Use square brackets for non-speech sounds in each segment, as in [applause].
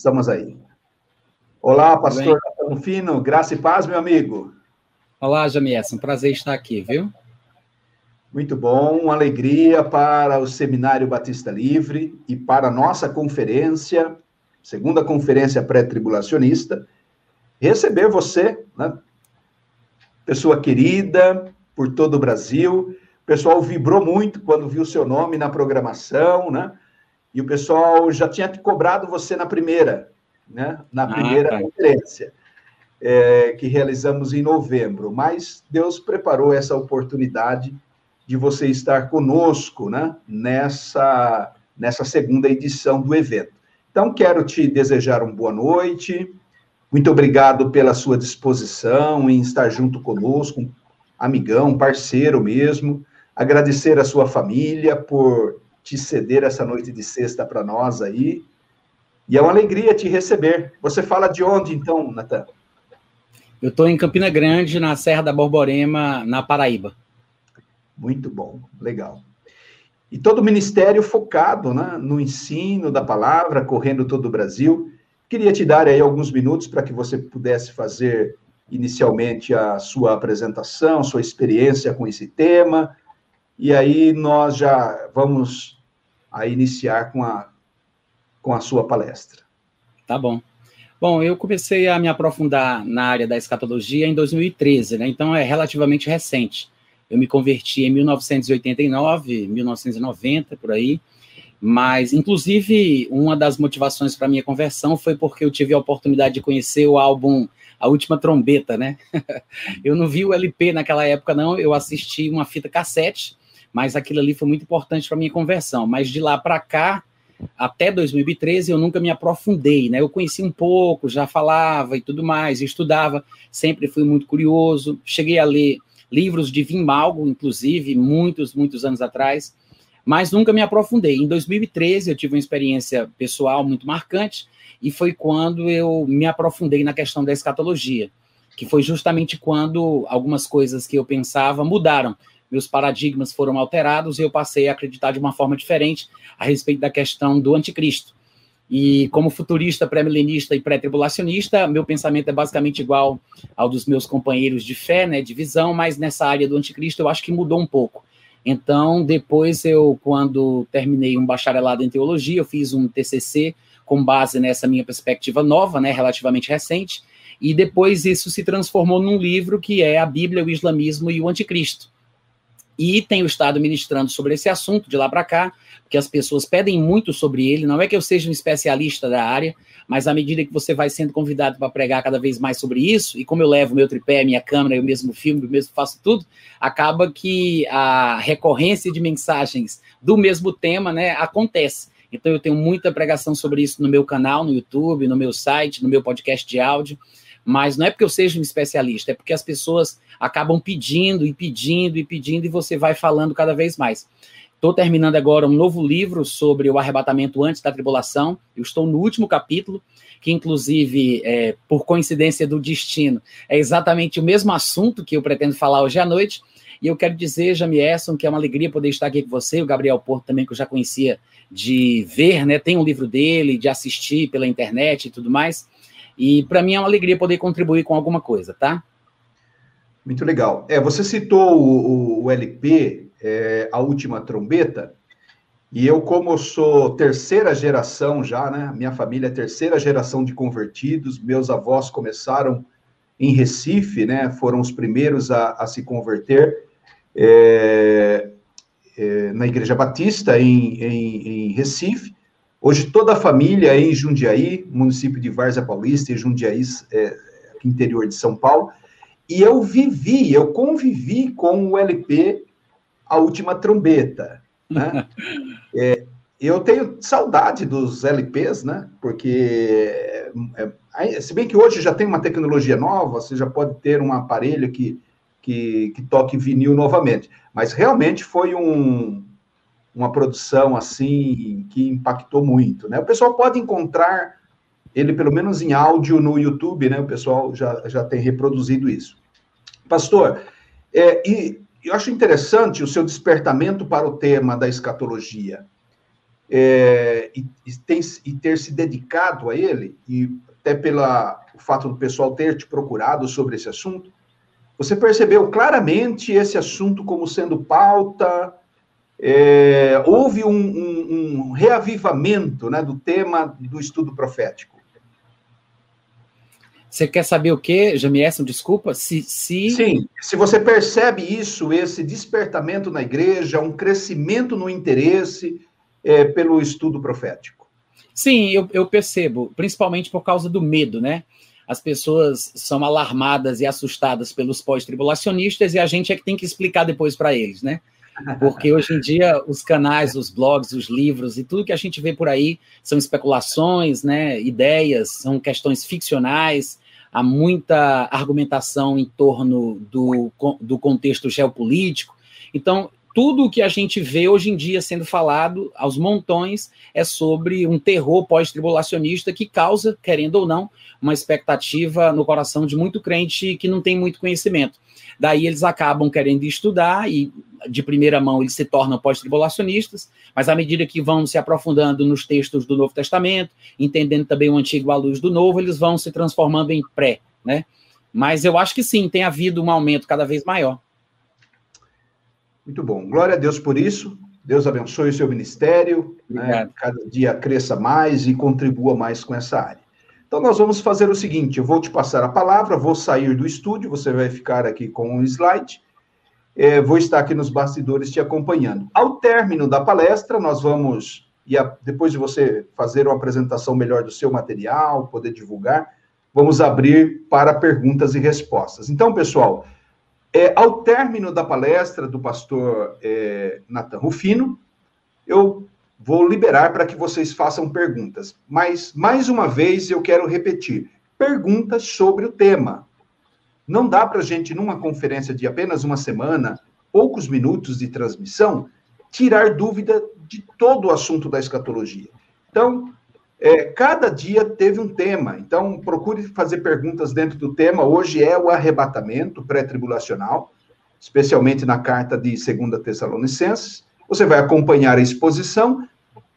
Estamos aí. Olá, pastor Natano Fino, graça e paz, meu amigo. Olá, Jamiessa, um prazer estar aqui, viu? Muito bom, uma alegria para o Seminário Batista Livre e para a nossa conferência, segunda conferência pré-tribulacionista, receber você, né? pessoa querida por todo o Brasil. O pessoal vibrou muito quando viu seu nome na programação, né? E o pessoal já tinha cobrado você na primeira, né? Na ah, primeira ah, conferência é, que realizamos em novembro. Mas Deus preparou essa oportunidade de você estar conosco, né? Nessa nessa segunda edição do evento. Então quero te desejar uma boa noite. Muito obrigado pela sua disposição em estar junto conosco, amigão, parceiro mesmo. Agradecer a sua família por te ceder essa noite de sexta para nós aí. E é uma alegria te receber. Você fala de onde, então, Natan? Eu estou em Campina Grande, na Serra da Borborema, na Paraíba. Muito bom, legal. E todo o ministério focado né, no ensino da palavra, correndo todo o Brasil. Queria te dar aí alguns minutos para que você pudesse fazer inicialmente a sua apresentação, sua experiência com esse tema, e aí nós já vamos a iniciar com a, com a sua palestra. Tá bom. Bom, eu comecei a me aprofundar na área da escatologia em 2013, né? Então é relativamente recente. Eu me converti em 1989, 1990, por aí. Mas, inclusive, uma das motivações para minha conversão foi porque eu tive a oportunidade de conhecer o álbum A Última Trombeta, né? [laughs] eu não vi o LP naquela época, não. Eu assisti uma fita cassete, mas aquilo ali foi muito importante para minha conversão. Mas de lá para cá, até 2013, eu nunca me aprofundei, né? Eu conheci um pouco, já falava e tudo mais, estudava, sempre fui muito curioso. Cheguei a ler livros de Vim Malgo, inclusive, muitos, muitos anos atrás mas nunca me aprofundei. Em 2013, eu tive uma experiência pessoal muito marcante, e foi quando eu me aprofundei na questão da escatologia, que foi justamente quando algumas coisas que eu pensava mudaram. Meus paradigmas foram alterados e eu passei a acreditar de uma forma diferente a respeito da questão do anticristo. E como futurista, pré-milenista e pré-tribulacionista, meu pensamento é basicamente igual ao dos meus companheiros de fé, né, de visão, mas nessa área do anticristo eu acho que mudou um pouco. Então, depois eu, quando terminei um bacharelado em teologia, eu fiz um TCC com base nessa minha perspectiva nova, né, relativamente recente, e depois isso se transformou num livro que é a Bíblia, o Islamismo e o Anticristo. E tenho estado ministrando sobre esse assunto de lá para cá, porque as pessoas pedem muito sobre ele. Não é que eu seja um especialista da área, mas à medida que você vai sendo convidado para pregar cada vez mais sobre isso, e como eu levo meu tripé, minha câmera, eu mesmo filme, eu mesmo faço tudo, acaba que a recorrência de mensagens do mesmo tema, né, acontece. Então eu tenho muita pregação sobre isso no meu canal, no YouTube, no meu site, no meu podcast de áudio, mas não é porque eu seja um especialista, é porque as pessoas acabam pedindo e pedindo e pedindo e você vai falando cada vez mais. Estou terminando agora um novo livro sobre o arrebatamento antes da tribulação. Eu estou no último capítulo, que inclusive, é, por coincidência do destino, é exatamente o mesmo assunto que eu pretendo falar hoje à noite. E eu quero dizer, Jamierson, que é uma alegria poder estar aqui com você, o Gabriel Porto também, que eu já conhecia de ver, né? Tem um livro dele, de assistir pela internet e tudo mais. E para mim é uma alegria poder contribuir com alguma coisa, tá? Muito legal. É, você citou o, o LP é, A Última Trombeta, e eu, como sou terceira geração já, né? Minha família é terceira geração de convertidos, meus avós começaram em Recife, né? Foram os primeiros a, a se converter é, é, na Igreja Batista, em, em, em, Recife. Hoje toda a família é em Jundiaí, município de Várzea Paulista, e Jundiaí, é, interior de São Paulo. E eu vivi, eu convivi com o LP a última trombeta, né? [laughs] é, eu tenho saudade dos LPs, né? Porque, é, se bem que hoje já tem uma tecnologia nova, você já pode ter um aparelho que, que, que toque vinil novamente. Mas realmente foi um, uma produção assim que impactou muito, né? O pessoal pode encontrar ele pelo menos em áudio no YouTube, né? O pessoal já, já tem reproduzido isso. Pastor, é, e eu acho interessante o seu despertamento para o tema da escatologia. é, e, e, tem, e ter se dedicado a ele, e até pelo fato do pessoal ter te procurado sobre esse assunto, você percebeu claramente esse assunto como sendo pauta, é, houve um, um, um, reavivamento né, do tema do estudo profético. Você quer saber o quê, Jamierson? Desculpa. Se, se... Sim, se você percebe isso, esse despertamento na igreja, um crescimento no interesse é, pelo estudo profético. Sim, eu, eu percebo, principalmente por causa do medo, né? As pessoas são alarmadas e assustadas pelos pós-tribulacionistas e a gente é que tem que explicar depois para eles, né? Porque hoje em dia os canais, os blogs, os livros e tudo que a gente vê por aí são especulações, né, ideias, são questões ficcionais, há muita argumentação em torno do, do contexto geopolítico. Então, tudo o que a gente vê hoje em dia sendo falado aos montões é sobre um terror pós-tribulacionista que causa, querendo ou não, uma expectativa no coração de muito crente que não tem muito conhecimento. Daí eles acabam querendo estudar e de primeira mão eles se tornam pós-tribulacionistas, mas à medida que vão se aprofundando nos textos do Novo Testamento, entendendo também o Antigo à luz do Novo, eles vão se transformando em pré, né? Mas eu acho que sim, tem havido um aumento cada vez maior. Muito bom. Glória a Deus por isso. Deus abençoe o seu ministério, né? cada dia cresça mais e contribua mais com essa área. Então, nós vamos fazer o seguinte: eu vou te passar a palavra, vou sair do estúdio, você vai ficar aqui com um slide, é, vou estar aqui nos bastidores te acompanhando. Ao término da palestra, nós vamos, e a, depois de você fazer uma apresentação melhor do seu material, poder divulgar, vamos abrir para perguntas e respostas. Então, pessoal, é, ao término da palestra do pastor é, Natan Rufino, eu vou liberar para que vocês façam perguntas. Mas, mais uma vez, eu quero repetir: perguntas sobre o tema. Não dá para a gente, numa conferência de apenas uma semana, poucos minutos de transmissão, tirar dúvida de todo o assunto da escatologia. Então, é, cada dia teve um tema, então procure fazer perguntas dentro do tema. Hoje é o arrebatamento pré-tribulacional, especialmente na carta de 2 Tessalonicenses. Você vai acompanhar a exposição.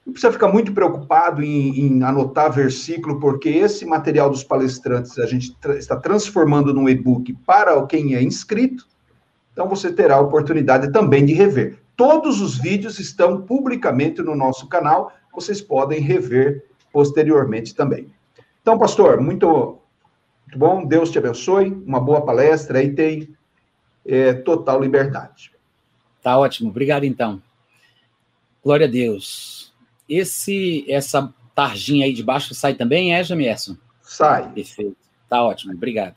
Não precisa ficar muito preocupado em, em anotar versículo, porque esse material dos palestrantes a gente tra está transformando num e-book para quem é inscrito. Então você terá a oportunidade também de rever. Todos os vídeos estão publicamente no nosso canal, vocês podem rever posteriormente também. Então, pastor, muito, muito bom, Deus te abençoe, uma boa palestra e tem é, total liberdade. Tá ótimo, obrigado então. Glória a Deus. Esse, essa tarjinha aí de baixo sai também, é, Jamierson? Sai. Perfeito, tá ótimo, obrigado.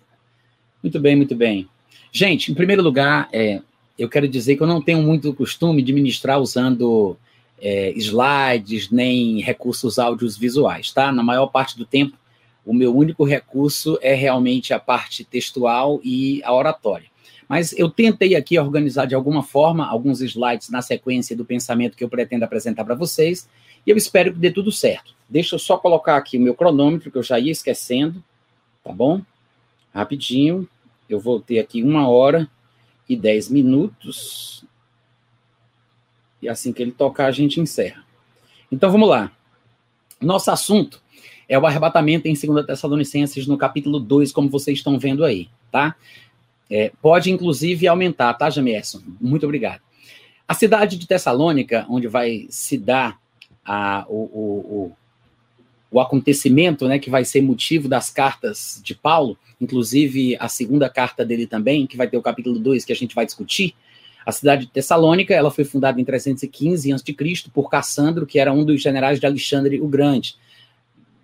Muito bem, muito bem. Gente, em primeiro lugar, é, eu quero dizer que eu não tenho muito costume de ministrar usando é, slides, nem recursos audiovisuais, tá? Na maior parte do tempo, o meu único recurso é realmente a parte textual e a oratória. Mas eu tentei aqui organizar de alguma forma alguns slides na sequência do pensamento que eu pretendo apresentar para vocês, e eu espero que dê tudo certo. Deixa eu só colocar aqui o meu cronômetro, que eu já ia esquecendo, tá bom? Rapidinho, eu vou ter aqui uma hora e dez minutos. E assim que ele tocar, a gente encerra. Então vamos lá. Nosso assunto é o arrebatamento em 2 Tessalonicenses, no capítulo 2, como vocês estão vendo aí, tá? É, pode, inclusive, aumentar, tá, Jamierson? Muito obrigado. A cidade de Tessalônica, onde vai se dar a, o, o, o, acontecimento, né, que vai ser motivo das cartas de Paulo, inclusive a segunda carta dele também, que vai ter o capítulo 2, que a gente vai discutir, a cidade de Tessalônica, ela foi fundada em 315 a.C. por Cassandro, que era um dos generais de Alexandre o Grande.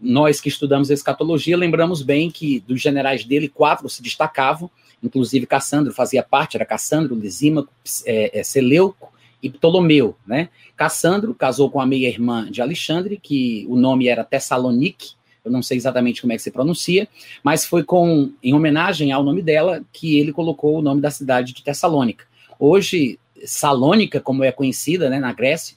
Nós que estudamos escatologia lembramos bem que dos generais dele, quatro se destacavam, inclusive Cassandro fazia parte, era Cassandro, Lisímaco, é, é, Seleuco e Ptolomeu. Né? Cassandro casou com a meia-irmã de Alexandre, que o nome era Tessalonique, eu não sei exatamente como é que se pronuncia, mas foi com em homenagem ao nome dela que ele colocou o nome da cidade de Tessalônica. Hoje, Salônica, como é conhecida né, na Grécia,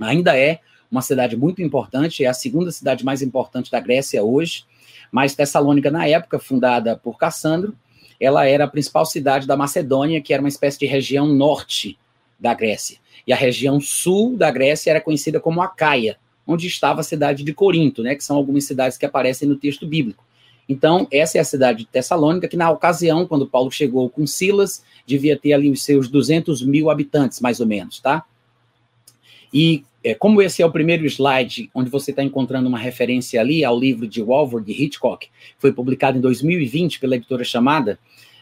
ainda é uma cidade muito importante, é a segunda cidade mais importante da Grécia hoje, mas Tessalônica, na época, fundada por Cassandro, ela era a principal cidade da Macedônia, que era uma espécie de região norte da Grécia. e a região sul da Grécia era conhecida como Acaia, onde estava a cidade de Corinto, né, que são algumas cidades que aparecem no texto bíblico. Então, essa é a cidade de Tessalônica, que na ocasião, quando Paulo chegou com Silas, devia ter ali os seus 200 mil habitantes, mais ou menos, tá? E é, como esse é o primeiro slide onde você está encontrando uma referência ali ao livro de Walford Hitchcock, foi publicado em 2020 pela editora Chamada,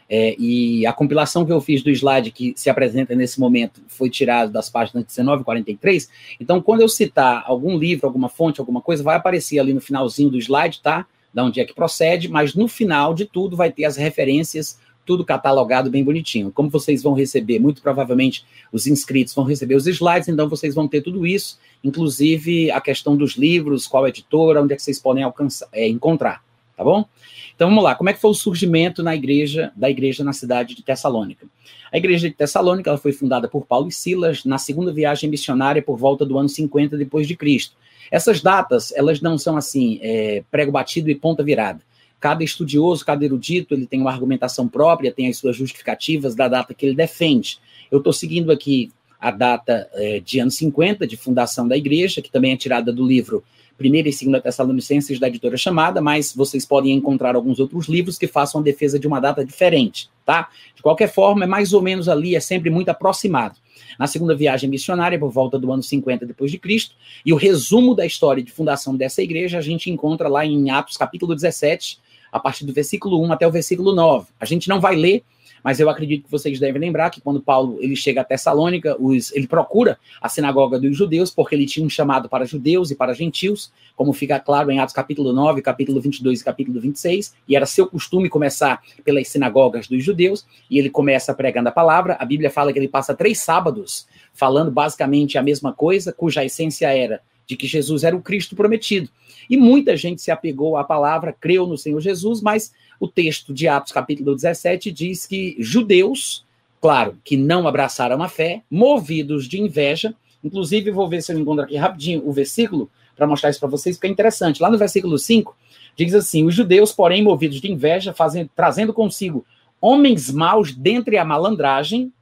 é, e a compilação que eu fiz do slide que se apresenta nesse momento foi tirada das páginas 19 e 43. Então, quando eu citar algum livro, alguma fonte, alguma coisa, vai aparecer ali no finalzinho do slide, tá? Da onde é que procede, mas no final de tudo vai ter as referências, tudo catalogado bem bonitinho. Como vocês vão receber, muito provavelmente os inscritos vão receber os slides, então vocês vão ter tudo isso, inclusive a questão dos livros, qual editora, onde é que vocês podem alcançar, é, encontrar, tá bom? Então vamos lá, como é que foi o surgimento na igreja da igreja na cidade de Tessalônica? A igreja de Tessalônica ela foi fundada por Paulo e Silas na segunda viagem missionária por volta do ano 50 depois de Cristo. Essas datas elas não são assim é, prego batido e ponta virada. Cada estudioso, cada erudito, ele tem uma argumentação própria, tem as suas justificativas da data que ele defende. Eu estou seguindo aqui a data é, de ano 50 de fundação da igreja, que também é tirada do livro primeira e segunda Tessalonicenses da editora Chamada, mas vocês podem encontrar alguns outros livros que façam a defesa de uma data diferente, tá? De qualquer forma, é mais ou menos ali, é sempre muito aproximado. Na segunda viagem missionária, por volta do ano 50 depois de Cristo, e o resumo da história de fundação dessa igreja a gente encontra lá em Atos capítulo 17, a partir do versículo 1 até o versículo 9. A gente não vai ler mas eu acredito que vocês devem lembrar que quando Paulo ele chega a Tessalônica, os, ele procura a sinagoga dos judeus, porque ele tinha um chamado para judeus e para gentios, como fica claro em Atos capítulo 9, capítulo 22 e capítulo 26, e era seu costume começar pelas sinagogas dos judeus, e ele começa pregando a palavra. A Bíblia fala que ele passa três sábados falando basicamente a mesma coisa, cuja essência era de que Jesus era o Cristo prometido. E muita gente se apegou à palavra, creu no Senhor Jesus, mas o texto de Atos, capítulo 17, diz que judeus, claro, que não abraçaram a fé, movidos de inveja, inclusive vou ver se eu encontro aqui rapidinho o versículo para mostrar isso para vocês, porque é interessante. Lá no versículo 5, diz assim: Os judeus, porém, movidos de inveja, fazendo, trazendo consigo homens maus dentre a malandragem,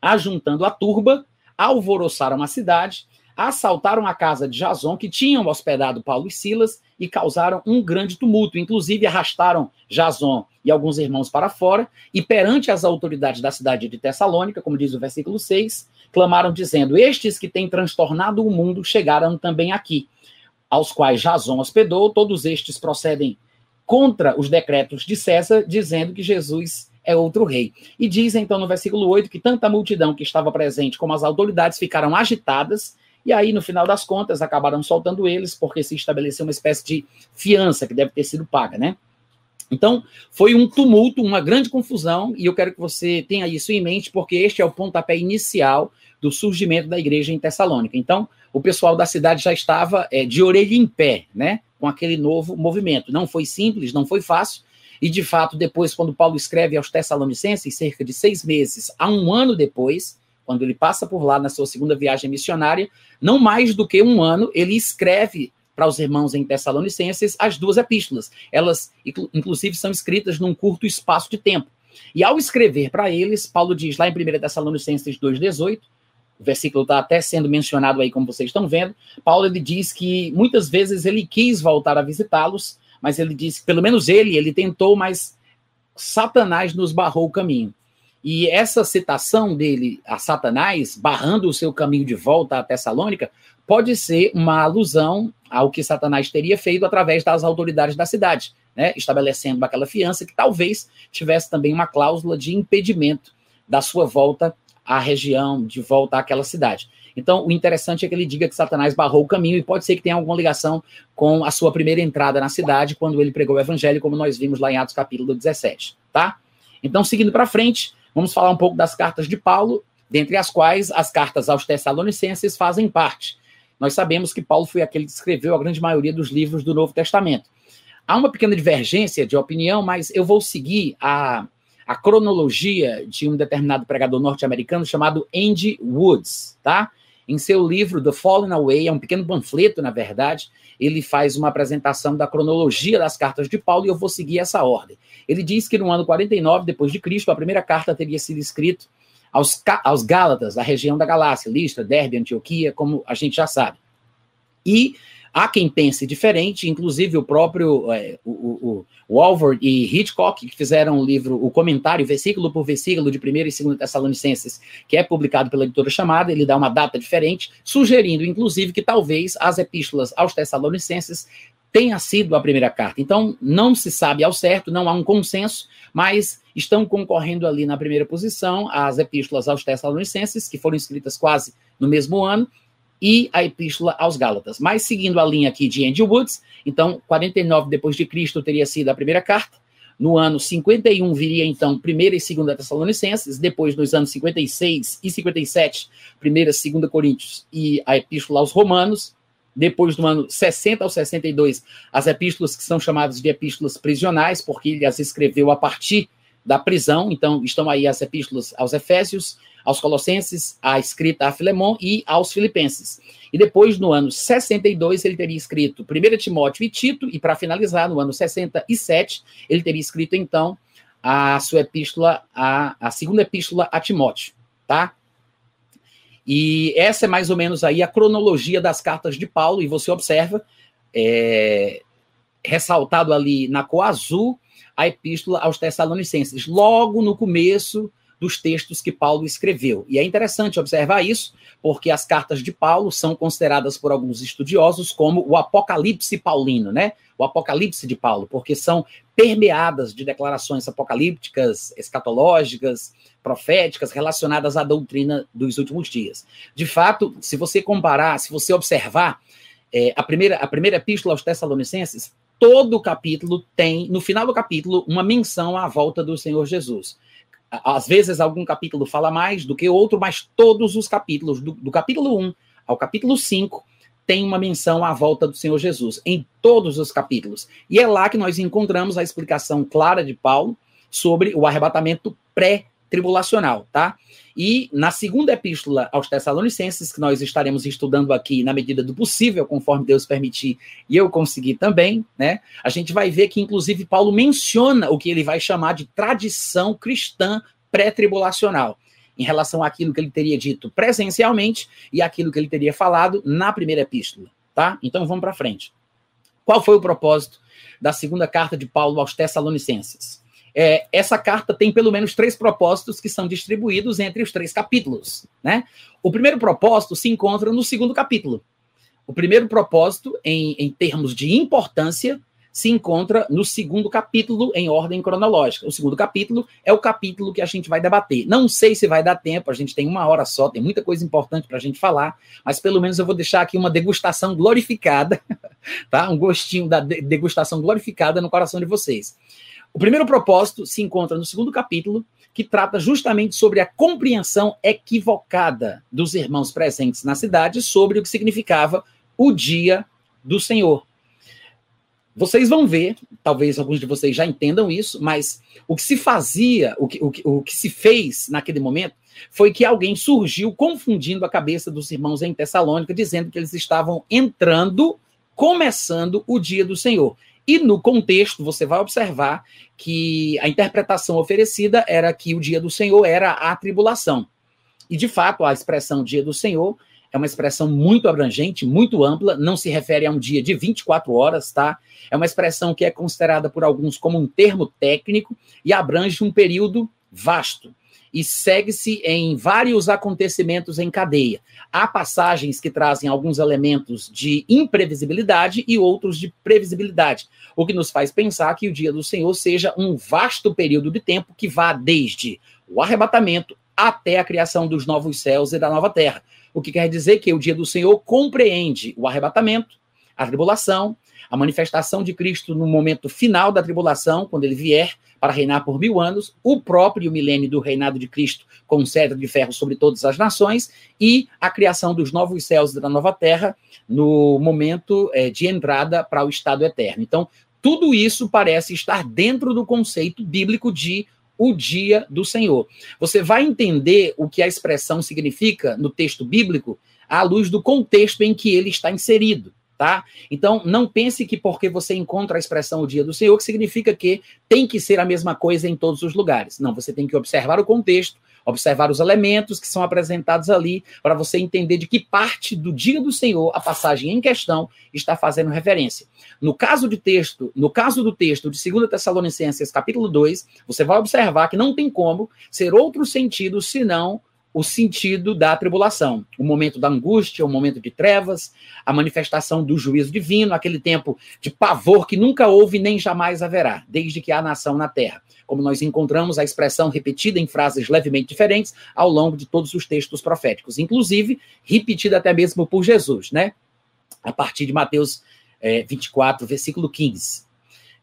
ajuntando a turba, alvoroçaram a cidade assaltaram a casa de Jason, que tinham hospedado Paulo e Silas, e causaram um grande tumulto. Inclusive, arrastaram Jason e alguns irmãos para fora, e perante as autoridades da cidade de Tessalônica, como diz o versículo 6, clamaram, dizendo: Estes que têm transtornado o mundo chegaram também aqui, aos quais Jason hospedou, todos estes procedem contra os decretos de César, dizendo que Jesus é outro rei. E diz então no versículo 8 que tanta multidão que estava presente como as autoridades ficaram agitadas e aí, no final das contas, acabaram soltando eles, porque se estabeleceu uma espécie de fiança que deve ter sido paga, né? Então, foi um tumulto, uma grande confusão, e eu quero que você tenha isso em mente, porque este é o pontapé inicial do surgimento da igreja em Tessalônica. Então, o pessoal da cidade já estava é, de orelha em pé, né, com aquele novo movimento. Não foi simples, não foi fácil, e de fato, depois, quando Paulo escreve aos Tessalonicenses, cerca de seis meses, a um ano depois, quando ele passa por lá na sua segunda viagem missionária, não mais do que um ano, ele escreve para os irmãos em Tessalonicenses as duas epístolas. Elas, inclusive, são escritas num curto espaço de tempo. E ao escrever para eles, Paulo diz lá em 1 Tessalonicenses 2,18, o versículo está até sendo mencionado aí, como vocês estão vendo. Paulo ele diz que muitas vezes ele quis voltar a visitá-los, mas ele disse, pelo menos ele, ele tentou, mas Satanás nos barrou o caminho. E essa citação dele a Satanás, barrando o seu caminho de volta a Tessalônica, pode ser uma alusão ao que Satanás teria feito através das autoridades da cidade, né? estabelecendo aquela fiança que talvez tivesse também uma cláusula de impedimento da sua volta à região, de volta àquela cidade. Então, o interessante é que ele diga que Satanás barrou o caminho e pode ser que tenha alguma ligação com a sua primeira entrada na cidade, quando ele pregou o evangelho, como nós vimos lá em Atos capítulo 17, tá? Então, seguindo para frente, Vamos falar um pouco das cartas de Paulo, dentre as quais as cartas aos Tessalonicenses fazem parte. Nós sabemos que Paulo foi aquele que escreveu a grande maioria dos livros do Novo Testamento. Há uma pequena divergência de opinião, mas eu vou seguir a, a cronologia de um determinado pregador norte-americano chamado Andy Woods, tá? Em seu livro The Fallen Away, é um pequeno panfleto, na verdade, ele faz uma apresentação da cronologia das cartas de Paulo e eu vou seguir essa ordem. Ele diz que no ano 49 depois de Cristo, a primeira carta teria sido escrita aos, aos Gálatas, da região da Galácia, Listra, Derbe, Antioquia, como a gente já sabe. E há quem pense diferente, inclusive o próprio é, o, o, o Walford e Hitchcock, que fizeram o livro, o comentário, versículo por versículo, de 1 e 2 Tessalonicenses, que é publicado pela editora chamada, ele dá uma data diferente, sugerindo, inclusive, que talvez as epístolas aos Tessalonicenses tenha sido a primeira carta. Então, não se sabe ao certo, não há um consenso, mas estão concorrendo ali na primeira posição as epístolas aos Tessalonicenses, que foram escritas quase no mesmo ano, e a epístola aos Gálatas. Mas seguindo a linha aqui de Andrew Woods, então 49 depois de Cristo teria sido a primeira carta. No ano 51 viria então primeira e segunda Tessalonicenses, depois nos anos 56 e 57, primeira e segunda Coríntios e a epístola aos Romanos, depois do ano 60 ao 62, as epístolas que são chamadas de epístolas prisionais, porque ele as escreveu a partir da prisão. Então, estão aí as epístolas aos Efésios, aos Colossenses, a escrita a Filemon e aos Filipenses. E depois, no ano 62, ele teria escrito 1 Timóteo e Tito, e para finalizar, no ano 67, ele teria escrito, então, a sua epístola, a, a segunda epístola a Timóteo, tá? E essa é mais ou menos aí a cronologia das cartas de Paulo, e você observa, é, ressaltado ali na cor azul, a epístola aos Tessalonicenses, logo no começo dos textos que Paulo escreveu. E é interessante observar isso, porque as cartas de Paulo são consideradas por alguns estudiosos como o Apocalipse paulino, né? O Apocalipse de Paulo, porque são permeadas de declarações apocalípticas, escatológicas, proféticas relacionadas à doutrina dos últimos dias. De fato, se você comparar, se você observar é, a, primeira, a primeira epístola aos Tessalonicenses, todo o capítulo tem, no final do capítulo, uma menção à volta do Senhor Jesus. Às vezes, algum capítulo fala mais do que outro, mas todos os capítulos, do, do capítulo 1 ao capítulo 5, tem uma menção à volta do Senhor Jesus, em todos os capítulos. E é lá que nós encontramos a explicação clara de Paulo sobre o arrebatamento pré tribulacional, tá? E na segunda epístola aos Tessalonicenses, que nós estaremos estudando aqui na medida do possível, conforme Deus permitir, e eu conseguir também, né? A gente vai ver que, inclusive, Paulo menciona o que ele vai chamar de tradição cristã pré-tribulacional, em relação àquilo que ele teria dito presencialmente e aquilo que ele teria falado na primeira epístola, tá? Então vamos para frente. Qual foi o propósito da segunda carta de Paulo aos Tessalonicenses? É, essa carta tem pelo menos três propósitos que são distribuídos entre os três capítulos. Né? O primeiro propósito se encontra no segundo capítulo. O primeiro propósito, em, em termos de importância, se encontra no segundo capítulo, em ordem cronológica. O segundo capítulo é o capítulo que a gente vai debater. Não sei se vai dar tempo, a gente tem uma hora só, tem muita coisa importante para a gente falar, mas pelo menos eu vou deixar aqui uma degustação glorificada, [laughs] tá? Um gostinho da degustação glorificada no coração de vocês. O primeiro propósito se encontra no segundo capítulo, que trata justamente sobre a compreensão equivocada dos irmãos presentes na cidade sobre o que significava o dia do Senhor. Vocês vão ver, talvez alguns de vocês já entendam isso, mas o que se fazia, o que, o que, o que se fez naquele momento, foi que alguém surgiu confundindo a cabeça dos irmãos em Tessalônica, dizendo que eles estavam entrando, começando o dia do Senhor. E no contexto, você vai observar que a interpretação oferecida era que o dia do Senhor era a tribulação. E, de fato, a expressão dia do Senhor é uma expressão muito abrangente, muito ampla, não se refere a um dia de 24 horas, tá? É uma expressão que é considerada por alguns como um termo técnico e abrange um período vasto e segue-se em vários acontecimentos em cadeia. Há passagens que trazem alguns elementos de imprevisibilidade e outros de previsibilidade, o que nos faz pensar que o dia do Senhor seja um vasto período de tempo que vá desde o arrebatamento até a criação dos novos céus e da nova terra. O que quer dizer que o dia do Senhor compreende o arrebatamento, a tribulação, a manifestação de Cristo no momento final da tribulação, quando ele vier para reinar por mil anos, o próprio milênio do reinado de Cristo com cetro de ferro sobre todas as nações e a criação dos novos céus e da nova terra no momento é, de entrada para o estado eterno. Então, tudo isso parece estar dentro do conceito bíblico de o dia do Senhor. Você vai entender o que a expressão significa no texto bíblico à luz do contexto em que ele está inserido tá? Então, não pense que porque você encontra a expressão o dia do Senhor, que significa que tem que ser a mesma coisa em todos os lugares. Não, você tem que observar o contexto, observar os elementos que são apresentados ali, para você entender de que parte do dia do Senhor a passagem em questão está fazendo referência. No caso de texto, no caso do texto de 2 Tessalonicenses, capítulo 2, você vai observar que não tem como ser outro sentido senão o sentido da tribulação, o momento da angústia, o momento de trevas, a manifestação do juízo divino, aquele tempo de pavor que nunca houve nem jamais haverá, desde que há nação na terra. Como nós encontramos a expressão repetida em frases levemente diferentes ao longo de todos os textos proféticos, inclusive repetida até mesmo por Jesus, né? A partir de Mateus é, 24, versículo 15.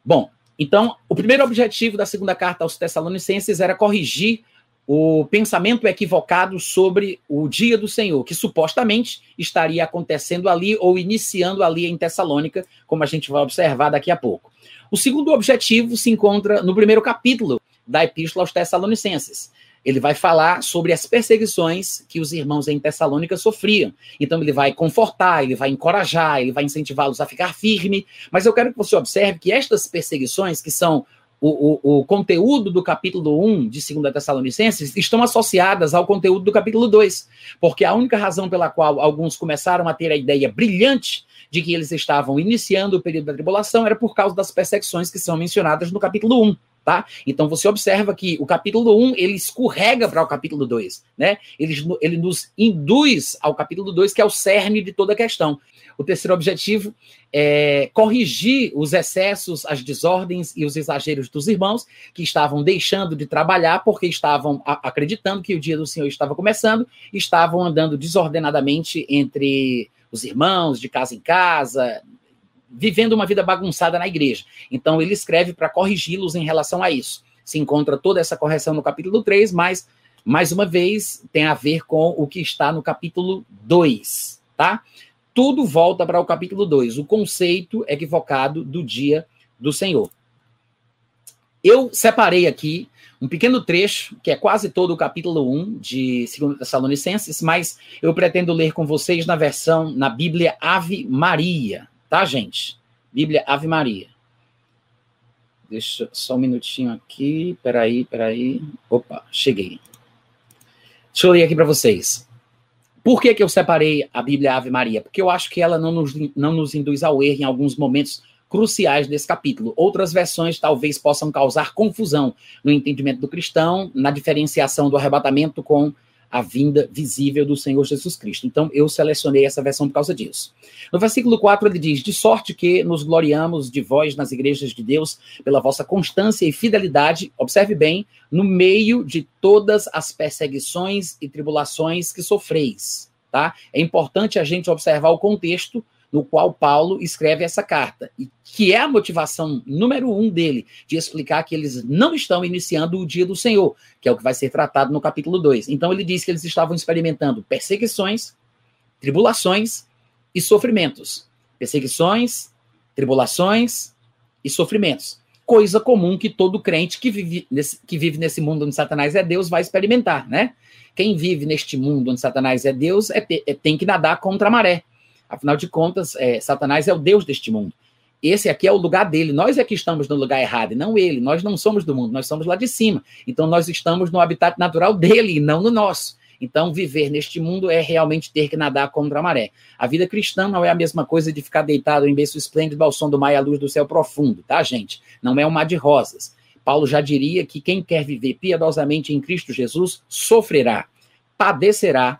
Bom, então, o primeiro objetivo da segunda carta aos Tessalonicenses era corrigir o pensamento equivocado sobre o dia do Senhor, que supostamente estaria acontecendo ali ou iniciando ali em Tessalônica, como a gente vai observar daqui a pouco. O segundo objetivo se encontra no primeiro capítulo da Epístola aos Tessalonicenses. Ele vai falar sobre as perseguições que os irmãos em Tessalônica sofriam. Então, ele vai confortar, ele vai encorajar, ele vai incentivá-los a ficar firme. Mas eu quero que você observe que estas perseguições, que são o, o, o, conteúdo do capítulo 1 de 2 Tessalonicenses estão associadas ao conteúdo do capítulo 2, porque a única razão pela qual alguns começaram a ter a ideia brilhante de que eles estavam iniciando o período da tribulação era por causa das perseguições que são mencionadas no capítulo 1. Tá? Então você observa que o capítulo 1 ele escorrega para o capítulo 2, né? Ele, ele nos induz ao capítulo 2, que é o cerne de toda a questão. O terceiro objetivo é corrigir os excessos, as desordens e os exageros dos irmãos que estavam deixando de trabalhar porque estavam acreditando que o dia do Senhor estava começando, estavam andando desordenadamente entre os irmãos, de casa em casa, vivendo uma vida bagunçada na igreja. Então ele escreve para corrigi-los em relação a isso. Se encontra toda essa correção no capítulo 3, mas mais uma vez tem a ver com o que está no capítulo 2, tá? Tudo volta para o capítulo 2, o conceito equivocado do dia do Senhor. Eu separei aqui um pequeno trecho, que é quase todo o capítulo 1 de 2 Tessalonicenses, mas eu pretendo ler com vocês na versão, na Bíblia Ave Maria, tá, gente? Bíblia Ave Maria. Deixa só um minutinho aqui, peraí, peraí. Opa, cheguei. Deixa eu ler aqui para vocês. Por que, que eu separei a Bíblia Ave Maria? Porque eu acho que ela não nos, não nos induz ao erro em alguns momentos cruciais desse capítulo. Outras versões talvez possam causar confusão no entendimento do cristão, na diferenciação do arrebatamento com a vinda visível do Senhor Jesus Cristo. Então, eu selecionei essa versão por causa disso. No versículo 4, ele diz: De sorte que nos gloriamos de vós nas igrejas de Deus pela vossa constância e fidelidade, observe bem, no meio de todas as perseguições e tribulações que sofreis. Tá? É importante a gente observar o contexto no qual Paulo escreve essa carta, e que é a motivação número um dele, de explicar que eles não estão iniciando o dia do Senhor, que é o que vai ser tratado no capítulo 2. Então ele diz que eles estavam experimentando perseguições, tribulações e sofrimentos. Perseguições, tribulações e sofrimentos. Coisa comum que todo crente que vive nesse, que vive nesse mundo onde Satanás é Deus vai experimentar, né? Quem vive neste mundo onde Satanás é Deus é, é, tem que nadar contra a maré. Afinal de contas, é, Satanás é o Deus deste mundo. Esse aqui é o lugar dele. Nós é que estamos no lugar errado, e não ele. Nós não somos do mundo, nós somos lá de cima. Então nós estamos no habitat natural dele e não no nosso. Então, viver neste mundo é realmente ter que nadar contra a maré. A vida cristã não é a mesma coisa de ficar deitado em berço esplêndido ao som do mar e à luz do céu profundo, tá, gente? Não é um mar de rosas. Paulo já diria que quem quer viver piedosamente em Cristo Jesus sofrerá, padecerá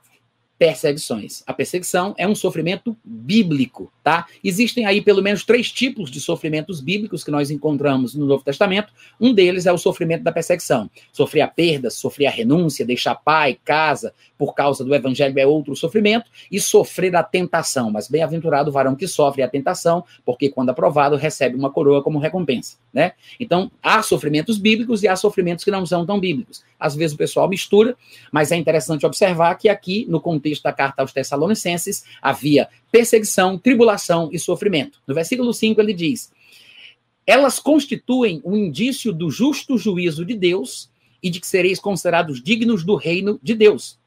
perseguições. A perseguição é um sofrimento bíblico, tá? Existem aí pelo menos três tipos de sofrimentos bíblicos que nós encontramos no Novo Testamento. Um deles é o sofrimento da perseguição. Sofrer a perda, sofrer a renúncia, deixar pai, casa, por causa do evangelho é outro sofrimento, e sofrer a tentação. Mas bem-aventurado o varão que sofre a tentação, porque quando aprovado recebe uma coroa como recompensa, né? Então, há sofrimentos bíblicos e há sofrimentos que não são tão bíblicos. Às vezes o pessoal mistura, mas é interessante observar que aqui, no contexto da carta aos Tessalonicenses, havia perseguição, tribulação e sofrimento. No versículo 5 ele diz: Elas constituem um indício do justo juízo de Deus e de que sereis considerados dignos do reino de Deus,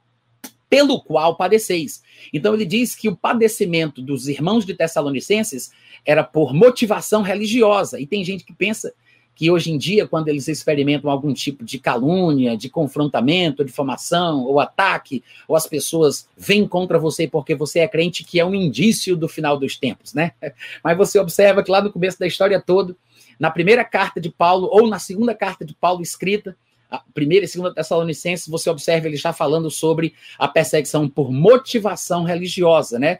pelo qual padeceis. Então ele diz que o padecimento dos irmãos de Tessalonicenses era por motivação religiosa. E tem gente que pensa que hoje em dia, quando eles experimentam algum tipo de calúnia, de confrontamento, difamação ou ataque, ou as pessoas vêm contra você porque você é crente, que é um indício do final dos tempos, né? [laughs] Mas você observa que lá no começo da história toda, na primeira carta de Paulo, ou na segunda carta de Paulo escrita, a primeira e segunda Tessalonicenses, você observa ele está falando sobre a perseguição por motivação religiosa, né?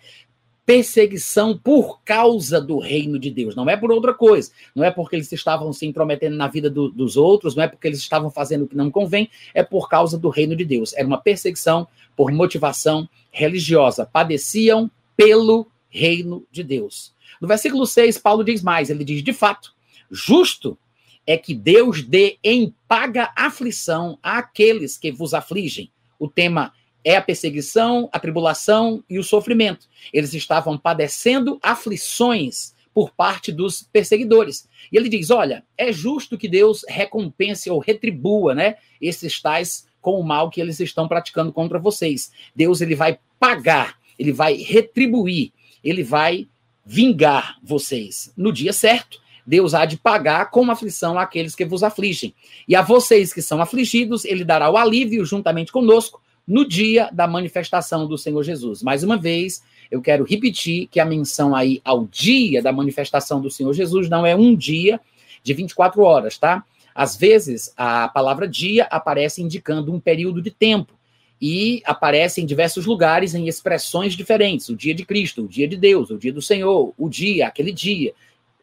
Perseguição por causa do reino de Deus, não é por outra coisa, não é porque eles estavam se intrometendo na vida do, dos outros, não é porque eles estavam fazendo o que não convém, é por causa do reino de Deus. Era uma perseguição por motivação religiosa. Padeciam pelo reino de Deus. No versículo 6, Paulo diz mais: ele diz, de fato, justo é que Deus dê em paga aflição àqueles que vos afligem. O tema é a perseguição, a tribulação e o sofrimento. Eles estavam padecendo aflições por parte dos perseguidores. E ele diz: olha, é justo que Deus recompense ou retribua, né, esses tais com o mal que eles estão praticando contra vocês. Deus ele vai pagar, ele vai retribuir, ele vai vingar vocês no dia certo. Deus há de pagar com aflição àqueles que vos afligem. E a vocês que são afligidos, ele dará o alívio juntamente conosco no dia da manifestação do Senhor Jesus. Mais uma vez, eu quero repetir que a menção aí ao dia da manifestação do Senhor Jesus não é um dia de 24 horas, tá? Às vezes, a palavra dia aparece indicando um período de tempo e aparece em diversos lugares em expressões diferentes. O dia de Cristo, o dia de Deus, o dia do Senhor, o dia, aquele dia.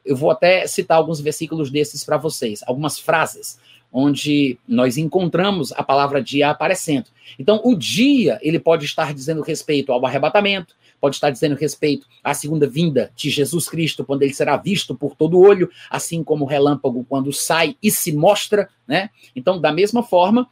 Eu vou até citar alguns versículos desses para vocês, algumas frases onde nós encontramos a palavra dia aparecendo. Então, o dia, ele pode estar dizendo respeito ao arrebatamento, pode estar dizendo respeito à segunda vinda de Jesus Cristo, quando ele será visto por todo olho, assim como o relâmpago quando sai e se mostra, né? Então, da mesma forma,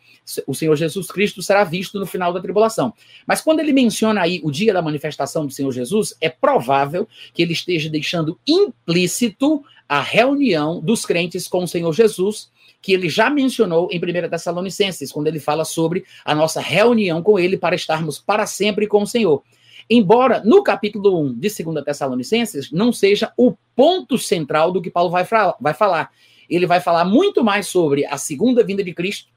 o Senhor Jesus Cristo será visto no final da tribulação. Mas quando ele menciona aí o dia da manifestação do Senhor Jesus, é provável que ele esteja deixando implícito a reunião dos crentes com o Senhor Jesus que ele já mencionou em 1 Tessalonicenses, quando ele fala sobre a nossa reunião com ele para estarmos para sempre com o Senhor. Embora no capítulo 1 de 2 Tessalonicenses não seja o ponto central do que Paulo vai, vai falar. Ele vai falar muito mais sobre a segunda vinda de Cristo,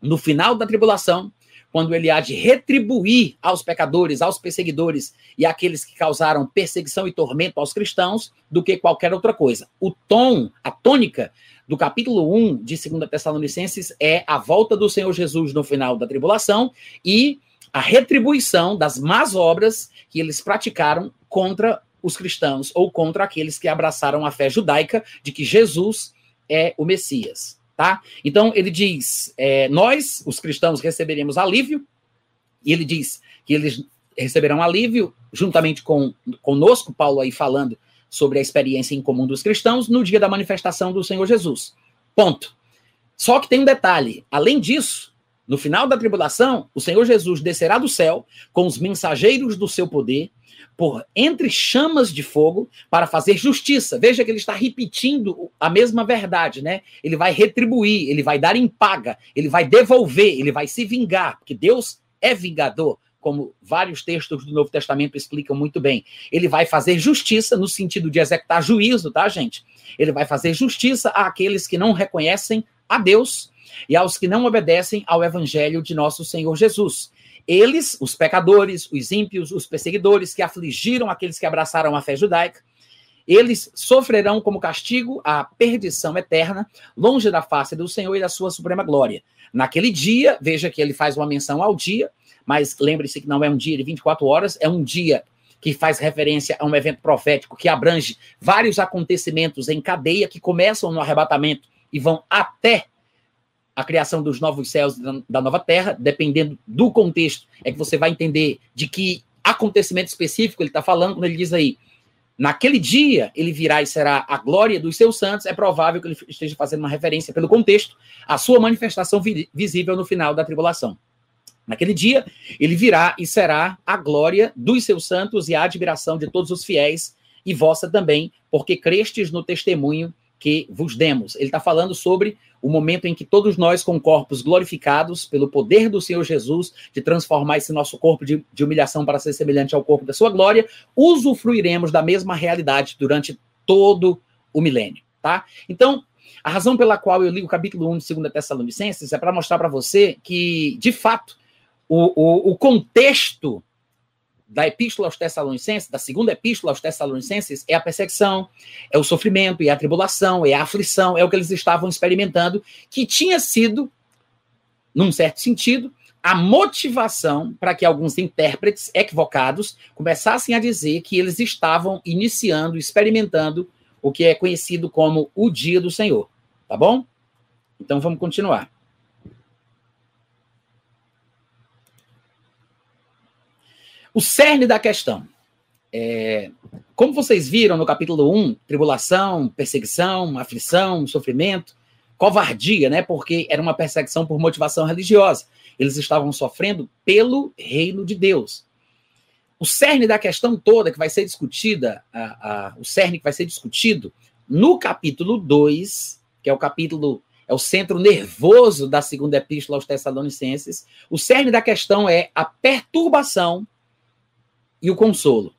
no final da tribulação, quando ele há de retribuir aos pecadores, aos perseguidores e àqueles que causaram perseguição e tormento aos cristãos, do que qualquer outra coisa. O tom, a tônica do capítulo 1 de 2 Tessalonicenses é a volta do Senhor Jesus no final da tribulação e a retribuição das más obras que eles praticaram contra os cristãos ou contra aqueles que abraçaram a fé judaica de que Jesus é o Messias, tá? Então ele diz: é, nós, os cristãos, receberemos alívio, e ele diz que eles receberão alívio juntamente com conosco, Paulo aí falando sobre a experiência em comum dos cristãos no dia da manifestação do Senhor Jesus. Ponto. Só que tem um detalhe: além disso, no final da tribulação, o Senhor Jesus descerá do céu com os mensageiros do seu poder por entre chamas de fogo para fazer justiça. Veja que ele está repetindo a mesma verdade, né? Ele vai retribuir, ele vai dar em paga, ele vai devolver, ele vai se vingar, porque Deus é vingador como vários textos do Novo Testamento explicam muito bem. Ele vai fazer justiça no sentido de executar juízo, tá, gente? Ele vai fazer justiça àqueles que não reconhecem a Deus e aos que não obedecem ao evangelho de nosso Senhor Jesus. Eles, os pecadores, os ímpios, os perseguidores que afligiram aqueles que abraçaram a fé judaica, eles sofrerão como castigo a perdição eterna, longe da face do Senhor e da sua suprema glória. Naquele dia, veja que ele faz uma menção ao dia, mas lembre-se que não é um dia de 24 horas, é um dia que faz referência a um evento profético que abrange vários acontecimentos em cadeia que começam no arrebatamento e vão até a criação dos novos céus da nova terra, dependendo do contexto, é que você vai entender de que acontecimento específico ele está falando, quando ele diz aí, naquele dia ele virá e será a glória dos seus santos, é provável que ele esteja fazendo uma referência pelo contexto, a sua manifestação visível no final da tribulação. Naquele dia, ele virá e será a glória dos seus santos e a admiração de todos os fiéis, e vossa também, porque crestes no testemunho que vos demos. Ele está falando sobre o momento em que todos nós, com corpos glorificados pelo poder do Senhor Jesus, de transformar esse nosso corpo de, de humilhação para ser semelhante ao corpo da sua glória, usufruiremos da mesma realidade durante todo o milênio, tá? Então, A razão pela qual eu li o capítulo 1 de 2 Tessalonicenses é para mostrar para você que, de fato, o, o, o contexto da epístola aos Tessalonicenses, da segunda epístola aos Tessalonicenses, é a perseguição, é o sofrimento, é a tribulação, é a aflição, é o que eles estavam experimentando, que tinha sido, num certo sentido, a motivação para que alguns intérpretes equivocados começassem a dizer que eles estavam iniciando, experimentando o que é conhecido como o dia do Senhor. Tá bom? Então vamos continuar. O cerne da questão. É, como vocês viram no capítulo 1, tribulação, perseguição, aflição, sofrimento, covardia, né? Porque era uma perseguição por motivação religiosa. Eles estavam sofrendo pelo reino de Deus. O cerne da questão toda que vai ser discutida, a, a, o cerne que vai ser discutido no capítulo 2, que é o capítulo, é o centro nervoso da segunda epístola aos Tessalonicenses, o cerne da questão é a perturbação e o consolo.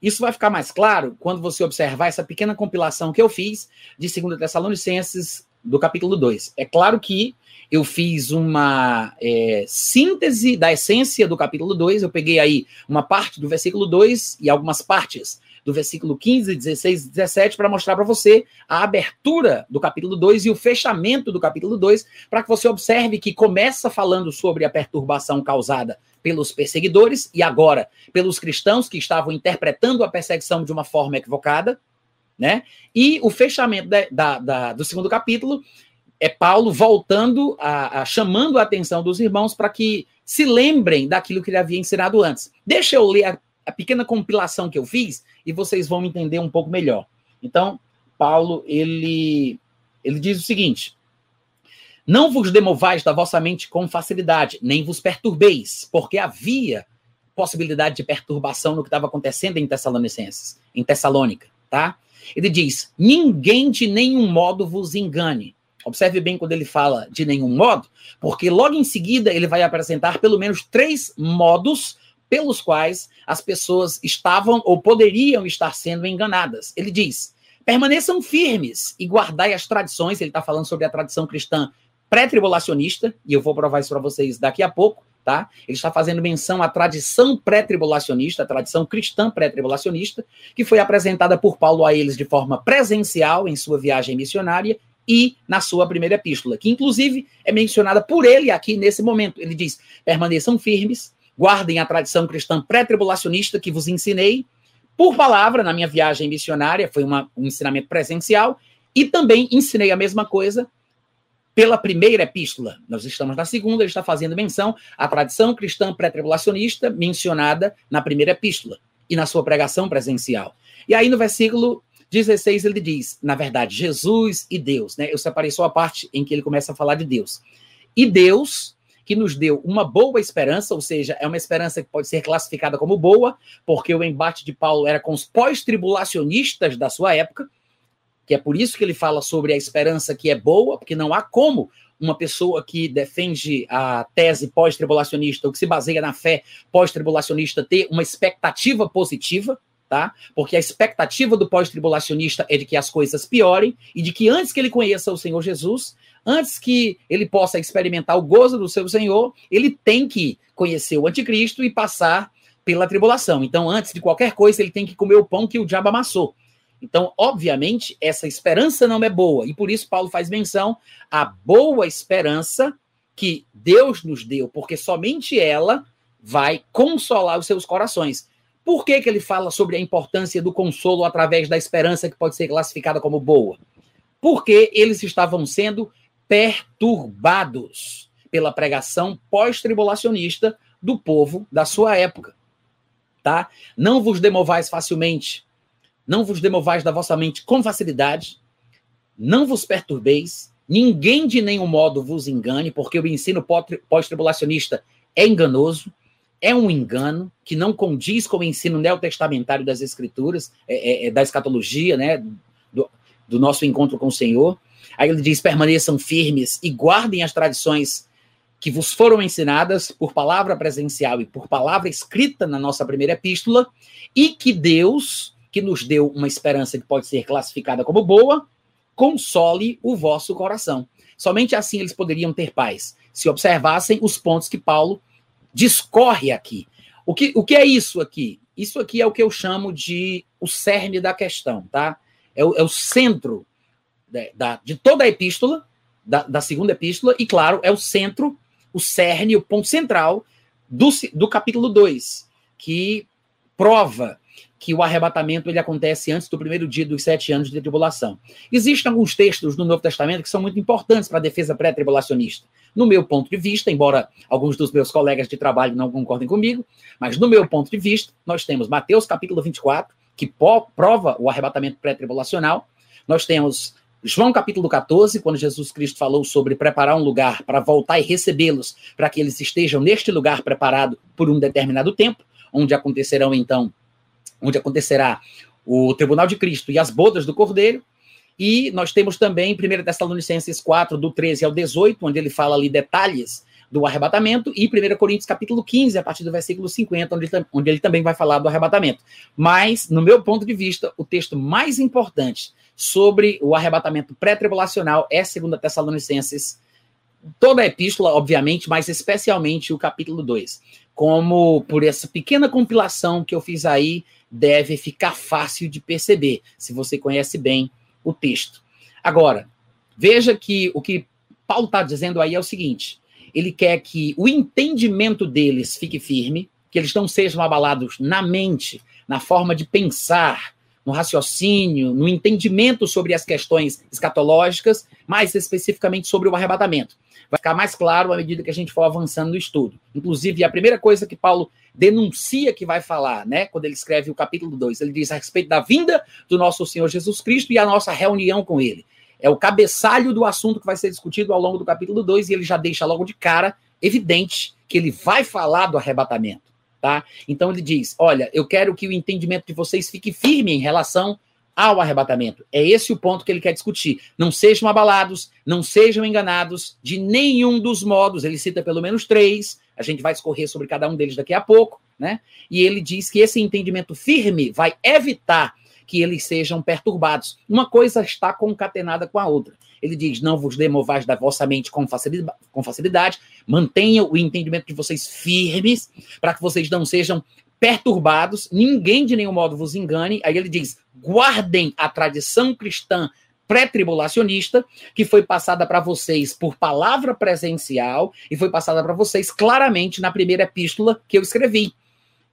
Isso vai ficar mais claro quando você observar essa pequena compilação que eu fiz de 2 Tessalonicenses, do capítulo 2. É claro que eu fiz uma é, síntese da essência do capítulo 2, eu peguei aí uma parte do versículo 2 e algumas partes do versículo 15, 16 e 17 para mostrar para você a abertura do capítulo 2 e o fechamento do capítulo 2, para que você observe que começa falando sobre a perturbação causada pelos perseguidores e agora pelos cristãos que estavam interpretando a perseguição de uma forma equivocada, né? E o fechamento da, da, da, do segundo capítulo é Paulo voltando a, a chamando a atenção dos irmãos para que se lembrem daquilo que ele havia ensinado antes. Deixa eu ler a, a pequena compilação que eu fiz e vocês vão entender um pouco melhor. Então, Paulo, ele, ele diz o seguinte: Não vos demovais da vossa mente com facilidade, nem vos perturbeis, porque havia possibilidade de perturbação no que estava acontecendo em Tessalonicenses, em Tessalônica, tá? Ele diz: Ninguém de nenhum modo vos engane. Observe bem quando ele fala de nenhum modo, porque logo em seguida ele vai apresentar pelo menos três modos pelos quais as pessoas estavam ou poderiam estar sendo enganadas. Ele diz: permaneçam firmes e guardai as tradições. Ele está falando sobre a tradição cristã pré-tribulacionista, e eu vou provar isso para vocês daqui a pouco, tá? Ele está fazendo menção à tradição pré-tribulacionista, a tradição cristã pré-tribulacionista, que foi apresentada por Paulo a eles de forma presencial em sua viagem missionária e na sua primeira epístola, que inclusive é mencionada por ele aqui nesse momento. Ele diz: permaneçam firmes, Guardem a tradição cristã pré-tribulacionista que vos ensinei por palavra na minha viagem missionária, foi uma, um ensinamento presencial, e também ensinei a mesma coisa pela primeira epístola. Nós estamos na segunda, ele está fazendo menção à tradição cristã pré-tribulacionista mencionada na primeira epístola e na sua pregação presencial. E aí no versículo 16 ele diz, na verdade, Jesus e Deus, né? Eu separei só a parte em que ele começa a falar de Deus. E Deus que nos deu uma boa esperança, ou seja, é uma esperança que pode ser classificada como boa, porque o embate de Paulo era com os pós-tribulacionistas da sua época, que é por isso que ele fala sobre a esperança que é boa, porque não há como uma pessoa que defende a tese pós-tribulacionista, ou que se baseia na fé pós-tribulacionista, ter uma expectativa positiva, tá? Porque a expectativa do pós-tribulacionista é de que as coisas piorem e de que antes que ele conheça o Senhor Jesus, antes que ele possa experimentar o gozo do seu Senhor, ele tem que conhecer o anticristo e passar pela tribulação. Então, antes de qualquer coisa, ele tem que comer o pão que o diabo amassou. Então, obviamente, essa esperança não é boa. E por isso Paulo faz menção à boa esperança que Deus nos deu, porque somente ela vai consolar os seus corações. Por que, que ele fala sobre a importância do consolo através da esperança que pode ser classificada como boa? Porque eles estavam sendo perturbados pela pregação pós-tribulacionista do povo da sua época. Tá? Não vos demovais facilmente, não vos demovais da vossa mente com facilidade, não vos perturbeis, ninguém de nenhum modo vos engane, porque o ensino pós-tribulacionista é enganoso, é um engano que não condiz com o ensino neotestamentário das escrituras, é, é, é da escatologia, né, do, do nosso encontro com o Senhor. Aí ele diz: permaneçam firmes e guardem as tradições que vos foram ensinadas por palavra presencial e por palavra escrita na nossa primeira epístola, e que Deus, que nos deu uma esperança que pode ser classificada como boa, console o vosso coração. Somente assim eles poderiam ter paz, se observassem os pontos que Paulo discorre aqui. O que, o que é isso aqui? Isso aqui é o que eu chamo de o cerne da questão, tá? É o, é o centro de, da, de toda a epístola, da, da, segunda epístola, e claro, é o centro, o cerne, o ponto central do, do capítulo 2, que prova que o arrebatamento ele acontece antes do primeiro dia dos sete anos de tribulação. Existem alguns textos no Novo Testamento que são muito importantes para a defesa pré-tribulacionista. No meu ponto de vista, embora alguns dos meus colegas de trabalho não concordem comigo, mas no meu ponto de vista, nós temos Mateus capítulo 24, que prova o arrebatamento pré-tribulacional. Nós temos João capítulo 14, quando Jesus Cristo falou sobre preparar um lugar para voltar e recebê-los, para que eles estejam neste lugar preparado por um determinado tempo, onde acontecerão então onde acontecerá o Tribunal de Cristo e as bodas do Cordeiro. E nós temos também 1 Tessalonicenses 4, do 13 ao 18, onde ele fala ali detalhes do arrebatamento, e 1 Coríntios capítulo 15, a partir do versículo 50, onde ele, onde ele também vai falar do arrebatamento. Mas, no meu ponto de vista, o texto mais importante sobre o arrebatamento pré-tribulacional é 2 Tessalonicenses, toda a epístola, obviamente, mas especialmente o capítulo 2. Como por essa pequena compilação que eu fiz aí deve ficar fácil de perceber, se você conhece bem o texto. Agora, veja que o que Paulo está dizendo aí é o seguinte: ele quer que o entendimento deles fique firme, que eles não sejam abalados na mente, na forma de pensar, no raciocínio, no entendimento sobre as questões escatológicas, mais especificamente sobre o arrebatamento. Vai ficar mais claro à medida que a gente for avançando no estudo. Inclusive, a primeira coisa que Paulo denuncia que vai falar, né? Quando ele escreve o capítulo 2, ele diz a respeito da vinda do nosso Senhor Jesus Cristo e a nossa reunião com ele. É o cabeçalho do assunto que vai ser discutido ao longo do capítulo 2 e ele já deixa logo de cara evidente que ele vai falar do arrebatamento, tá? Então ele diz: "Olha, eu quero que o entendimento de vocês fique firme em relação ao arrebatamento. É esse o ponto que ele quer discutir. Não sejam abalados, não sejam enganados de nenhum dos modos. Ele cita pelo menos três. A gente vai escorrer sobre cada um deles daqui a pouco, né? E ele diz que esse entendimento firme vai evitar que eles sejam perturbados. Uma coisa está concatenada com a outra. Ele diz: Não vos demovais da vossa mente com facilidade, com facilidade. mantenha o entendimento de vocês firmes, para que vocês não sejam perturbados, ninguém de nenhum modo vos engane. Aí ele diz: guardem a tradição cristã pré-tribulacionista, que foi passada para vocês por palavra presencial e foi passada para vocês claramente na primeira epístola que eu escrevi.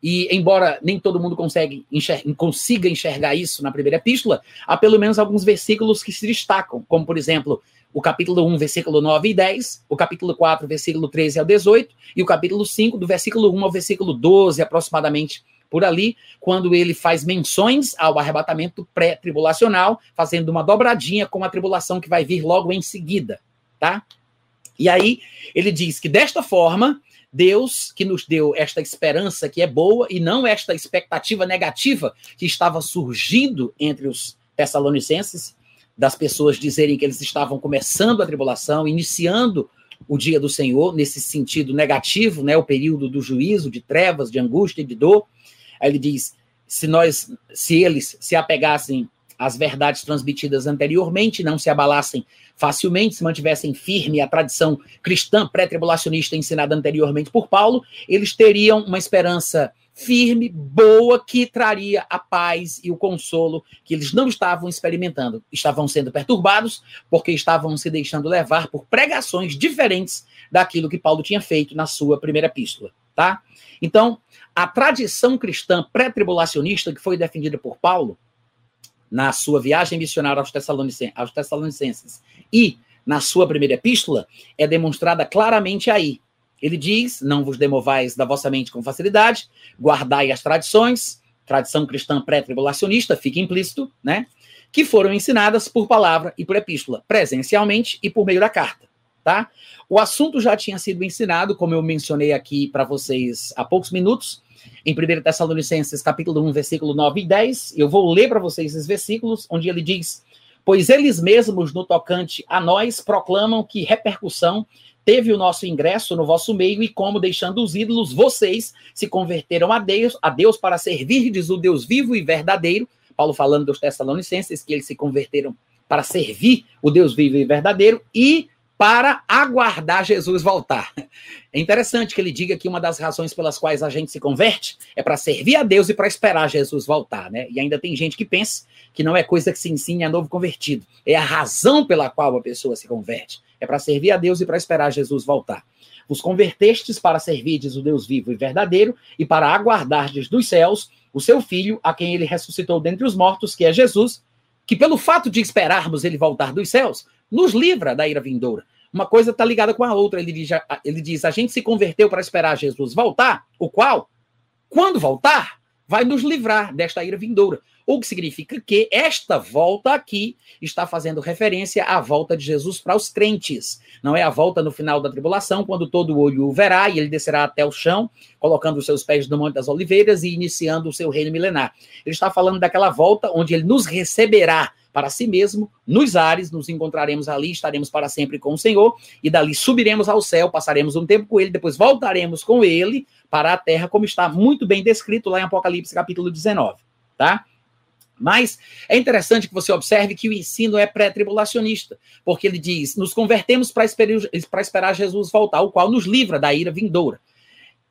E embora nem todo mundo consegue enxer consiga enxergar isso na primeira epístola, há pelo menos alguns versículos que se destacam, como por exemplo, o capítulo 1, versículo 9 e 10, o capítulo 4, versículo 13 ao 18, e o capítulo 5, do versículo 1 ao versículo 12, aproximadamente por ali, quando ele faz menções ao arrebatamento pré-tribulacional, fazendo uma dobradinha com a tribulação que vai vir logo em seguida, tá? E aí ele diz que desta forma, Deus que nos deu esta esperança que é boa e não esta expectativa negativa que estava surgindo entre os tessalonicenses, das pessoas dizerem que eles estavam começando a tribulação, iniciando o dia do Senhor, nesse sentido negativo, né, o período do juízo, de trevas, de angústia e de dor. Aí ele diz: se nós, se eles se apegassem às verdades transmitidas anteriormente, não se abalassem facilmente, se mantivessem firme a tradição cristã pré-tribulacionista ensinada anteriormente por Paulo, eles teriam uma esperança firme, boa, que traria a paz e o consolo que eles não estavam experimentando. Estavam sendo perturbados porque estavam se deixando levar por pregações diferentes daquilo que Paulo tinha feito na sua primeira epístola, tá? Então, a tradição cristã pré-tribulacionista que foi defendida por Paulo na sua viagem missionária aos, Tessalonicenses, e na sua primeira epístola é demonstrada claramente aí. Ele diz: Não vos demovais da vossa mente com facilidade, guardai as tradições, tradição cristã pré-tribulacionista, fica implícito, né? Que foram ensinadas por palavra e por epístola, presencialmente e por meio da carta, tá? O assunto já tinha sido ensinado, como eu mencionei aqui para vocês há poucos minutos, em 1 Tessalonicenses, capítulo 1, versículo 9 e 10. Eu vou ler para vocês esses versículos, onde ele diz: Pois eles mesmos, no tocante a nós, proclamam que repercussão teve o nosso ingresso no vosso meio e como, deixando os ídolos, vocês se converteram a Deus, a Deus para servirdes o Deus vivo e verdadeiro. Paulo falando dos Tessalonicenses, que eles se converteram para servir o Deus vivo e verdadeiro e para aguardar Jesus voltar. É interessante que ele diga que uma das razões pelas quais a gente se converte é para servir a Deus e para esperar Jesus voltar, né? E ainda tem gente que pensa que não é coisa que se ensine a novo convertido, é a razão pela qual a pessoa se converte, é para servir a Deus e para esperar Jesus voltar. Os convertestes para servir, diz o Deus vivo e verdadeiro, e para aguardar dos céus o seu filho, a quem ele ressuscitou dentre os mortos, que é Jesus, que pelo fato de esperarmos ele voltar dos céus, nos livra da ira vindoura. Uma coisa está ligada com a outra. Ele diz, ele diz: a gente se converteu para esperar Jesus voltar, o qual, quando voltar, vai nos livrar desta ira vindoura. O que significa que esta volta aqui está fazendo referência à volta de Jesus para os crentes. Não é a volta no final da tribulação, quando todo olho o verá e ele descerá até o chão, colocando os seus pés no Monte das Oliveiras e iniciando o seu reino milenar. Ele está falando daquela volta onde ele nos receberá para si mesmo, nos ares, nos encontraremos ali, estaremos para sempre com o Senhor, e dali subiremos ao céu, passaremos um tempo com ele, depois voltaremos com ele para a terra, como está muito bem descrito lá em Apocalipse capítulo 19, tá? Mas é interessante que você observe que o ensino é pré-tribulacionista, porque ele diz: nos convertemos para esperar Jesus voltar, o qual nos livra da ira vindoura.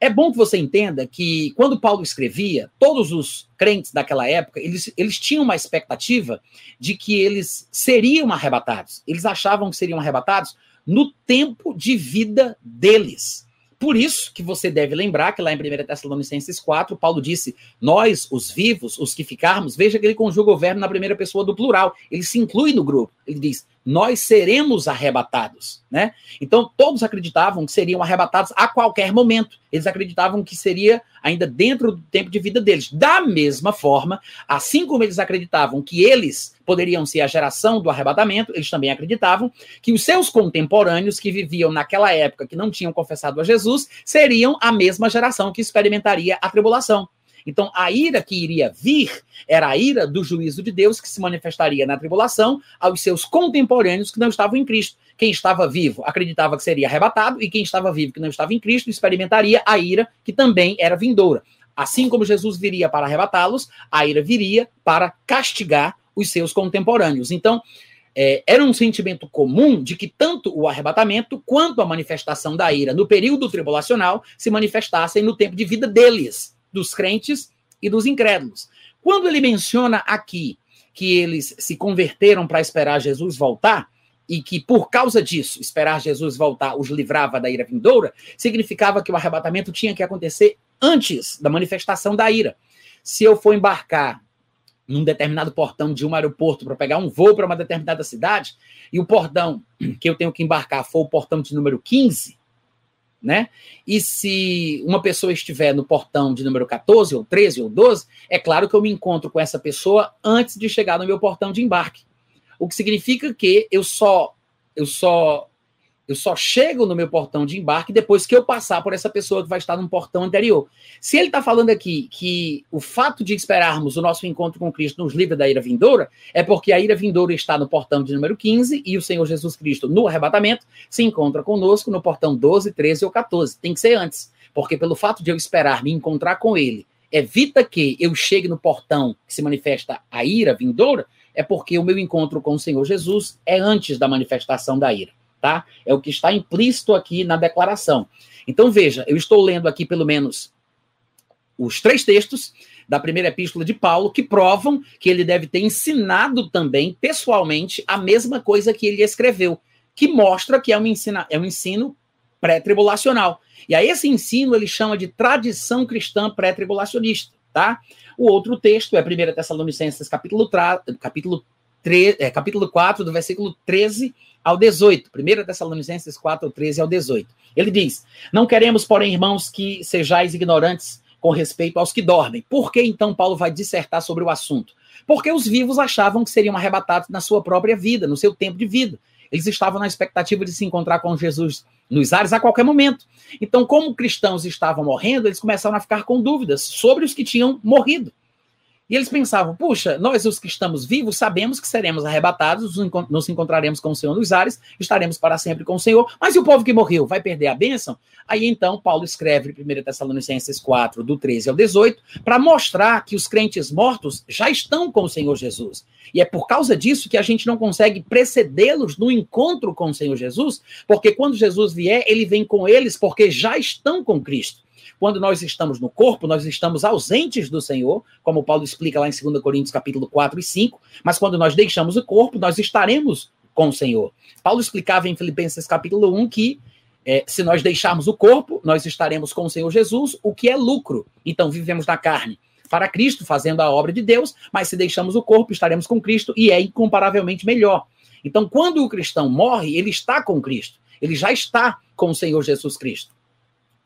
É bom que você entenda que quando Paulo escrevia, todos os crentes daquela época, eles, eles tinham uma expectativa de que eles seriam arrebatados. Eles achavam que seriam arrebatados no tempo de vida deles. Por isso que você deve lembrar que lá em 1 Tessalonicenses 4, Paulo disse: Nós, os vivos, os que ficarmos, veja que ele conjuga o verbo na primeira pessoa do plural, ele se inclui no grupo. Ele diz: nós seremos arrebatados, né? Então todos acreditavam que seriam arrebatados a qualquer momento. Eles acreditavam que seria ainda dentro do tempo de vida deles. Da mesma forma, assim como eles acreditavam que eles poderiam ser a geração do arrebatamento, eles também acreditavam que os seus contemporâneos que viviam naquela época, que não tinham confessado a Jesus, seriam a mesma geração que experimentaria a tribulação. Então, a ira que iria vir era a ira do juízo de Deus que se manifestaria na tribulação aos seus contemporâneos que não estavam em Cristo. Quem estava vivo acreditava que seria arrebatado, e quem estava vivo que não estava em Cristo experimentaria a ira que também era vindoura. Assim como Jesus viria para arrebatá-los, a ira viria para castigar os seus contemporâneos. Então, é, era um sentimento comum de que tanto o arrebatamento quanto a manifestação da ira no período tribulacional se manifestassem no tempo de vida deles dos crentes e dos incrédulos. Quando ele menciona aqui que eles se converteram para esperar Jesus voltar, e que por causa disso, esperar Jesus voltar os livrava da ira vindoura, significava que o arrebatamento tinha que acontecer antes da manifestação da ira. Se eu for embarcar num determinado portão de um aeroporto para pegar um voo para uma determinada cidade, e o portão que eu tenho que embarcar for o portão de número 15, né? E se uma pessoa estiver no portão de número 14, ou 13, ou 12, é claro que eu me encontro com essa pessoa antes de chegar no meu portão de embarque. O que significa que eu só eu só eu só chego no meu portão de embarque depois que eu passar por essa pessoa que vai estar no portão anterior. Se ele está falando aqui que o fato de esperarmos o nosso encontro com Cristo nos livra da ira vindoura, é porque a ira vindoura está no portão de número 15 e o Senhor Jesus Cristo, no arrebatamento, se encontra conosco no portão 12, 13 ou 14. Tem que ser antes, porque pelo fato de eu esperar me encontrar com ele, evita que eu chegue no portão que se manifesta a ira vindoura, é porque o meu encontro com o Senhor Jesus é antes da manifestação da ira tá? É o que está implícito aqui na declaração. Então veja, eu estou lendo aqui pelo menos os três textos da primeira epístola de Paulo que provam que ele deve ter ensinado também pessoalmente a mesma coisa que ele escreveu, que mostra que é um ensino, é um ensino pré-tribulacional. E a esse ensino ele chama de tradição cristã pré-tribulacionista, tá? O outro texto é 1 Tessalonicenses capítulo, tra... capítulo, 3, é, capítulo 4, do versículo 13 ao 18. 1 Tessalonicenses 4, 13 ao 18. Ele diz: Não queremos, porém, irmãos, que sejais ignorantes com respeito aos que dormem. Por que então Paulo vai dissertar sobre o assunto? Porque os vivos achavam que seriam arrebatados na sua própria vida, no seu tempo de vida. Eles estavam na expectativa de se encontrar com Jesus nos ares a qualquer momento. Então, como cristãos estavam morrendo, eles começaram a ficar com dúvidas sobre os que tinham morrido. E eles pensavam, puxa, nós os que estamos vivos sabemos que seremos arrebatados, nos encontraremos com o Senhor nos ares, estaremos para sempre com o Senhor, mas e o povo que morreu vai perder a bênção? Aí então Paulo escreve em 1 Tessalonicenses 4, do 13 ao 18, para mostrar que os crentes mortos já estão com o Senhor Jesus. E é por causa disso que a gente não consegue precedê-los no encontro com o Senhor Jesus, porque quando Jesus vier, ele vem com eles porque já estão com Cristo. Quando nós estamos no corpo, nós estamos ausentes do Senhor, como Paulo explica lá em 2 Coríntios capítulo 4 e 5, mas quando nós deixamos o corpo, nós estaremos com o Senhor. Paulo explicava em Filipenses capítulo 1 que é, se nós deixarmos o corpo, nós estaremos com o Senhor Jesus, o que é lucro. Então, vivemos na carne para Cristo, fazendo a obra de Deus, mas se deixamos o corpo, estaremos com Cristo e é incomparavelmente melhor. Então, quando o cristão morre, ele está com Cristo, ele já está com o Senhor Jesus Cristo.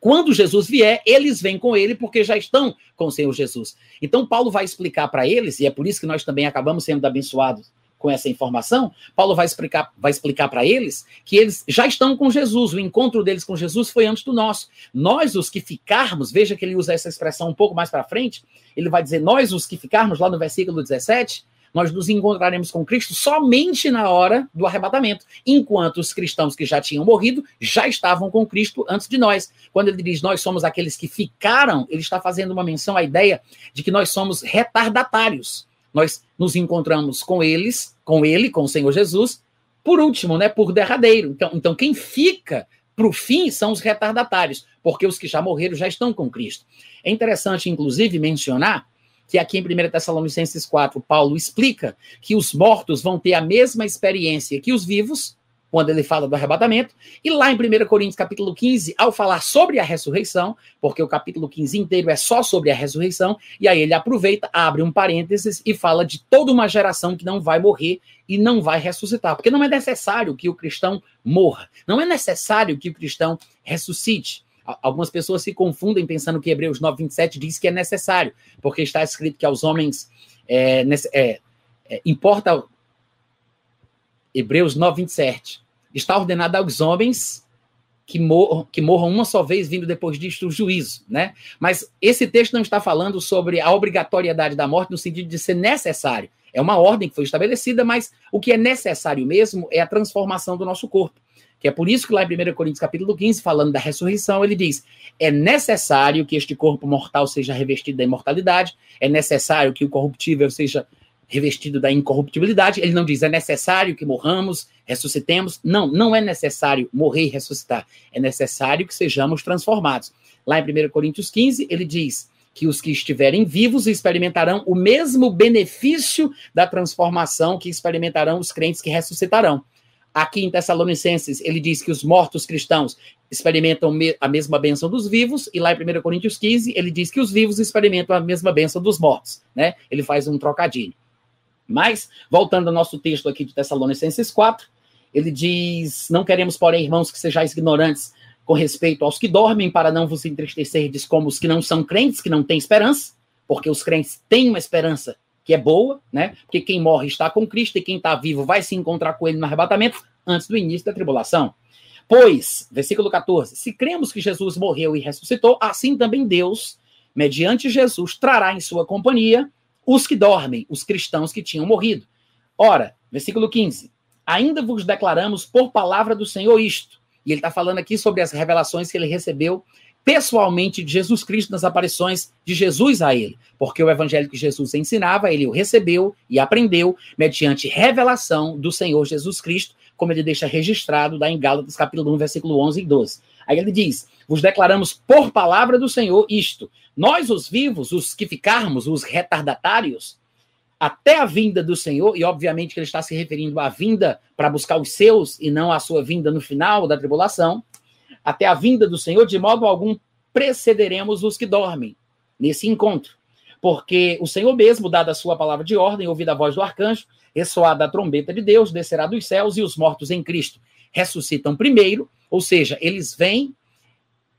Quando Jesus vier, eles vêm com ele porque já estão com o Senhor Jesus. Então, Paulo vai explicar para eles, e é por isso que nós também acabamos sendo abençoados com essa informação. Paulo vai explicar, vai explicar para eles que eles já estão com Jesus. O encontro deles com Jesus foi antes do nosso. Nós, os que ficarmos, veja que ele usa essa expressão um pouco mais para frente, ele vai dizer: Nós, os que ficarmos, lá no versículo 17, nós nos encontraremos com Cristo somente na hora do arrebatamento, enquanto os cristãos que já tinham morrido já estavam com Cristo antes de nós. Quando ele diz nós somos aqueles que ficaram, ele está fazendo uma menção à ideia de que nós somos retardatários. Nós nos encontramos com eles, com ele, com o Senhor Jesus, por último, né, por derradeiro. Então, então quem fica para o fim são os retardatários, porque os que já morreram já estão com Cristo. É interessante, inclusive, mencionar que aqui em 1 Tessalonicenses 4, Paulo explica que os mortos vão ter a mesma experiência que os vivos, quando ele fala do arrebatamento, e lá em 1 Coríntios capítulo 15, ao falar sobre a ressurreição, porque o capítulo 15 inteiro é só sobre a ressurreição, e aí ele aproveita, abre um parênteses e fala de toda uma geração que não vai morrer e não vai ressuscitar, porque não é necessário que o cristão morra, não é necessário que o cristão ressuscite. Algumas pessoas se confundem pensando que Hebreus 9, 27 diz que é necessário, porque está escrito que aos homens é, é, é, importa. Hebreus 9, 27. Está ordenado aos homens que morram, que morram uma só vez, vindo depois disto o juízo, né? Mas esse texto não está falando sobre a obrigatoriedade da morte no sentido de ser necessário. É uma ordem que foi estabelecida, mas o que é necessário mesmo é a transformação do nosso corpo. Que é por isso que lá em 1 Coríntios capítulo 15, falando da ressurreição, ele diz: é necessário que este corpo mortal seja revestido da imortalidade, é necessário que o corruptível seja revestido da incorruptibilidade. Ele não diz é necessário que morramos, ressuscitemos. Não, não é necessário morrer e ressuscitar. É necessário que sejamos transformados. Lá em 1 Coríntios 15, ele diz que os que estiverem vivos experimentarão o mesmo benefício da transformação que experimentarão os crentes que ressuscitarão. Aqui em Tessalonicenses, ele diz que os mortos cristãos experimentam a mesma bênção dos vivos, e lá em 1 Coríntios 15, ele diz que os vivos experimentam a mesma bênção dos mortos, né? Ele faz um trocadilho. Mas, voltando ao nosso texto aqui de Tessalonicenses 4, ele diz: Não queremos, porém, irmãos, que sejais ignorantes com respeito aos que dormem, para não vos entristecerdes como os que não são crentes, que não têm esperança, porque os crentes têm uma esperança que é boa, né? Porque quem morre está com Cristo e quem está vivo vai se encontrar com ele no arrebatamento antes do início da tribulação. Pois, versículo 14: se cremos que Jesus morreu e ressuscitou, assim também Deus, mediante Jesus, trará em sua companhia os que dormem, os cristãos que tinham morrido. Ora, versículo 15: ainda vos declaramos por palavra do Senhor isto. E ele está falando aqui sobre as revelações que ele recebeu pessoalmente de Jesus Cristo nas aparições de Jesus a ele, porque o evangelho que Jesus ensinava, ele o recebeu e aprendeu mediante revelação do Senhor Jesus Cristo, como ele deixa registrado lá em Gálatas capítulo 1, versículo 11 e 12. Aí ele diz: "Vos declaramos por palavra do Senhor isto: nós os vivos, os que ficarmos, os retardatários, até a vinda do Senhor, e obviamente que ele está se referindo à vinda para buscar os seus e não à sua vinda no final da tribulação, até a vinda do Senhor, de modo algum precederemos os que dormem nesse encontro. Porque o Senhor mesmo, dada a sua palavra de ordem, ouvida a voz do arcanjo, ressoada a trombeta de Deus, descerá dos céus e os mortos em Cristo ressuscitam primeiro, ou seja, eles vêm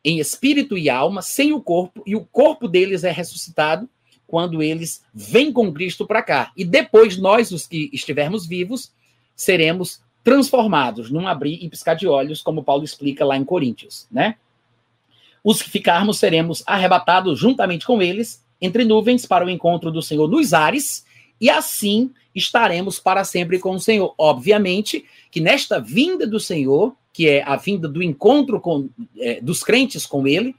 em espírito e alma, sem o corpo, e o corpo deles é ressuscitado quando eles vêm com Cristo para cá. E depois nós, os que estivermos vivos, seremos transformados num abrir e piscar de olhos, como Paulo explica lá em Coríntios, né? Os que ficarmos seremos arrebatados juntamente com eles entre nuvens para o encontro do Senhor nos ares, e assim estaremos para sempre com o Senhor. Obviamente que nesta vinda do Senhor, que é a vinda do encontro com, é, dos crentes com Ele,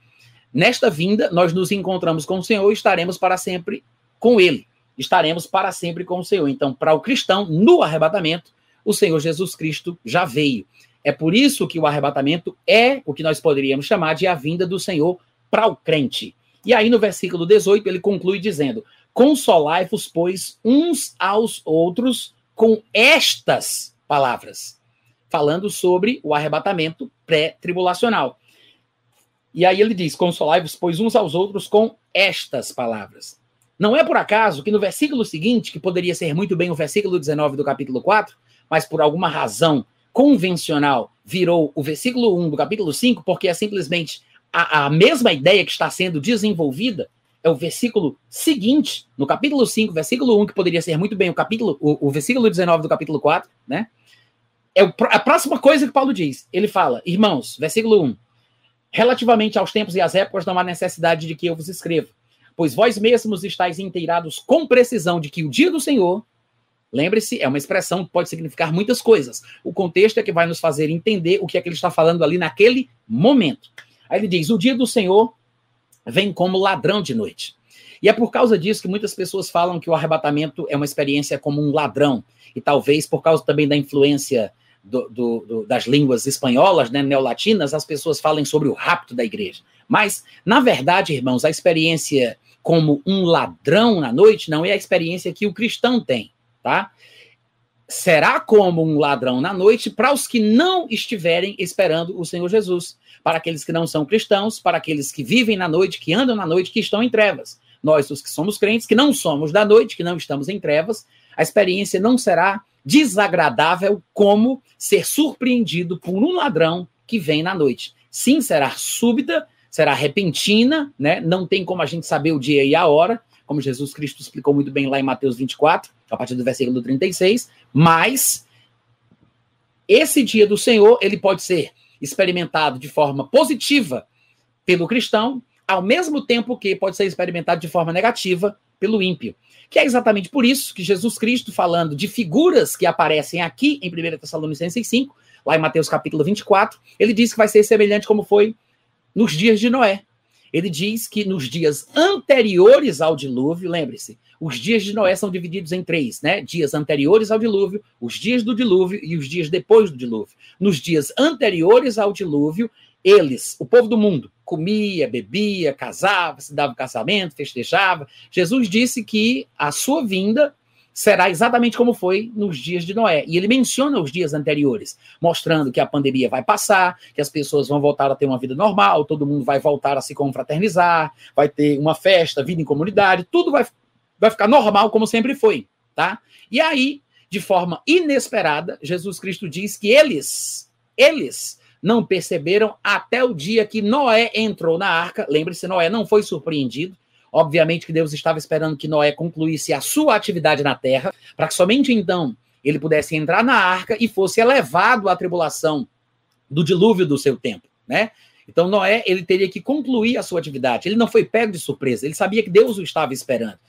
nesta vinda nós nos encontramos com o Senhor e estaremos para sempre com Ele. Estaremos para sempre com o Senhor. Então, para o cristão, no arrebatamento, o Senhor Jesus Cristo já veio. É por isso que o arrebatamento é o que nós poderíamos chamar de a vinda do Senhor para o crente. E aí, no versículo 18, ele conclui dizendo: Consolai-vos, pois, uns aos outros com estas palavras, falando sobre o arrebatamento pré-tribulacional. E aí ele diz: Consolai-vos, pois, uns aos outros com estas palavras. Não é por acaso que no versículo seguinte, que poderia ser muito bem o versículo 19 do capítulo 4, mas por alguma razão convencional virou o versículo 1 do capítulo 5, porque é simplesmente a, a mesma ideia que está sendo desenvolvida é o versículo seguinte, no capítulo 5, versículo 1, que poderia ser muito bem o capítulo, o, o versículo 19 do capítulo 4, né? É o, a próxima coisa que Paulo diz. Ele fala, irmãos, versículo 1, relativamente aos tempos e às épocas, não há necessidade de que eu vos escreva, pois vós mesmos estáis inteirados com precisão de que o dia do Senhor, lembre-se, é uma expressão que pode significar muitas coisas. O contexto é que vai nos fazer entender o que é que ele está falando ali naquele momento. Aí ele diz: O dia do Senhor vem como ladrão de noite. E é por causa disso que muitas pessoas falam que o arrebatamento é uma experiência como um ladrão. E talvez por causa também da influência do, do, do, das línguas espanholas, né, neolatinas, as pessoas falem sobre o rapto da igreja. Mas, na verdade, irmãos, a experiência como um ladrão na noite não é a experiência que o cristão tem, tá? Será como um ladrão na noite para os que não estiverem esperando o Senhor Jesus para aqueles que não são cristãos, para aqueles que vivem na noite, que andam na noite, que estão em trevas. Nós, os que somos crentes, que não somos da noite, que não estamos em trevas, a experiência não será desagradável como ser surpreendido por um ladrão que vem na noite. Sim, será súbita, será repentina, né? Não tem como a gente saber o dia e a hora, como Jesus Cristo explicou muito bem lá em Mateus 24, a partir do versículo 36, mas esse dia do Senhor, ele pode ser experimentado de forma positiva pelo cristão, ao mesmo tempo que pode ser experimentado de forma negativa pelo ímpio. Que é exatamente por isso que Jesus Cristo, falando de figuras que aparecem aqui em 1 Tessalonicenses 5, lá em Mateus capítulo 24, ele diz que vai ser semelhante como foi nos dias de Noé. Ele diz que nos dias anteriores ao dilúvio, lembre-se, os dias de Noé são divididos em três, né? Dias anteriores ao dilúvio, os dias do dilúvio e os dias depois do dilúvio. Nos dias anteriores ao dilúvio, eles, o povo do mundo, comia, bebia, casava, se dava casamento, festejava. Jesus disse que a sua vinda será exatamente como foi nos dias de Noé. E ele menciona os dias anteriores, mostrando que a pandemia vai passar, que as pessoas vão voltar a ter uma vida normal, todo mundo vai voltar a se confraternizar, vai ter uma festa, vida em comunidade, tudo vai, vai ficar normal como sempre foi, tá? E aí, de forma inesperada, Jesus Cristo diz que eles, eles não perceberam até o dia que Noé entrou na arca. Lembre-se, Noé não foi surpreendido. Obviamente que Deus estava esperando que Noé concluísse a sua atividade na terra, para que somente então ele pudesse entrar na arca e fosse elevado à tribulação do dilúvio do seu tempo, né? Então Noé, ele teria que concluir a sua atividade. Ele não foi pego de surpresa, ele sabia que Deus o estava esperando.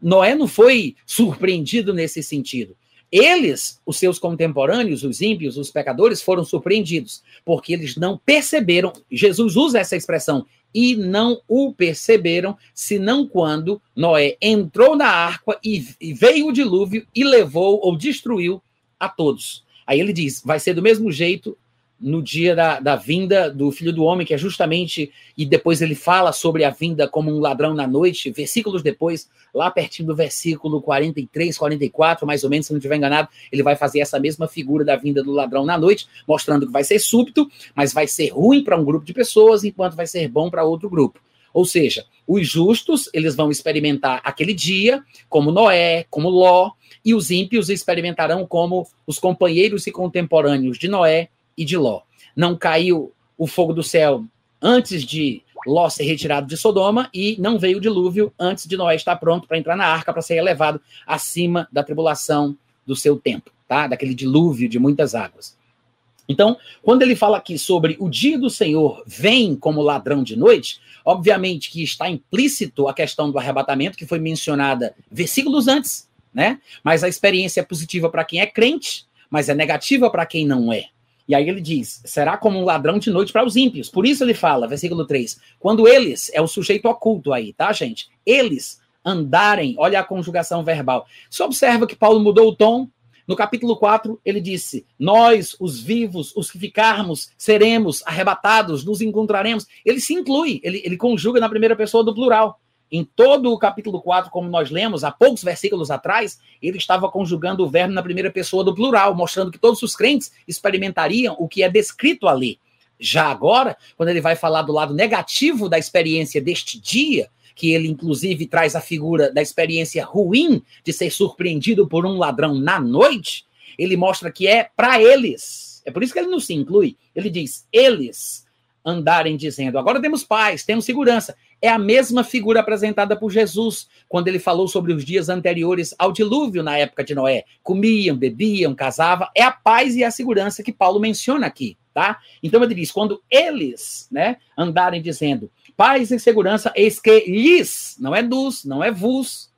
Noé não foi surpreendido nesse sentido. Eles, os seus contemporâneos, os ímpios, os pecadores, foram surpreendidos, porque eles não perceberam. Jesus usa essa expressão, e não o perceberam, senão quando Noé entrou na arca e, e veio o dilúvio e levou ou destruiu a todos. Aí ele diz: vai ser do mesmo jeito no dia da, da vinda do filho do homem, que é justamente, e depois ele fala sobre a vinda como um ladrão na noite, versículos depois, lá pertinho do versículo 43, 44, mais ou menos, se não estiver enganado, ele vai fazer essa mesma figura da vinda do ladrão na noite, mostrando que vai ser súbito, mas vai ser ruim para um grupo de pessoas, enquanto vai ser bom para outro grupo. Ou seja, os justos, eles vão experimentar aquele dia, como Noé, como Ló, e os ímpios experimentarão como os companheiros e contemporâneos de Noé, e de Ló. Não caiu o fogo do céu antes de Ló ser retirado de Sodoma e não veio o dilúvio antes de Noé estar pronto para entrar na arca para ser elevado acima da tribulação do seu tempo, tá? Daquele dilúvio de muitas águas. Então, quando ele fala aqui sobre o dia do Senhor vem como ladrão de noite, obviamente que está implícito a questão do arrebatamento, que foi mencionada versículos antes, né? Mas a experiência é positiva para quem é crente, mas é negativa para quem não é. E aí ele diz: será como um ladrão de noite para os ímpios. Por isso ele fala, versículo 3, quando eles, é o sujeito oculto aí, tá, gente? Eles andarem, olha a conjugação verbal. Você observa que Paulo mudou o tom, no capítulo 4, ele disse: Nós, os vivos, os que ficarmos, seremos arrebatados, nos encontraremos. Ele se inclui, ele, ele conjuga na primeira pessoa do plural. Em todo o capítulo 4, como nós lemos há poucos versículos atrás, ele estava conjugando o verbo na primeira pessoa do plural, mostrando que todos os crentes experimentariam o que é descrito ali. Já agora, quando ele vai falar do lado negativo da experiência deste dia, que ele inclusive traz a figura da experiência ruim de ser surpreendido por um ladrão na noite, ele mostra que é para eles. É por isso que ele não se inclui. Ele diz: eles andarem dizendo, agora temos paz, temos segurança. É a mesma figura apresentada por Jesus quando ele falou sobre os dias anteriores ao dilúvio na época de Noé. Comiam, bebiam, casavam. É a paz e a segurança que Paulo menciona aqui, tá? Então ele diz: quando eles, né, andarem dizendo, Paz e segurança, eis que lhes, não é dos, não é vos,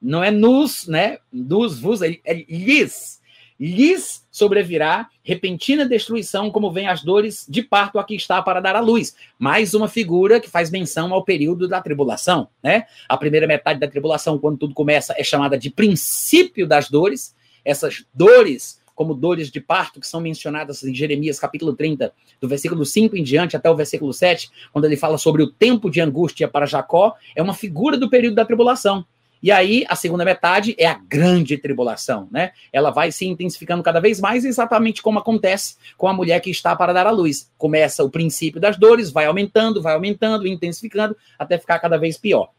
não é nos, né? Dos, vos, é, é lhes. Lhes sobrevirá repentina destruição, como vem as dores de parto aqui está para dar à luz. Mais uma figura que faz menção ao período da tribulação, né? A primeira metade da tribulação, quando tudo começa, é chamada de princípio das dores. Essas dores como dores de parto, que são mencionadas em Jeremias capítulo 30, do versículo 5 em diante até o versículo 7, quando ele fala sobre o tempo de angústia para Jacó, é uma figura do período da tribulação. E aí, a segunda metade é a grande tribulação, né? Ela vai se intensificando cada vez mais, exatamente como acontece com a mulher que está para dar à luz. Começa o princípio das dores, vai aumentando, vai aumentando, intensificando, até ficar cada vez pior.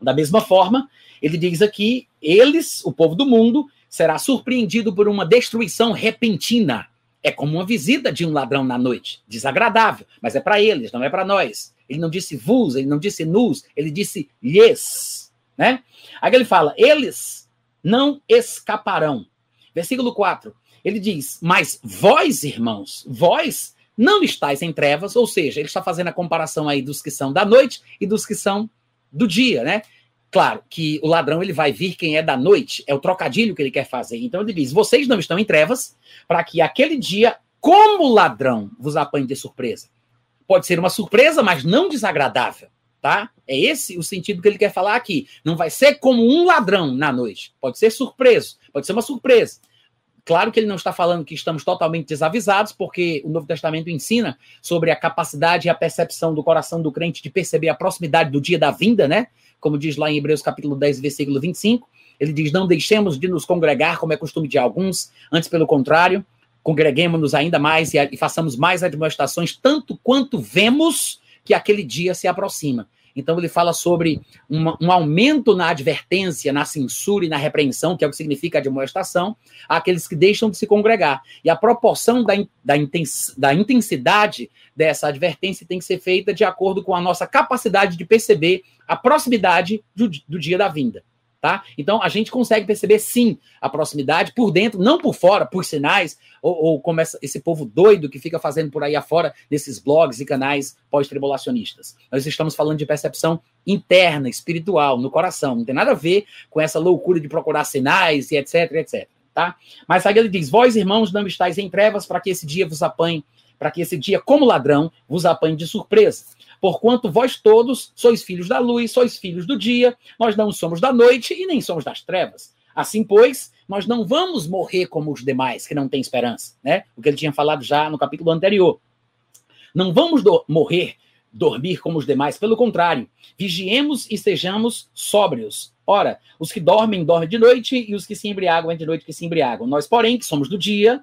Da mesma forma, ele diz aqui: eles, o povo do mundo, será surpreendido por uma destruição repentina. É como uma visita de um ladrão na noite. Desagradável, mas é para eles, não é para nós. Ele não disse vos, ele não disse nus, ele disse lhes. Né? Aí ele fala: eles não escaparão. Versículo 4. Ele diz: Mas vós, irmãos, vós não estáis em trevas, ou seja, ele está fazendo a comparação aí dos que são da noite e dos que são do dia, né? Claro que o ladrão ele vai vir quem é da noite, é o trocadilho que ele quer fazer. Então ele diz: vocês não estão em trevas, para que aquele dia, como ladrão, vos apanhe de surpresa. Pode ser uma surpresa, mas não desagradável, tá? É esse o sentido que ele quer falar aqui. Não vai ser como um ladrão na noite. Pode ser surpreso, pode ser uma surpresa. Claro que ele não está falando que estamos totalmente desavisados, porque o Novo Testamento ensina sobre a capacidade e a percepção do coração do crente de perceber a proximidade do dia da vinda, né? como diz lá em Hebreus capítulo 10, versículo 25, ele diz: Não deixemos de nos congregar, como é costume de alguns, antes, pelo contrário, congreguemos-nos ainda mais e, e façamos mais admoestações, tanto quanto vemos que aquele dia se aproxima. Então, ele fala sobre um aumento na advertência, na censura e na repreensão, que é o que significa a admoestação, àqueles que deixam de se congregar. E a proporção da, da, intens, da intensidade dessa advertência tem que ser feita de acordo com a nossa capacidade de perceber a proximidade do, do dia da vinda. Tá? Então a gente consegue perceber sim a proximidade por dentro, não por fora, por sinais, ou, ou como essa, esse povo doido que fica fazendo por aí afora nesses blogs e canais pós-tribulacionistas. Nós estamos falando de percepção interna, espiritual, no coração. Não tem nada a ver com essa loucura de procurar sinais e etc, etc. Tá? Mas aí ele diz: Vós, irmãos, não estáis em trevas para que esse dia vos apanhe, para que esse dia, como ladrão, vos apanhe de surpresa. Porquanto vós todos sois filhos da luz, sois filhos do dia, nós não somos da noite e nem somos das trevas. Assim, pois, nós não vamos morrer como os demais que não têm esperança, né? O que ele tinha falado já no capítulo anterior. Não vamos do morrer, dormir como os demais, pelo contrário, vigiemos e sejamos sóbrios. Ora, os que dormem, dormem de noite, e os que se embriagam, é de noite que se embriagam. Nós, porém, que somos do dia,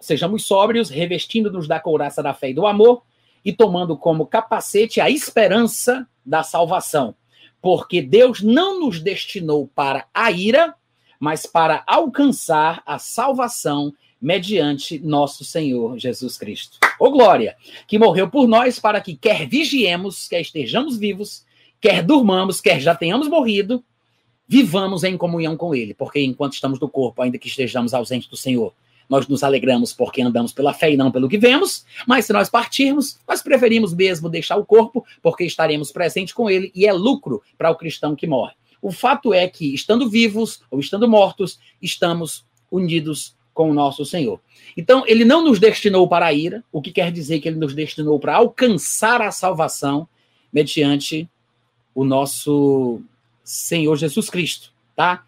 sejamos sóbrios, revestindo-nos da couraça da fé e do amor, e tomando como capacete a esperança da salvação. Porque Deus não nos destinou para a ira, mas para alcançar a salvação mediante nosso Senhor Jesus Cristo. Ô glória, que morreu por nós para que quer vigiemos, quer estejamos vivos, quer durmamos, quer já tenhamos morrido, vivamos em comunhão com ele, porque enquanto estamos no corpo, ainda que estejamos ausentes do Senhor, nós nos alegramos porque andamos pela fé e não pelo que vemos, mas se nós partirmos, nós preferimos mesmo deixar o corpo, porque estaremos presentes com ele e é lucro para o cristão que morre. O fato é que, estando vivos ou estando mortos, estamos unidos com o nosso Senhor. Então, ele não nos destinou para a ira, o que quer dizer que ele nos destinou para alcançar a salvação mediante o nosso Senhor Jesus Cristo, tá?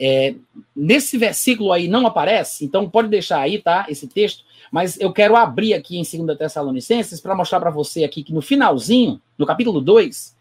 É, nesse versículo aí não aparece, então pode deixar aí, tá? Esse texto, mas eu quero abrir aqui em 2 Tessalonicenses para mostrar para você aqui que no finalzinho, no capítulo 2,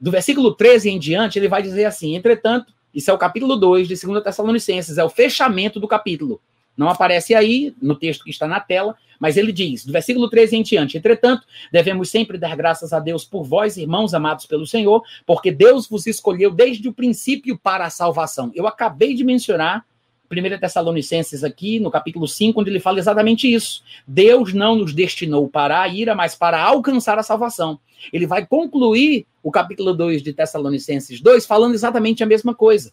do versículo 13 em diante, ele vai dizer assim: entretanto, isso é o capítulo 2 de 2 Tessalonicenses, é o fechamento do capítulo. Não aparece aí no texto que está na tela, mas ele diz, do versículo 13 em diante: Entretanto, devemos sempre dar graças a Deus por vós, irmãos amados pelo Senhor, porque Deus vos escolheu desde o princípio para a salvação. Eu acabei de mencionar 1 Tessalonicenses aqui, no capítulo 5, onde ele fala exatamente isso. Deus não nos destinou para a ira, mas para alcançar a salvação. Ele vai concluir o capítulo 2 de Tessalonicenses 2 falando exatamente a mesma coisa.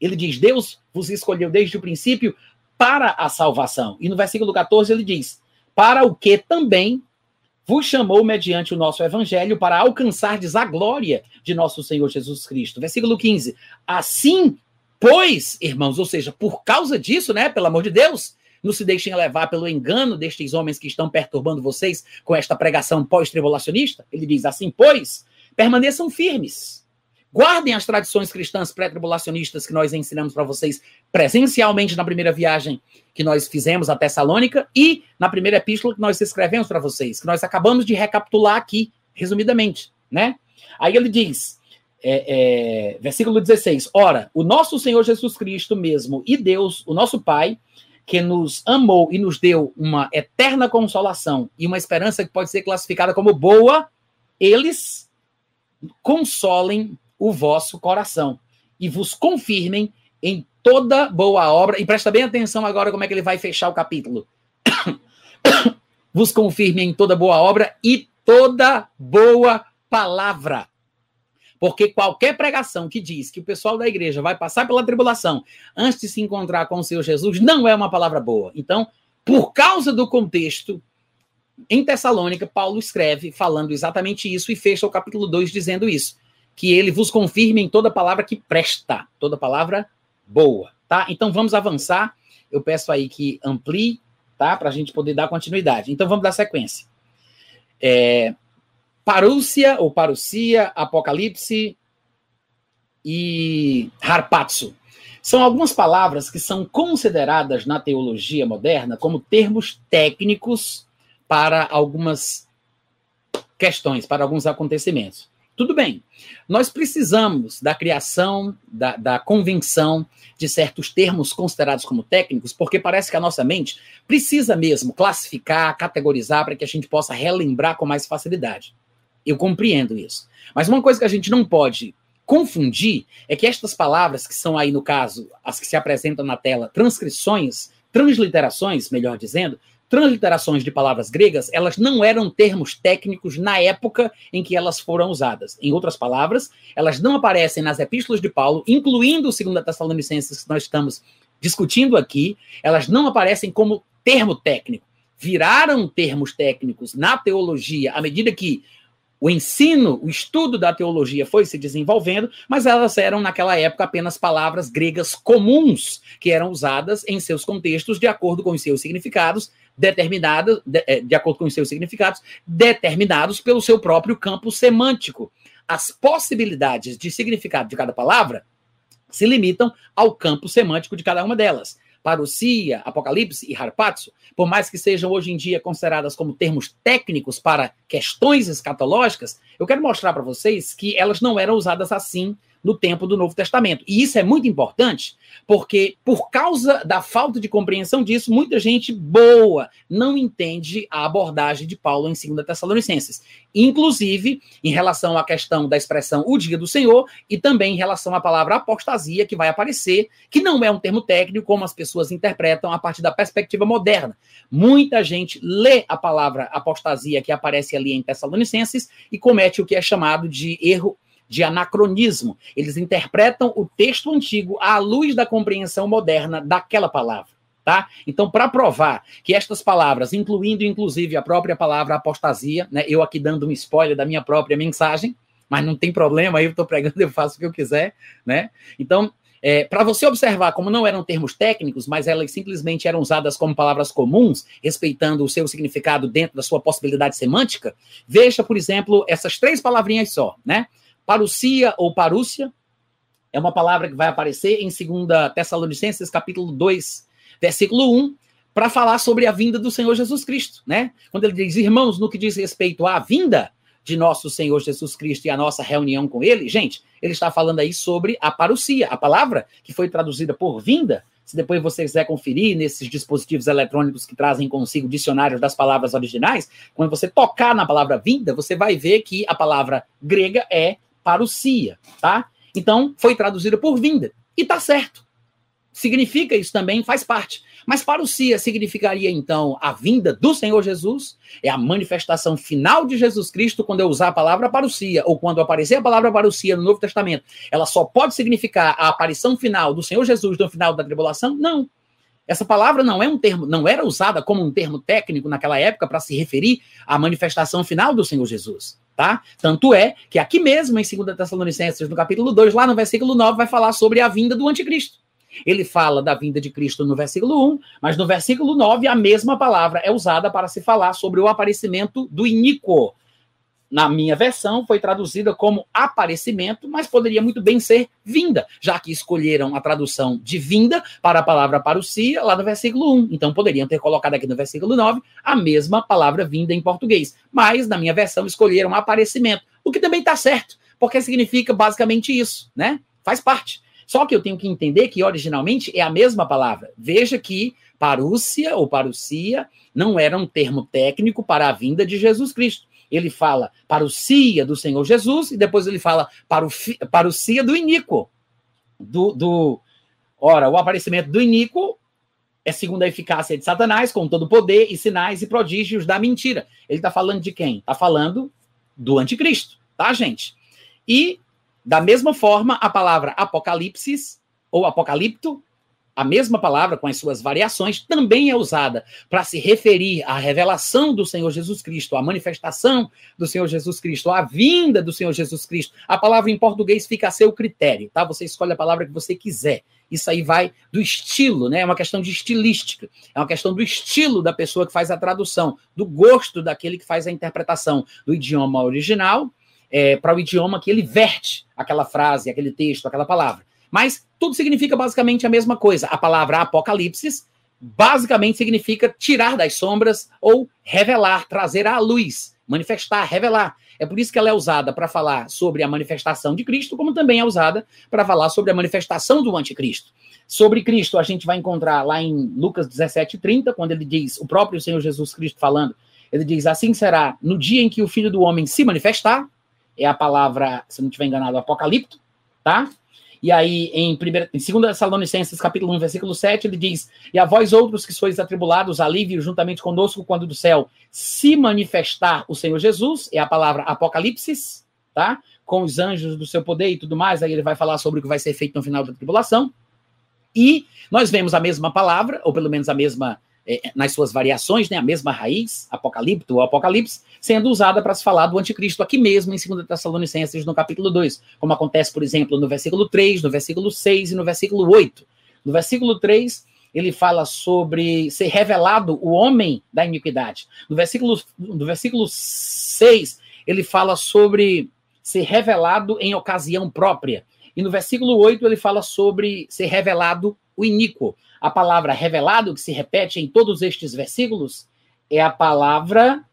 Ele diz: Deus vos escolheu desde o princípio para a salvação. E no versículo 14 ele diz: Para o que também vos chamou mediante o nosso evangelho para alcançardes a glória de nosso Senhor Jesus Cristo. Versículo 15: Assim, pois, irmãos, ou seja, por causa disso, né, pelo amor de Deus, não se deixem levar pelo engano destes homens que estão perturbando vocês com esta pregação pós-tribulacionista. Ele diz assim: Pois, permaneçam firmes Guardem as tradições cristãs pré-tribulacionistas que nós ensinamos para vocês presencialmente na primeira viagem que nós fizemos a Tessalônica e na primeira epístola que nós escrevemos para vocês, que nós acabamos de recapitular aqui, resumidamente, né? Aí ele diz, é, é, versículo 16: Ora, o nosso Senhor Jesus Cristo mesmo e Deus, o nosso Pai, que nos amou e nos deu uma eterna consolação e uma esperança que pode ser classificada como boa, eles consolem o vosso coração e vos confirmem em toda boa obra. E presta bem atenção agora como é que ele vai fechar o capítulo. [coughs] vos confirmem em toda boa obra e toda boa palavra. Porque qualquer pregação que diz que o pessoal da igreja vai passar pela tribulação antes de se encontrar com o Senhor Jesus não é uma palavra boa. Então, por causa do contexto, em Tessalônica, Paulo escreve falando exatamente isso e fecha o capítulo 2 dizendo isso que ele vos confirme em toda palavra que presta, toda palavra boa, tá? Então vamos avançar. Eu peço aí que amplie, tá? Para a gente poder dar continuidade. Então vamos dar sequência. É, parúcia ou parucia, apocalipse e harpatsu. São algumas palavras que são consideradas na teologia moderna como termos técnicos para algumas questões, para alguns acontecimentos. Tudo bem. Nós precisamos da criação, da, da, convenção de certos termos considerados como técnicos, porque parece que a nossa mente precisa mesmo classificar, categorizar, para que a gente possa relembrar com mais facilidade. Eu compreendo isso. Mas uma coisa que a gente não pode confundir é que estas palavras, que são aí, no caso, as que se apresentam na tela, transcrições, transliterações, melhor dizendo, transliterações de palavras gregas, elas não eram termos técnicos na época em que elas foram usadas. Em outras palavras, elas não aparecem nas epístolas de Paulo, incluindo o 2 Tessalonicenses que nós estamos discutindo aqui, elas não aparecem como termo técnico. Viraram termos técnicos na teologia à medida que o ensino, o estudo da teologia foi se desenvolvendo, mas elas eram naquela época apenas palavras gregas comuns que eram usadas em seus contextos de acordo com os seus significados, determinadas, de, é, de acordo com os seus significados, determinados pelo seu próprio campo semântico. As possibilidades de significado de cada palavra se limitam ao campo semântico de cada uma delas. Parousia, Apocalipse e Harpatsu, por mais que sejam hoje em dia consideradas como termos técnicos para questões escatológicas, eu quero mostrar para vocês que elas não eram usadas assim no tempo do Novo Testamento. E isso é muito importante, porque por causa da falta de compreensão disso, muita gente boa não entende a abordagem de Paulo em 2 Tessalonicenses, inclusive em relação à questão da expressão o dia do Senhor e também em relação à palavra apostasia que vai aparecer, que não é um termo técnico como as pessoas interpretam a partir da perspectiva moderna. Muita gente lê a palavra apostasia que aparece ali em Tessalonicenses e comete o que é chamado de erro de anacronismo. Eles interpretam o texto antigo à luz da compreensão moderna daquela palavra. Tá? Então, para provar que estas palavras, incluindo inclusive a própria palavra apostasia, né, eu aqui dando um spoiler da minha própria mensagem, mas não tem problema, eu estou pregando, eu faço o que eu quiser, né? Então, é, para você observar como não eram termos técnicos, mas elas simplesmente eram usadas como palavras comuns, respeitando o seu significado dentro da sua possibilidade semântica, veja, por exemplo, essas três palavrinhas só, né? Parucia ou parúcia é uma palavra que vai aparecer em 2 Tessalonicenses, capítulo 2, versículo 1, para falar sobre a vinda do Senhor Jesus Cristo, né? Quando ele diz, irmãos, no que diz respeito à vinda de nosso Senhor Jesus Cristo e a nossa reunião com ele, gente, ele está falando aí sobre a parousia, a palavra que foi traduzida por vinda. Se depois você quiser conferir nesses dispositivos eletrônicos que trazem consigo dicionários das palavras originais, quando você tocar na palavra vinda, você vai ver que a palavra grega é parousia, tá? Então, foi traduzida por vinda. E tá certo significa isso também, faz parte. Mas parousia significaria então a vinda do Senhor Jesus, é a manifestação final de Jesus Cristo quando eu usar a palavra parousia, ou quando aparecer a palavra parousia no Novo Testamento. Ela só pode significar a aparição final do Senhor Jesus no final da tribulação? Não. Essa palavra não é um termo, não era usada como um termo técnico naquela época para se referir à manifestação final do Senhor Jesus, tá? Tanto é que aqui mesmo em 2 Tessalonicenses, no capítulo 2, lá no versículo 9, vai falar sobre a vinda do anticristo. Ele fala da vinda de Cristo no versículo 1, mas no versículo 9 a mesma palavra é usada para se falar sobre o aparecimento do iníquo. Na minha versão foi traduzida como aparecimento, mas poderia muito bem ser vinda, já que escolheram a tradução de vinda para a palavra parousia lá no versículo 1. Então poderiam ter colocado aqui no versículo 9 a mesma palavra vinda em português, mas na minha versão escolheram aparecimento, o que também está certo, porque significa basicamente isso, né? Faz parte. Só que eu tenho que entender que originalmente é a mesma palavra. Veja que parúcia ou parucia não era um termo técnico para a vinda de Jesus Cristo. Ele fala parucia do Senhor Jesus e depois ele fala parucia do iníquo. Do, do, ora, o aparecimento do iníquo é segundo a eficácia de Satanás, com todo o poder e sinais e prodígios da mentira. Ele está falando de quem? Está falando do anticristo, tá, gente? E da mesma forma, a palavra apocalipse ou apocalipto, a mesma palavra com as suas variações, também é usada para se referir à revelação do Senhor Jesus Cristo, à manifestação do Senhor Jesus Cristo, à vinda do Senhor Jesus Cristo. A palavra em português fica a seu critério, tá? Você escolhe a palavra que você quiser. Isso aí vai do estilo, né? É uma questão de estilística. É uma questão do estilo da pessoa que faz a tradução, do gosto daquele que faz a interpretação do idioma original é, para o idioma que ele verte aquela frase, aquele texto, aquela palavra. Mas tudo significa basicamente a mesma coisa. A palavra apocalipse basicamente significa tirar das sombras ou revelar, trazer à luz, manifestar, revelar. É por isso que ela é usada para falar sobre a manifestação de Cristo, como também é usada para falar sobre a manifestação do anticristo. Sobre Cristo, a gente vai encontrar lá em Lucas 17:30, quando ele diz, o próprio Senhor Jesus Cristo falando, ele diz: Assim será no dia em que o filho do homem se manifestar, é a palavra, se não estiver enganado, apocalipto, tá? E aí, em, primeira, em 2 Tessalonicenses, capítulo 1, versículo 7, ele diz: E a vós outros que sois atribulados, alívio juntamente conosco quando do céu se manifestar o Senhor Jesus, é a palavra apocalipse, tá? Com os anjos do seu poder e tudo mais, aí ele vai falar sobre o que vai ser feito no final da tribulação. E nós vemos a mesma palavra, ou pelo menos a mesma é, nas suas variações, né, a mesma raiz, apocalipto ou apocalipse, sendo usada para se falar do anticristo aqui mesmo em 2 Tessalonicenses, no capítulo 2, como acontece, por exemplo, no versículo 3, no versículo 6 e no versículo 8. No versículo 3, ele fala sobre ser revelado o homem da iniquidade. No versículo, no versículo 6, ele fala sobre ser revelado em ocasião própria. E no versículo 8, ele fala sobre ser revelado o iníquo. A palavra revelado, que se repete em todos estes versículos, é a palavra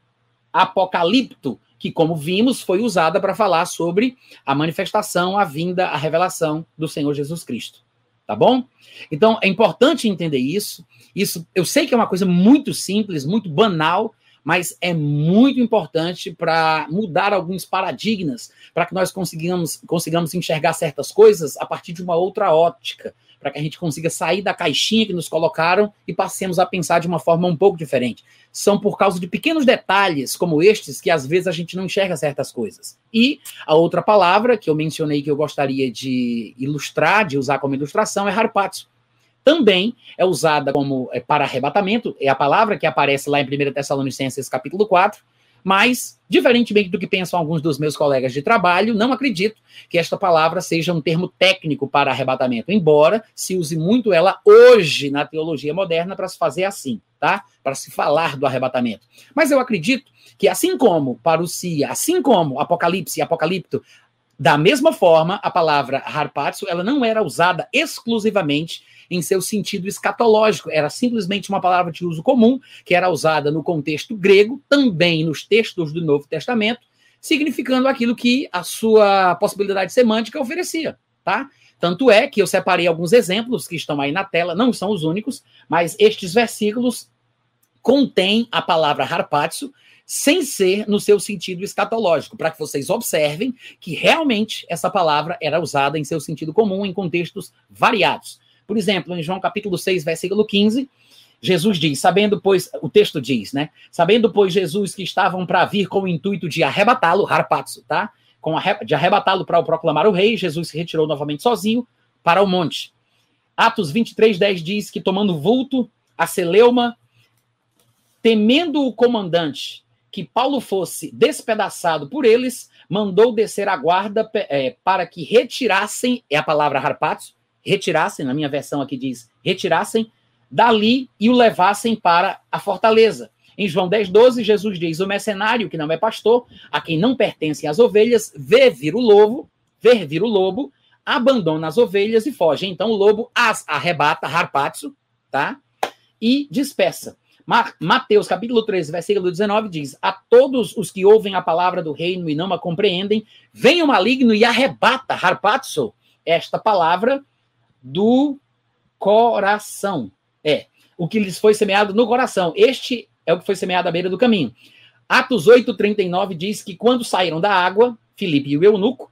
apocalipto, que, como vimos, foi usada para falar sobre a manifestação, a vinda, a revelação do Senhor Jesus Cristo. Tá bom? Então, é importante entender isso. Isso, eu sei que é uma coisa muito simples, muito banal, mas é muito importante para mudar alguns paradigmas, para que nós consigamos, consigamos enxergar certas coisas a partir de uma outra ótica, para que a gente consiga sair da caixinha que nos colocaram e passemos a pensar de uma forma um pouco diferente. São por causa de pequenos detalhes como estes que às vezes a gente não enxerga certas coisas. E a outra palavra que eu mencionei que eu gostaria de ilustrar, de usar como ilustração, é harpatio. também é usada como é, para arrebatamento, é a palavra que aparece lá em 1 Tessalonicenses capítulo 4, mas, diferentemente do que pensam alguns dos meus colegas de trabalho, não acredito que esta palavra seja um termo técnico para arrebatamento, embora se use muito ela hoje na teologia moderna para se fazer assim, tá? Para se falar do arrebatamento. Mas eu acredito que assim como parousia, assim como apocalipse e apocalipto, da mesma forma, a palavra harpazo, ela não era usada exclusivamente em seu sentido escatológico. Era simplesmente uma palavra de uso comum, que era usada no contexto grego, também nos textos do Novo Testamento, significando aquilo que a sua possibilidade semântica oferecia, tá? Tanto é que eu separei alguns exemplos que estão aí na tela, não são os únicos, mas estes versículos contêm a palavra harpazo, sem ser no seu sentido escatológico, para que vocês observem que realmente essa palavra era usada em seu sentido comum em contextos variados. Por exemplo, em João capítulo 6, versículo 15, Jesus diz, sabendo, pois, o texto diz, né? Sabendo, pois, Jesus que estavam para vir com o intuito de arrebatá-lo, harpazo, tá? Com de arrebatá-lo para o proclamar o rei, Jesus se retirou novamente sozinho para o monte. Atos 23, 10 diz que, tomando vulto, a celeuma, temendo o comandante que Paulo fosse despedaçado por eles, mandou descer a guarda é, para que retirassem, é a palavra harpazo, retirassem, na minha versão aqui diz, retirassem dali e o levassem para a fortaleza. Em João 10, 12, Jesus diz: O mercenário, que não é pastor, a quem não pertencem as ovelhas, vê vir o lobo, vê vir o lobo, abandona as ovelhas e foge. Então o lobo as arrebata, harpatsu, tá? E dispersa. Mateus capítulo 13, versículo 19 diz: A todos os que ouvem a palavra do reino e não a compreendem, vem o maligno e arrebata, harpatsu, esta palavra do coração. É, o que lhes foi semeado no coração. Este é o que foi semeado à beira do caminho. Atos 8:39 diz que quando saíram da água, Filipe e o eunuco,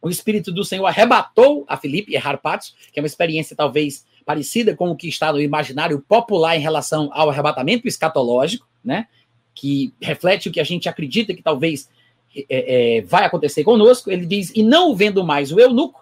o espírito do Senhor arrebatou a Filipe e a Harpatos, que é uma experiência talvez parecida com o que está no imaginário popular em relação ao arrebatamento escatológico, né? Que reflete o que a gente acredita que talvez é, é, vai acontecer conosco. Ele diz: e não vendo mais o eunuco,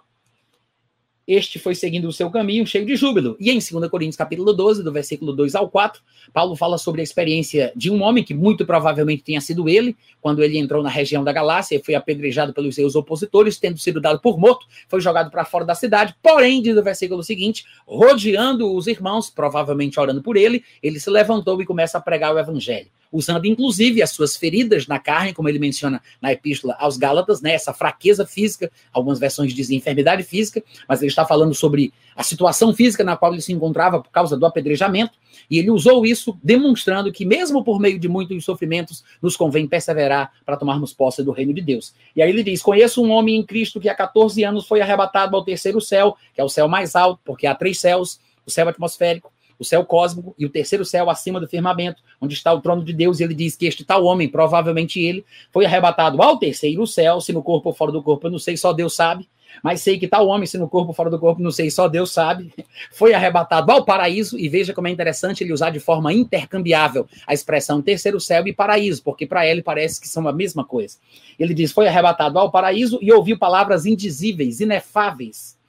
este foi seguindo o seu caminho cheio de júbilo. E em 2 Coríntios capítulo 12, do versículo 2 ao 4, Paulo fala sobre a experiência de um homem que muito provavelmente tenha sido ele, quando ele entrou na região da Galácia e foi apedrejado pelos seus opositores, tendo sido dado por morto, foi jogado para fora da cidade. Porém, diz o versículo seguinte, rodeando os irmãos, provavelmente orando por ele, ele se levantou e começa a pregar o evangelho usando inclusive as suas feridas na carne, como ele menciona na epístola aos Gálatas, né, essa fraqueza física, algumas versões dizem enfermidade física, mas ele está falando sobre a situação física na qual ele se encontrava por causa do apedrejamento, e ele usou isso demonstrando que mesmo por meio de muitos sofrimentos, nos convém perseverar para tomarmos posse do reino de Deus. E aí ele diz: "Conheço um homem em Cristo que há 14 anos foi arrebatado ao terceiro céu, que é o céu mais alto, porque há três céus, o céu atmosférico, o céu cósmico e o terceiro céu acima do firmamento, onde está o trono de Deus, e ele diz que este tal homem, provavelmente ele, foi arrebatado ao terceiro céu, se no corpo ou fora do corpo, eu não sei, só Deus sabe, mas sei que tal homem, se no corpo ou fora do corpo, não sei, só Deus sabe, [laughs] foi arrebatado ao paraíso, e veja como é interessante ele usar de forma intercambiável a expressão terceiro céu e paraíso, porque para ele parece que são a mesma coisa. Ele diz, foi arrebatado ao paraíso e ouviu palavras indizíveis, inefáveis,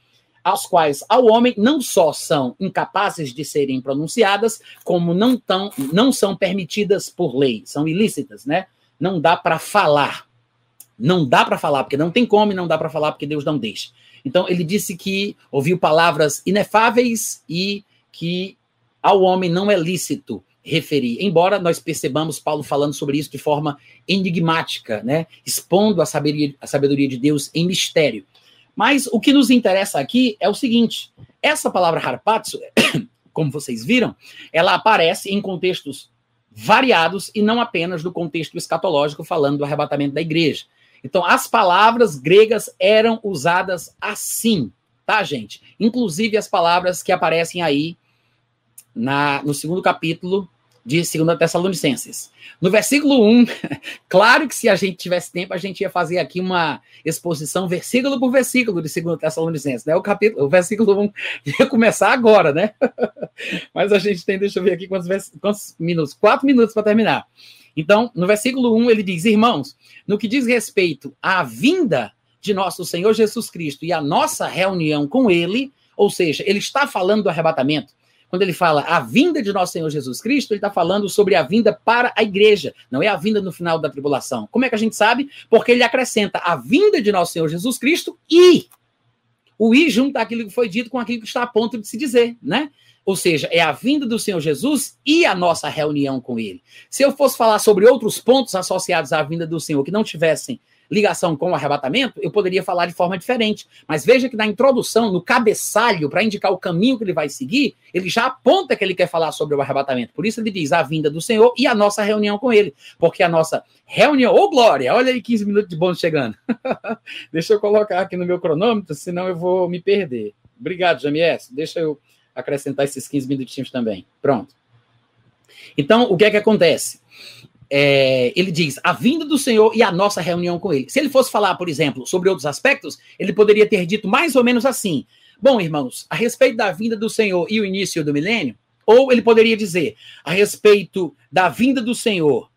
aos quais ao homem não só são incapazes de serem pronunciadas, como não, tão, não são permitidas por lei, são ilícitas, né? Não dá para falar. Não dá para falar, porque não tem como e não dá para falar porque Deus não deixa. Então ele disse que ouviu palavras inefáveis e que ao homem não é lícito referir. Embora nós percebamos Paulo falando sobre isso de forma enigmática, né? Expondo a sabedoria, a sabedoria de Deus em mistério. Mas o que nos interessa aqui é o seguinte: essa palavra harpatsu, [coughs] como vocês viram, ela aparece em contextos variados e não apenas no contexto escatológico, falando do arrebatamento da igreja. Então, as palavras gregas eram usadas assim, tá, gente? Inclusive as palavras que aparecem aí na, no segundo capítulo de 2 Tessalonicenses. No versículo 1, [laughs] claro que se a gente tivesse tempo, a gente ia fazer aqui uma exposição versículo por versículo de 2 Tessalonicenses, né? O capítulo, o versículo 1 [laughs] ia começar agora, né? [laughs] Mas a gente tem, deixa eu ver aqui quantos, quantos minutos, quatro minutos para terminar. Então, no versículo 1, ele diz: Irmãos, no que diz respeito à vinda de nosso Senhor Jesus Cristo e a nossa reunião com ele, Ou seja, ele está falando do arrebatamento. Quando ele fala a vinda de nosso Senhor Jesus Cristo, ele está falando sobre a vinda para a igreja, não é a vinda no final da tribulação. Como é que a gente sabe? Porque ele acrescenta a vinda de nosso Senhor Jesus Cristo e o i junta aquilo que foi dito com aquilo que está a ponto de se dizer, né? Ou seja, é a vinda do Senhor Jesus e a nossa reunião com ele. Se eu fosse falar sobre outros pontos associados à vinda do Senhor que não tivessem ligação com o arrebatamento, eu poderia falar de forma diferente. Mas veja que na introdução, no cabeçalho, para indicar o caminho que ele vai seguir, ele já aponta que ele quer falar sobre o arrebatamento. Por isso ele diz a vinda do Senhor e a nossa reunião com ele. Porque a nossa reunião, ô glória, olha aí 15 minutos de bônus chegando. [laughs] Deixa eu colocar aqui no meu cronômetro, senão eu vou me perder. Obrigado, Jamies. Deixa eu acrescentar esses 15 minutinhos também. Pronto. Então, o que é que acontece? É, ele diz a vinda do Senhor e a nossa reunião com ele. Se ele fosse falar, por exemplo, sobre outros aspectos, ele poderia ter dito mais ou menos assim: Bom, irmãos, a respeito da vinda do Senhor e o início do milênio, ou ele poderia dizer a respeito da vinda do Senhor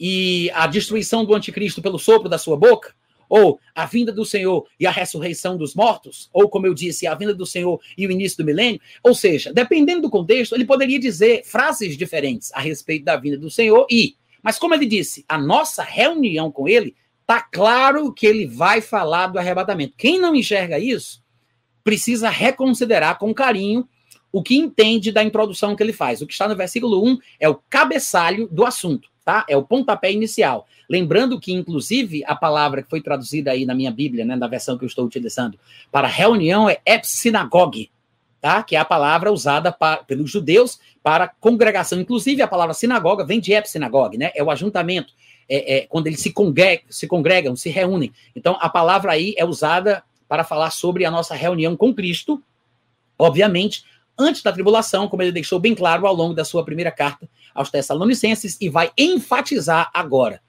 e a destruição do anticristo pelo sopro da sua boca, ou a vinda do Senhor e a ressurreição dos mortos, ou como eu disse, a vinda do Senhor e o início do milênio. Ou seja, dependendo do contexto, ele poderia dizer frases diferentes a respeito da vinda do Senhor e mas como ele disse, a nossa reunião com ele, tá claro que ele vai falar do arrebatamento. Quem não enxerga isso, precisa reconsiderar com carinho o que entende da introdução que ele faz. O que está no versículo 1 é o cabeçalho do assunto, tá? É o pontapé inicial. Lembrando que, inclusive, a palavra que foi traduzida aí na minha Bíblia, né, na versão que eu estou utilizando, para reunião é epsinagogue, tá? que é a palavra usada pelos judeus para congregação. Inclusive, a palavra sinagoga vem de epsinagogue, né? É o ajuntamento, é, é, quando eles se, congregam, se congregam, se reúnem. Então, a palavra aí é usada para falar sobre a nossa reunião com Cristo, obviamente, antes da tribulação, como ele deixou bem claro ao longo da sua primeira carta aos Tessalonicenses, e vai enfatizar agora,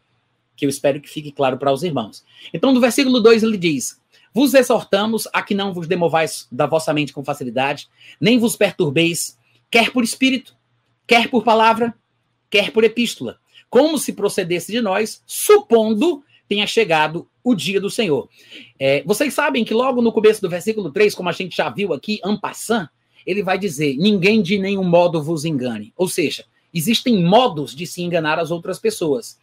que eu espero que fique claro para os irmãos. Então, no versículo 2, ele diz: vos exortamos a que não vos demovais da vossa mente com facilidade, nem vos perturbeis, quer por espírito, quer por palavra, quer por epístola, como se procedesse de nós, supondo tenha chegado o dia do Senhor. É, vocês sabem que logo no começo do versículo 3, como a gente já viu aqui, Ampassan, ele vai dizer: ninguém de nenhum modo vos engane. Ou seja, existem modos de se enganar as outras pessoas.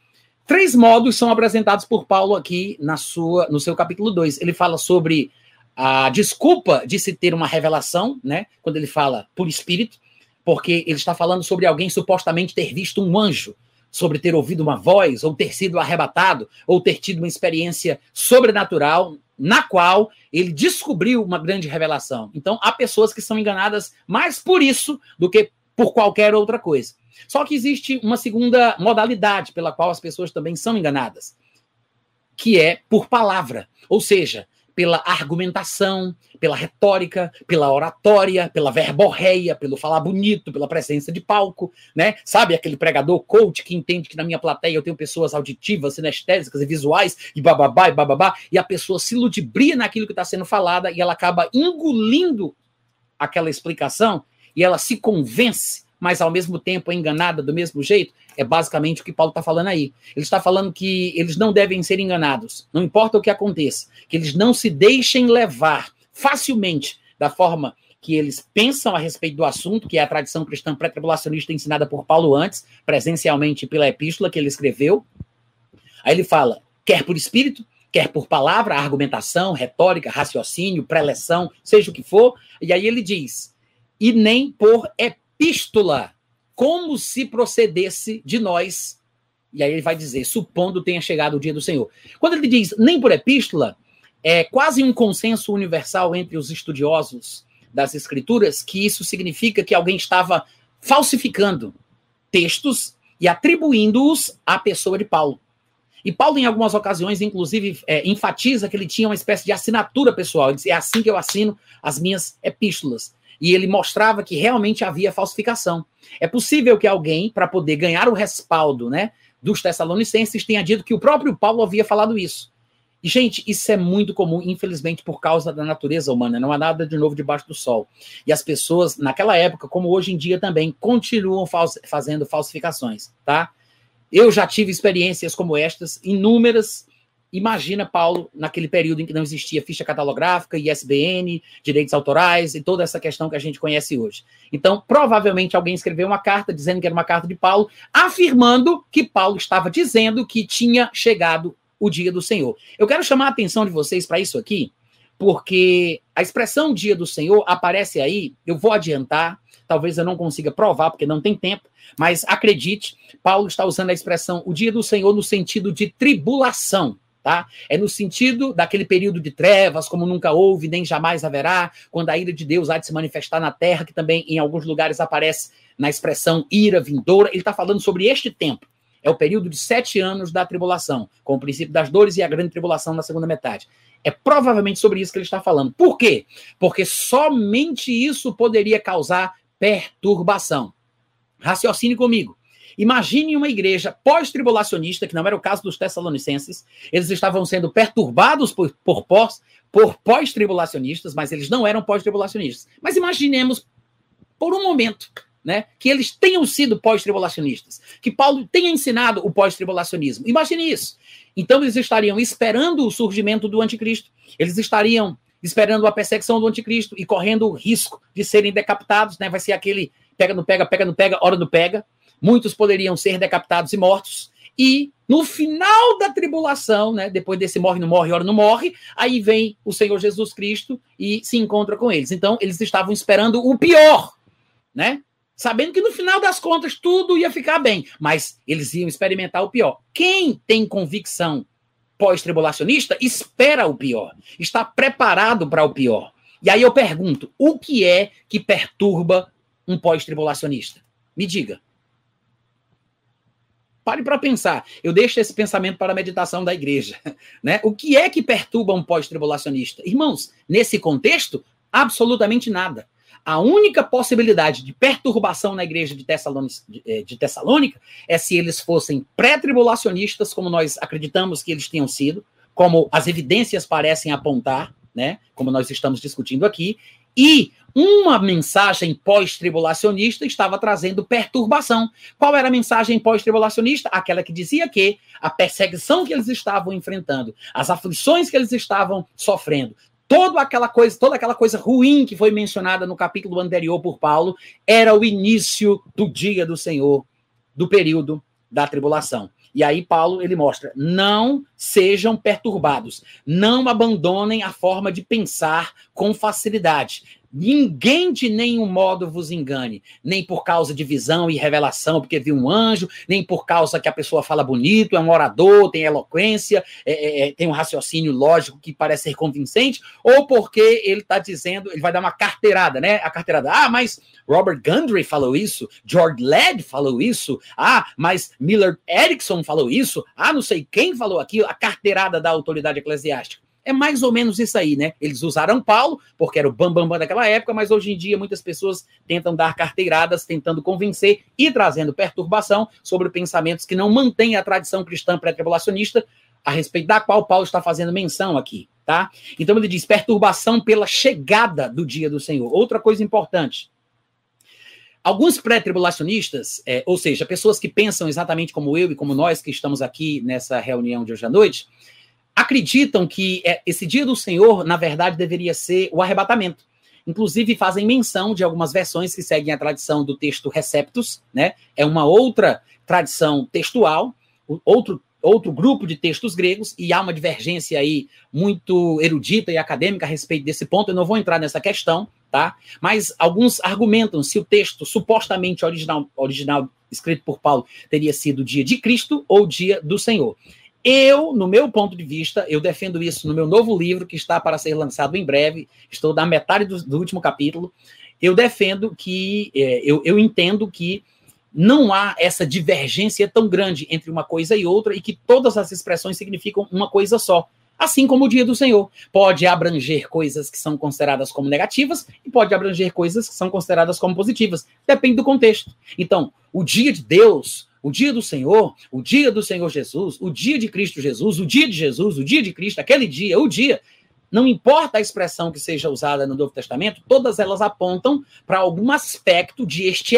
Três modos são apresentados por Paulo aqui na sua, no seu capítulo 2. Ele fala sobre a desculpa de se ter uma revelação, né? Quando ele fala por espírito, porque ele está falando sobre alguém supostamente ter visto um anjo, sobre ter ouvido uma voz, ou ter sido arrebatado, ou ter tido uma experiência sobrenatural na qual ele descobriu uma grande revelação. Então, há pessoas que são enganadas mais por isso do que por qualquer outra coisa. Só que existe uma segunda modalidade pela qual as pessoas também são enganadas, que é por palavra, ou seja, pela argumentação, pela retórica, pela oratória, pela verborreia, pelo falar bonito, pela presença de palco, né? Sabe aquele pregador coach que entende que na minha plateia eu tenho pessoas auditivas, sinestésicas e visuais e bababá e bababá, e a pessoa se ludibria naquilo que está sendo falada e ela acaba engolindo aquela explicação e ela se convence mas ao mesmo tempo é enganada do mesmo jeito, é basicamente o que Paulo está falando aí. Ele está falando que eles não devem ser enganados, não importa o que aconteça, que eles não se deixem levar facilmente da forma que eles pensam a respeito do assunto, que é a tradição cristã pré-tribulacionista ensinada por Paulo antes, presencialmente pela epístola que ele escreveu. Aí ele fala, quer por espírito, quer por palavra, argumentação, retórica, raciocínio, preleção, seja o que for. E aí ele diz, e nem por epístola como se procedesse de nós. E aí ele vai dizer, supondo tenha chegado o dia do Senhor. Quando ele diz nem por epístola, é quase um consenso universal entre os estudiosos das escrituras que isso significa que alguém estava falsificando textos e atribuindo-os à pessoa de Paulo. E Paulo, em algumas ocasiões, inclusive, é, enfatiza que ele tinha uma espécie de assinatura pessoal. Ele diz, é assim que eu assino as minhas epístolas e ele mostrava que realmente havia falsificação. É possível que alguém, para poder ganhar o respaldo né, dos Tessalonicenses, tenha dito que o próprio Paulo havia falado isso. E, gente, isso é muito comum, infelizmente, por causa da natureza humana. Não há nada de novo debaixo do sol. E as pessoas, naquela época, como hoje em dia também, continuam fazendo falsificações, tá? Eu já tive experiências como estas, inúmeras, imagina Paulo naquele período em que não existia ficha catalográfica, ISBN, direitos autorais e toda essa questão que a gente conhece hoje. Então, provavelmente alguém escreveu uma carta dizendo que era uma carta de Paulo, afirmando que Paulo estava dizendo que tinha chegado o dia do Senhor. Eu quero chamar a atenção de vocês para isso aqui, porque a expressão dia do Senhor aparece aí, eu vou adiantar, talvez eu não consiga provar porque não tem tempo, mas acredite, Paulo está usando a expressão o dia do Senhor no sentido de tribulação tá? É no sentido daquele período de trevas, como nunca houve, nem jamais haverá, quando a ira de Deus há de se manifestar na terra, que também em alguns lugares aparece na expressão ira vindoura. Ele está falando sobre este tempo. É o período de sete anos da tribulação, com o princípio das dores e a grande tribulação na segunda metade. É provavelmente sobre isso que ele está falando. Por quê? Porque somente isso poderia causar perturbação. Raciocine comigo. Imagine uma igreja pós-tribulacionista, que não era o caso dos Tessalonicenses, eles estavam sendo perturbados por, por, por pós-tribulacionistas, mas eles não eram pós-tribulacionistas. Mas imaginemos, por um momento, né, que eles tenham sido pós-tribulacionistas, que Paulo tenha ensinado o pós-tribulacionismo. Imagine isso. Então eles estariam esperando o surgimento do anticristo, eles estariam esperando a perseguição do anticristo e correndo o risco de serem decapitados, né? Vai ser aquele pega no pega, pega no pega, hora no pega muitos poderiam ser decapitados e mortos. E no final da tribulação, né, depois desse morre, não morre, ora não morre, aí vem o Senhor Jesus Cristo e se encontra com eles. Então, eles estavam esperando o pior, né? Sabendo que no final das contas tudo ia ficar bem, mas eles iam experimentar o pior. Quem tem convicção pós-tribulacionista espera o pior, está preparado para o pior. E aí eu pergunto: o que é que perturba um pós-tribulacionista? Me diga. Pare para pensar. Eu deixo esse pensamento para a meditação da igreja. [laughs] Né? O que é que perturba um pós-tribulacionista? Irmãos, nesse contexto, absolutamente nada. A única possibilidade de perturbação na igreja de, eh, de Tessalônica é se eles fossem pré-tribulacionistas, como nós acreditamos que eles tenham sido, como as evidências parecem apontar, né? Como nós estamos discutindo aqui, e uma mensagem pós-tribulacionista estava trazendo perturbação. Qual era a mensagem pós-tribulacionista? Aquela que dizia que a perseguição que eles estavam enfrentando, as aflições que eles estavam sofrendo, toda aquela coisa, toda aquela coisa ruim que foi mencionada no capítulo anterior por Paulo, era o início do dia do Senhor, do período da tribulação. E aí Paulo ele mostra: não sejam perturbados, não abandonem a forma de pensar com facilidade. Ninguém de nenhum modo vos engane, nem por causa de visão e revelação, porque viu um anjo, nem por causa que a pessoa fala bonito, é um orador, tem eloquência, é, é, é tem um raciocínio lógico que parece ser convincente, ou porque ele está dizendo, ele vai dar uma carteirada, né? A carteirada, ah, mas Robert Gundry falou isso, George Led falou isso, ah, mas Miller Erickson falou isso, ah, não sei quem falou aquilo, a carteirada da autoridade eclesiástica. É mais ou menos isso aí, né? Eles usaram Paulo, porque era o bambambam bam, bam daquela época, mas hoje em dia muitas pessoas tentam dar carteiradas, tentando convencer e trazendo perturbação sobre pensamentos que não mantêm a tradição cristã pré-tribulacionista, a respeito da qual Paulo está fazendo menção aqui, tá? Então ele diz perturbação pela chegada do dia do Senhor. Outra coisa importante. Alguns pré-tribulacionistas, é, ou seja, pessoas que pensam exatamente como eu e como nós que estamos aqui nessa reunião de hoje à noite, acreditam que é, esse dia do Senhor, na verdade, deveria ser o arrebatamento. Inclusive, fazem menção de algumas versões que seguem a tradição do texto Receptus, né? É uma outra tradição textual, outro, outro grupo de textos gregos, e há uma divergência aí muito erudita e acadêmica a respeito desse ponto. Eu não vou entrar nessa questão, tá? Mas alguns argumentam se o texto supostamente original, original escrito por Paulo teria sido o dia de Cristo ou o dia do Senhor. Eu, no meu ponto de vista, eu defendo isso no meu novo livro, que está para ser lançado em breve, estou na metade do, do último capítulo. Eu defendo que, é, eu, eu entendo que não há essa divergência tão grande entre uma coisa e outra e que todas as expressões significam uma coisa só. Assim como o dia do Senhor. Pode abranger coisas que são consideradas como negativas e pode abranger coisas que são consideradas como positivas. Depende do contexto. Então, o dia de Deus, o dia do Senhor, o dia do Senhor Jesus, o dia de Cristo Jesus, o dia de Jesus, o dia de Cristo, aquele dia, o dia. Não importa a expressão que seja usada no Novo Testamento, todas elas apontam para algum aspecto de este,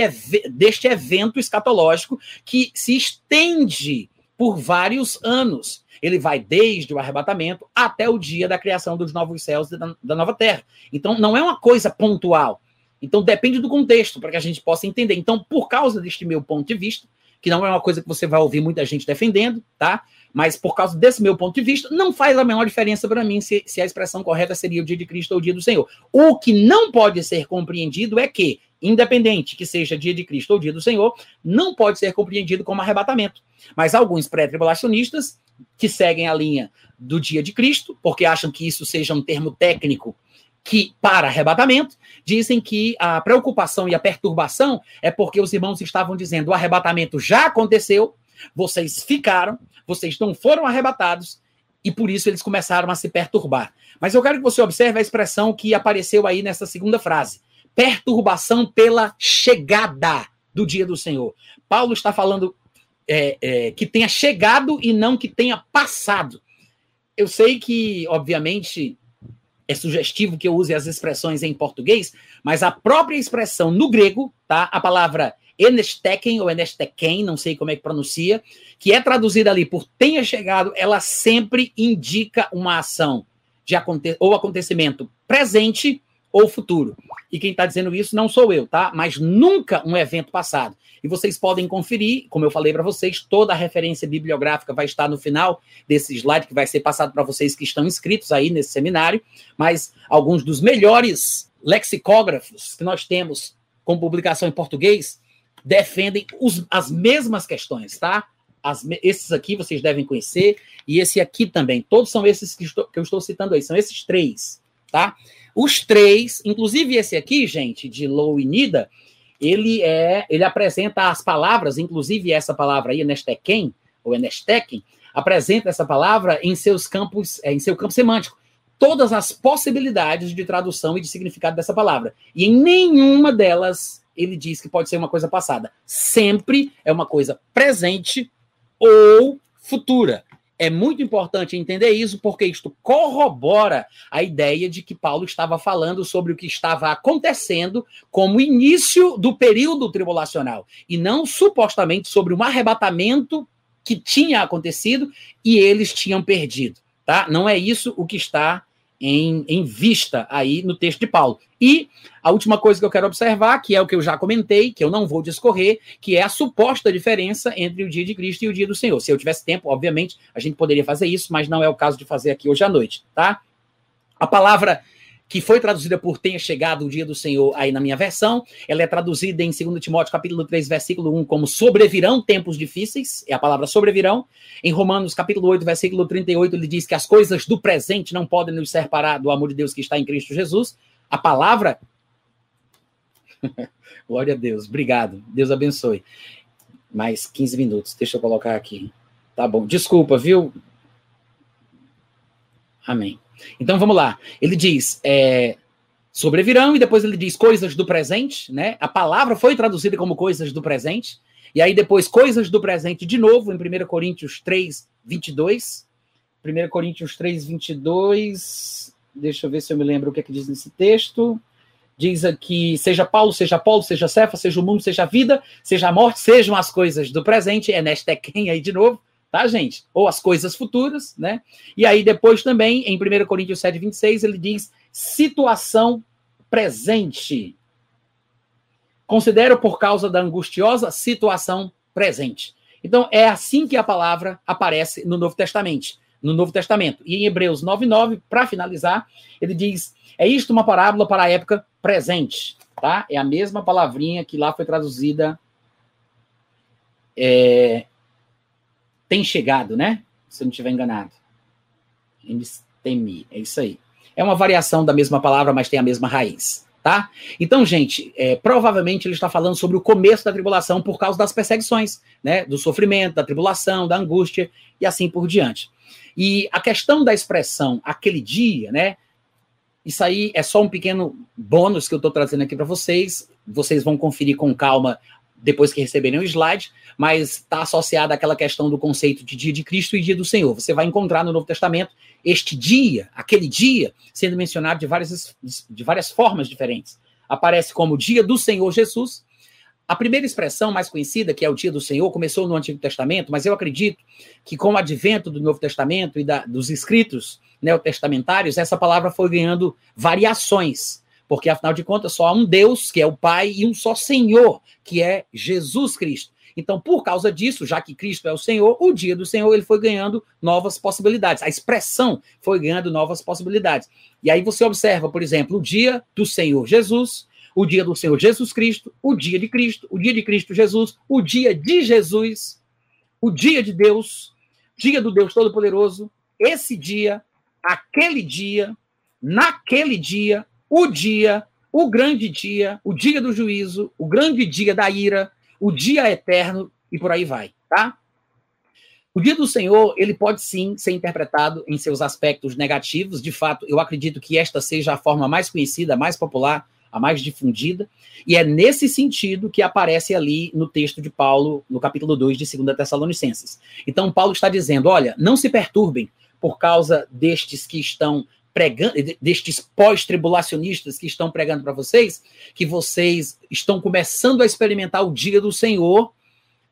deste evento escatológico que se estende por vários anos. Ele vai desde o arrebatamento até o dia da criação dos novos céus e da, da nova terra. Então, não é uma coisa pontual. Então, depende do contexto, para que a gente possa entender. Então, por causa deste meu ponto de vista, que não é uma coisa que você vai ouvir muita gente defendendo, tá? Mas por causa desse meu ponto de vista, não faz a menor diferença para mim se, se a expressão correta seria o dia de Cristo ou o dia do Senhor. O que não pode ser compreendido é que, independente que seja dia de Cristo ou dia do Senhor, não pode ser compreendido como arrebatamento. Mas alguns pré-tribulacionistas que seguem a linha do dia de Cristo, porque acham que isso seja um termo técnico que para arrebatamento, dizem que a preocupação e a perturbação é porque os irmãos estavam dizendo: o arrebatamento já aconteceu, vocês ficaram, vocês não foram arrebatados, e por isso eles começaram a se perturbar. Mas eu quero que você observe a expressão que apareceu aí nessa segunda frase: perturbação pela chegada do dia do Senhor. Paulo está falando é, é, que tenha chegado e não que tenha passado. Eu sei que, obviamente, é sugestivo que eu use as expressões em português, mas a própria expressão no grego, tá? A palavra enesteken ou enesteken, não sei como é que pronuncia, que é traduzida ali por tenha chegado, ela sempre indica uma ação de aconte ou acontecimento presente ou futuro. E quem está dizendo isso não sou eu, tá? Mas nunca um evento passado. E vocês podem conferir, como eu falei para vocês, toda a referência bibliográfica vai estar no final desse slide que vai ser passado para vocês que estão inscritos aí nesse seminário. Mas alguns dos melhores lexicógrafos que nós temos com publicação em português defendem os, as mesmas questões, tá? As, esses aqui vocês devem conhecer, e esse aqui também. Todos são esses que, estou, que eu estou citando aí, são esses três, tá? Os três, inclusive esse aqui, gente, de Low e Nida, ele é, ele apresenta as palavras, inclusive essa palavra aí, Nestequem, ou Enestequem, apresenta essa palavra em seus campos, é, em seu campo semântico. Todas as possibilidades de tradução e de significado dessa palavra. E em nenhuma delas ele diz que pode ser uma coisa passada. Sempre é uma coisa presente ou futura. É muito importante entender isso, porque isto corrobora a ideia de que Paulo estava falando sobre o que estava acontecendo como início do período tribulacional, e não supostamente sobre um arrebatamento que tinha acontecido e eles tinham perdido. Tá? Não é isso o que está em, em vista aí no texto de Paulo. E a última coisa que eu quero observar, que é o que eu já comentei, que eu não vou discorrer, que é a suposta diferença entre o dia de Cristo e o dia do Senhor. Se eu tivesse tempo, obviamente, a gente poderia fazer isso, mas não é o caso de fazer aqui hoje à noite, tá? A palavra que foi traduzida por tenha chegado o dia do Senhor aí na minha versão. Ela é traduzida em 2 Timóteo capítulo 3, versículo 1 como sobrevirão tempos difíceis, é a palavra sobrevirão. Em Romanos capítulo 8, versículo 38, ele diz que as coisas do presente não podem nos separar do amor de Deus que está em Cristo Jesus. A palavra [laughs] Glória a Deus. Obrigado. Deus abençoe. Mais 15 minutos. Deixa eu colocar aqui. Tá bom. Desculpa, viu? Amém. Então vamos lá. Ele diz é, sobrevirão e depois ele diz coisas do presente, né? A palavra foi traduzida como coisas do presente. E aí depois coisas do presente de novo em 1 Coríntios 3, 22. 1 Coríntios 3, 22. Deixa eu ver se eu me lembro o que é que diz nesse texto. Diz aqui, seja Paulo, seja Paulo, seja Cefa, seja o mundo, seja a vida, seja a morte, sejam as coisas do presente. É nesta quem aí de novo tá, gente? Ou as coisas futuras, né? E aí depois também, em 1 Coríntios 7, 26, ele diz situação presente. Considero por causa da angustiosa situação presente. Então, é assim que a palavra aparece no Novo Testamento. No Novo Testamento. E em Hebreus 9,9, para finalizar, ele diz: é isto uma parábola para a época presente. Tá? É a mesma palavrinha que lá foi traduzida é, tem chegado, né? Se eu não estiver enganado. Temi, é isso aí. É uma variação da mesma palavra, mas tem a mesma raiz, tá? Então, gente, é, provavelmente ele está falando sobre o começo da tribulação por causa das perseguições, né? Do sofrimento, da tribulação, da angústia e assim por diante. E a questão da expressão aquele dia, né? Isso aí é só um pequeno bônus que eu estou trazendo aqui para vocês. Vocês vão conferir com calma depois que receberem o slide, mas está associada àquela questão do conceito de dia de Cristo e dia do Senhor. Você vai encontrar no Novo Testamento este dia, aquele dia, sendo mencionado de várias, de várias formas diferentes. Aparece como dia do Senhor Jesus, A primeira expressão mais conhecida, que é o dia do Senhor, começou no Antigo Testamento, mas eu acredito que com o advento do Novo Testamento e da, dos escritos neotestamentários, essa palavra foi ganhando variações, porque afinal de contas só há um Deus, que é o Pai, e um só Senhor, que é Jesus Cristo. Então, por causa disso, já que Cristo é o Senhor, o dia do Senhor ele foi ganhando novas possibilidades. A expressão foi ganhando novas possibilidades. E aí você observa, por exemplo, o dia do Senhor Jesus, o dia do Senhor Jesus Cristo, o dia de Cristo, o dia de Cristo Jesus, o dia de Jesus, o dia de Deus, dia do Deus Todo-Poderoso, esse dia, aquele dia, naquele dia, o dia, o grande dia, o dia do juízo, o grande dia da ira, o dia eterno e por aí vai, tá? O dia do Senhor, ele pode sim ser interpretado em seus aspectos negativos. De fato, eu acredito que esta seja a forma mais conhecida, mais popular a mais difundida, e é nesse sentido que aparece ali no texto de Paulo, no capítulo 2 de 2 Tessalonicenses. Então, Paulo está dizendo: olha, não se perturbem por causa destes que estão pregando, destes pós-tribulacionistas que estão pregando para vocês, que vocês estão começando a experimentar o dia do Senhor,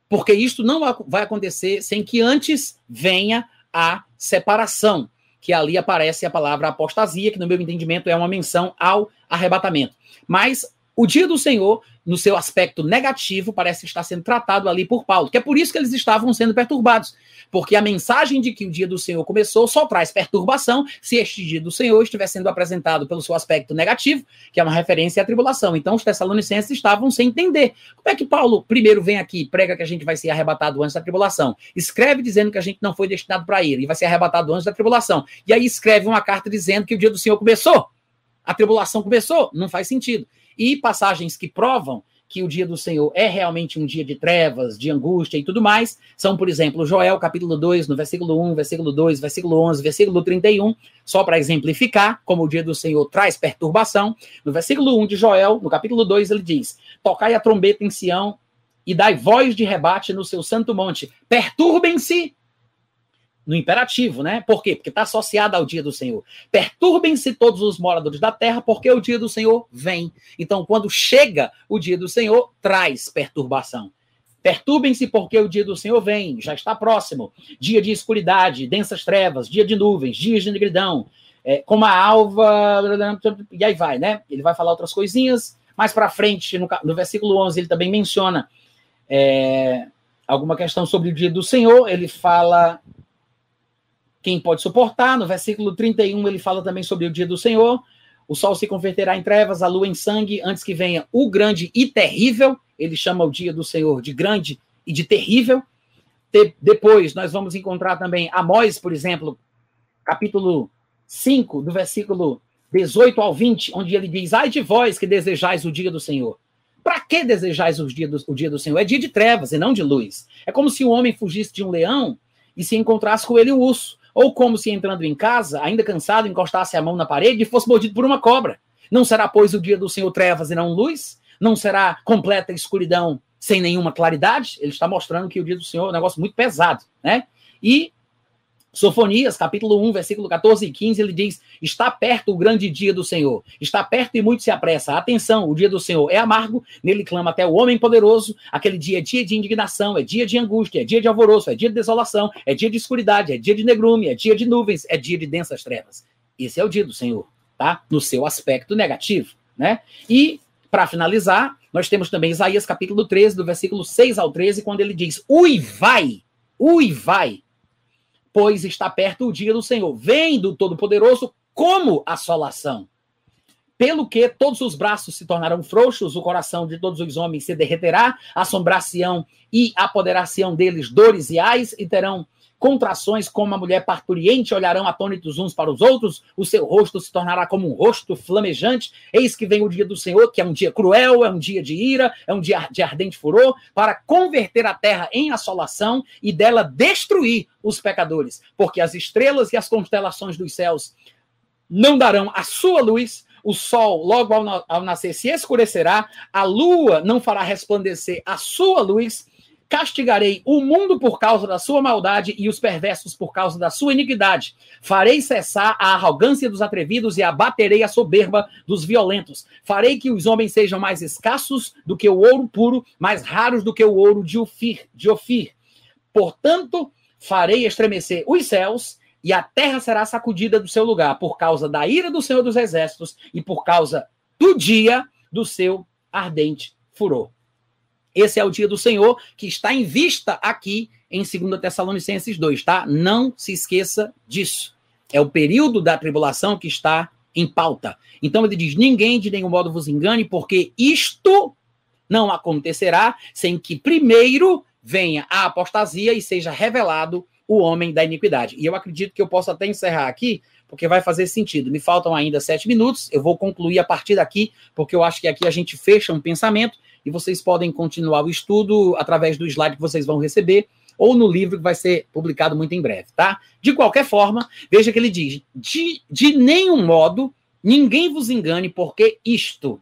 porque isto não vai acontecer sem que antes venha a separação que ali aparece a palavra apostasia, que no meu entendimento é uma menção ao arrebatamento. Mas o dia do Senhor, no seu aspecto negativo, parece estar sendo tratado ali por Paulo, que é por isso que eles estavam sendo perturbados, porque a mensagem de que o dia do Senhor começou só traz perturbação se este dia do Senhor estiver sendo apresentado pelo seu aspecto negativo, que é uma referência à tribulação. Então os tessalonicenses estavam sem entender. Como é que Paulo primeiro vem aqui, prega que a gente vai ser arrebatado antes da tribulação, escreve dizendo que a gente não foi destinado para ir e vai ser arrebatado antes da tribulação, e aí escreve uma carta dizendo que o dia do Senhor começou? A tribulação começou? Não faz sentido e passagens que provam que o dia do Senhor é realmente um dia de trevas, de angústia e tudo mais, são, por exemplo, Joel capítulo 2, no versículo 1, versículo 2, versículo 11, versículo 31, só para exemplificar como o dia do Senhor traz perturbação. No versículo 1 de Joel, no capítulo 2, ele diz: Tocai a trombeta em Sião e dai voz de rebate no seu santo monte. Perturbem-se no imperativo, né? Por quê? Porque está associado ao dia do Senhor. Perturbem-se todos os moradores da terra, porque o dia do Senhor vem. Então, quando chega o dia do Senhor, traz perturbação. Perturbem-se porque o dia do Senhor vem, já está próximo. Dia de escuridade, densas trevas, dia de nuvens, dias de negridão, é, como a alva, e aí vai, né? Ele vai falar outras coisinhas. Mais para frente, no, no, versículo 11, ele também menciona é, alguma questão sobre o dia do Senhor. Ele fala quem pode suportar. No versículo 31, ele fala também sobre o dia do Senhor. O sol se converterá em trevas, a lua em sangue, antes que venha o grande e terrível. Ele chama o dia do Senhor de grande e de terrível. De, depois, nós vamos encontrar também Amós, por exemplo, capítulo 5, do versículo 18 ao 20, onde ele diz: Ai de vós que desejais o dia do Senhor. Para que desejais o dia, do, o dia do Senhor? É dia de trevas e não de luz. É como se um homem fugisse de um leão e se encontrasse com ele o urso. Ou como se entrando em casa, ainda cansado, encostasse a mão na parede e fosse mordido por uma cobra. Não será, pois, o dia do Senhor trevas e não luz? Não será completa escuridão sem nenhuma claridade? Ele está mostrando que o dia do Senhor é um negócio muito pesado, né? E Sofonias, capítulo 1, versículo 14 e 15, ele diz: Está perto o grande dia do Senhor, está perto e muito se apressa. Atenção, o dia do Senhor é amargo, nele clama até o homem poderoso. Aquele dia é dia de indignação, é dia de angústia, é dia de alvoroço, é dia de desolação, é dia de escuridade, é dia de negrume, é dia de nuvens, é dia de densas trevas. Esse é o dia do Senhor, tá? No seu aspecto negativo, né? E, para finalizar, nós temos também Isaías, capítulo 13, do versículo 6 ao 13, quando ele diz: Ui, vai, ui, vai pois está perto o dia do Senhor. Vem do Todo-Poderoso como assolação. Pelo que todos os braços se tornarão frouxos, o coração de todos os homens se derreterá, assombração e apoderar-se-ão deles dores e ais, e terão contrações como a mulher parturiente, olharão atônitos uns para os outros, o seu rosto se tornará como um rosto flamejante. Eis que vem o dia do Senhor, que é um dia cruel, é um dia de ira, é um dia de ardente furor, para converter a terra em assolação e dela destruir os pecadores, porque as estrelas e as constelações dos céus não darão a sua luz, o sol, logo ao, ao nascer, se escurecerá, a lua não fará resplandecer a sua luz, Castigarei o mundo por causa da sua maldade e os perversos por causa da sua iniquidade. Farei cessar a arrogância dos atrevidos e abaterei a soberba dos violentos. Farei que os homens sejam mais escassos do que o ouro puro, mais raros do que o ouro de Ofir. De Ofir. Portanto, farei estremecer os céus e a terra será sacudida do seu lugar por causa da ira do Senhor dos Exércitos e por causa do dia do seu ardente furor. Esse é o dia do Senhor que está em vista aqui em 2 Tessalonicenses 2, tá? Não se esqueça disso. É o período da tribulação que está em pauta. Então ele diz: ninguém de nenhum modo vos engane, porque isto não acontecerá sem que primeiro venha a apostasia e seja revelado o homem da iniquidade. E eu acredito que eu posso até encerrar aqui, porque vai fazer sentido. Me faltam ainda sete minutos, eu vou concluir a partir daqui, porque eu acho que aqui a gente fecha um pensamento e vocês podem continuar o estudo através do slide que vocês vão receber ou no livro que vai ser publicado muito em breve, tá? De qualquer forma, veja que ele diz: de, de nenhum modo ninguém vos engane, porque isto.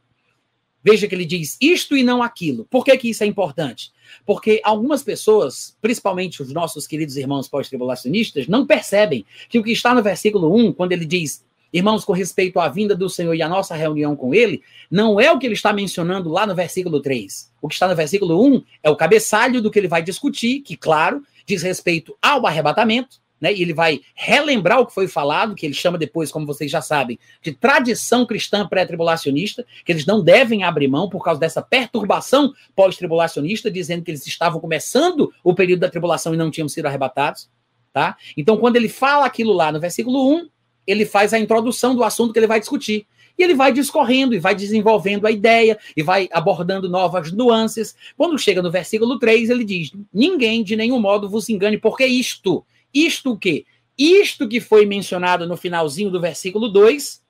Veja que ele diz isto e não aquilo. Por que, que isso é importante? Porque algumas pessoas, principalmente os nossos queridos irmãos pós-tribulacionistas, não percebem que o que está no versículo 1, quando ele diz Irmãos, com respeito à vinda do Senhor e à nossa reunião com Ele, não é o que ele está mencionando lá no versículo 3. O que está no versículo 1 é o cabeçalho do que ele vai discutir, que, claro, diz respeito ao arrebatamento, né? E ele vai relembrar o que foi falado, que ele chama depois, como vocês já sabem, de tradição cristã pré-tribulacionista, que eles não devem abrir mão por causa dessa perturbação pós-tribulacionista, dizendo que eles estavam começando o período da tribulação e não tinham sido arrebatados. Tá? Então, quando ele fala aquilo lá no versículo 1, ele faz a introdução do assunto que ele vai discutir. E ele vai discorrendo e vai desenvolvendo a ideia e vai abordando novas nuances. Quando chega no versículo 3, ele diz: Ninguém de nenhum modo vos engane, porque isto, isto o quê? Isto que foi mencionado no finalzinho do versículo 2,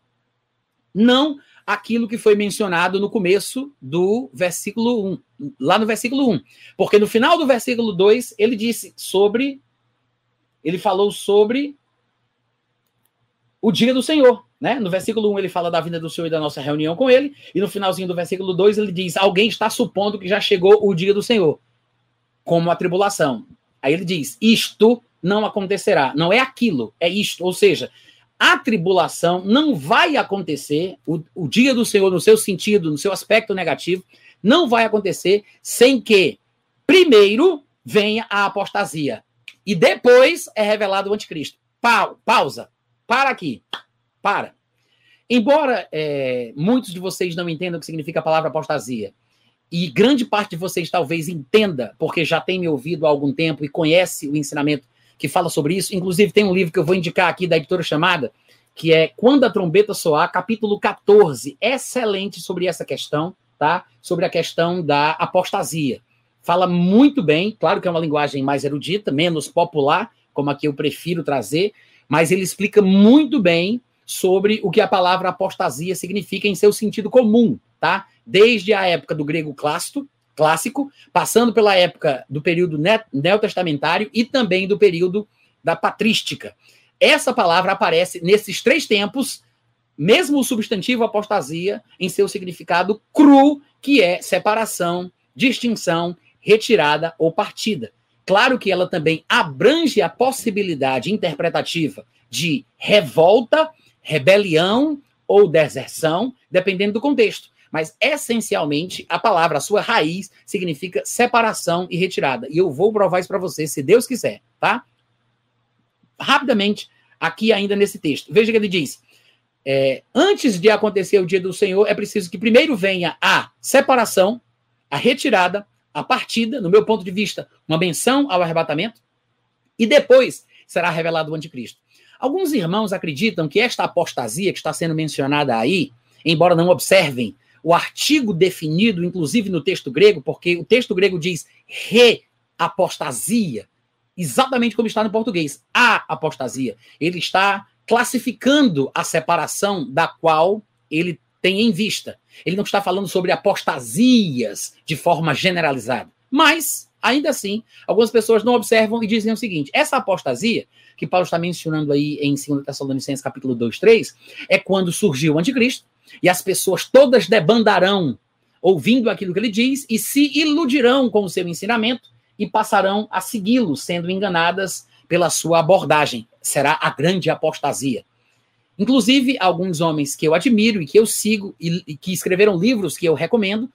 não aquilo que foi mencionado no começo do versículo 1, lá no versículo 1. Porque no final do versículo 2, ele disse sobre. Ele falou sobre o dia do Senhor. Né? No versículo 1 ele fala da vinda do Senhor e da nossa reunião com ele, e no finalzinho do versículo 2 ele diz: Alguém está supondo que já chegou o dia do Senhor, como a tribulação. Aí ele diz: Isto não acontecerá. Não é aquilo, é isto. Ou seja, a tribulação não vai acontecer, o, o dia do Senhor, no seu sentido, no seu aspecto negativo, não vai acontecer sem que, primeiro, venha a apostasia. E depois é revelado o anticristo. Pa pausa. Para aqui. Para. Embora é, muitos de vocês não entendam o que significa a palavra apostasia, e grande parte de vocês talvez entenda, porque já tem me ouvido há algum tempo e conhece o ensinamento que fala sobre isso. Inclusive, tem um livro que eu vou indicar aqui da editora chamada, que é Quando a Trombeta Soar, capítulo 14. Excelente sobre essa questão, tá? Sobre a questão da apostasia. Fala muito bem, claro que é uma linguagem mais erudita, menos popular, como aqui eu prefiro trazer, mas ele explica muito bem sobre o que a palavra apostasia significa em seu sentido comum, tá? Desde a época do grego clássico, clássico, passando pela época do período neotestamentário e também do período da patrística. Essa palavra aparece nesses três tempos, mesmo o substantivo apostasia, em seu significado cru, que é separação, distinção, retirada ou partida. Claro que ela também abrange a possibilidade interpretativa de revolta, rebelião ou deserção, dependendo do contexto. Mas, essencialmente, a palavra, a sua raiz, significa separação e retirada. E eu vou provar isso para você, se Deus quiser, tá? Rapidamente, aqui ainda nesse texto. Veja que ele diz: é, antes de acontecer o dia do Senhor, é preciso que primeiro venha a separação, a retirada, a partida, no meu ponto de vista, uma menção ao arrebatamento, e depois será revelado o anticristo. Alguns irmãos acreditam que esta apostasia que está sendo mencionada aí, embora não observem o artigo definido, inclusive no texto grego, porque o texto grego diz reapostasia, exatamente como está no português, a apostasia. Ele está classificando a separação da qual ele tem em vista. Ele não está falando sobre apostasias de forma generalizada. Mas, ainda assim, algumas pessoas não observam e dizem o seguinte: essa apostasia, que Paulo está mencionando aí em 2 Tessalonicenses capítulo 2, 3, é quando surgiu o anticristo, e as pessoas todas debandarão ouvindo aquilo que ele diz e se iludirão com o seu ensinamento, e passarão a segui-lo, sendo enganadas pela sua abordagem. Será a grande apostasia. Inclusive, alguns homens que eu admiro e que eu sigo e, e que escreveram livros que eu recomendo,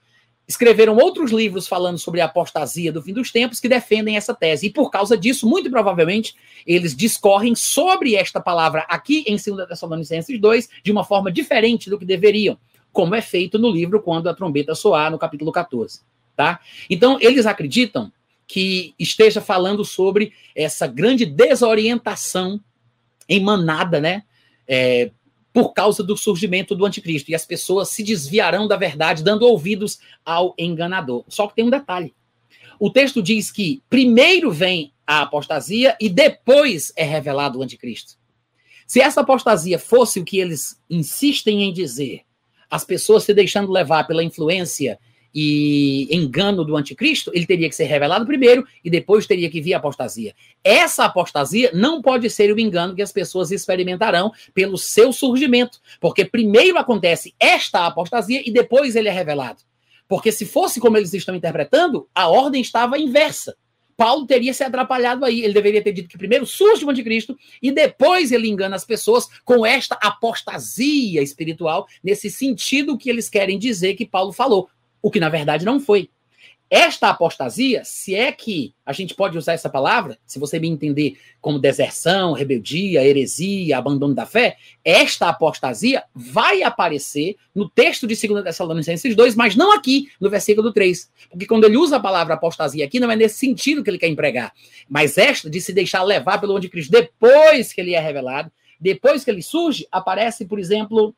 escreveram outros livros falando sobre a apostasia do fim dos tempos que defendem essa tese. E por causa disso, muito provavelmente, eles discorrem sobre esta palavra aqui em 2 Tessalonicenses 2 de uma forma diferente do que deveriam, como é feito no livro Quando a Trombeta Soar, no capítulo 14. Tá? Então, eles acreditam que esteja falando sobre essa grande desorientação em manada, né? É, por causa do surgimento do anticristo. E as pessoas se desviarão da verdade, dando ouvidos ao enganador. Só que tem um detalhe. O texto diz que primeiro vem a apostasia e depois é revelado o anticristo. Se essa apostasia fosse o que eles insistem em dizer, as pessoas se deixando levar pela influência e engano do anticristo, ele teria que ser revelado primeiro e depois teria que vir a apostasia. Essa apostasia não pode ser o engano que as pessoas experimentarão pelo seu surgimento, porque primeiro acontece esta apostasia e depois ele é revelado. Porque se fosse como eles estão interpretando, a ordem estava inversa. Paulo teria se atrapalhado aí. Ele deveria ter dito que primeiro surge o anticristo e depois ele engana as pessoas com esta apostasia espiritual, nesse sentido que eles querem dizer que Paulo falou o que na verdade não foi. Esta apostasia, se é que a gente pode usar essa palavra, se você me entender como deserção, rebeldia, heresia, abandono da fé, esta apostasia vai aparecer no texto de 2 Tessalonicenses 2, mas não aqui, no versículo 3. Porque quando ele usa a palavra apostasia aqui, não é nesse sentido que ele quer empregar. Mas esta de se deixar levar pelo anticristo depois que ele é revelado, depois que ele surge, aparece, por exemplo,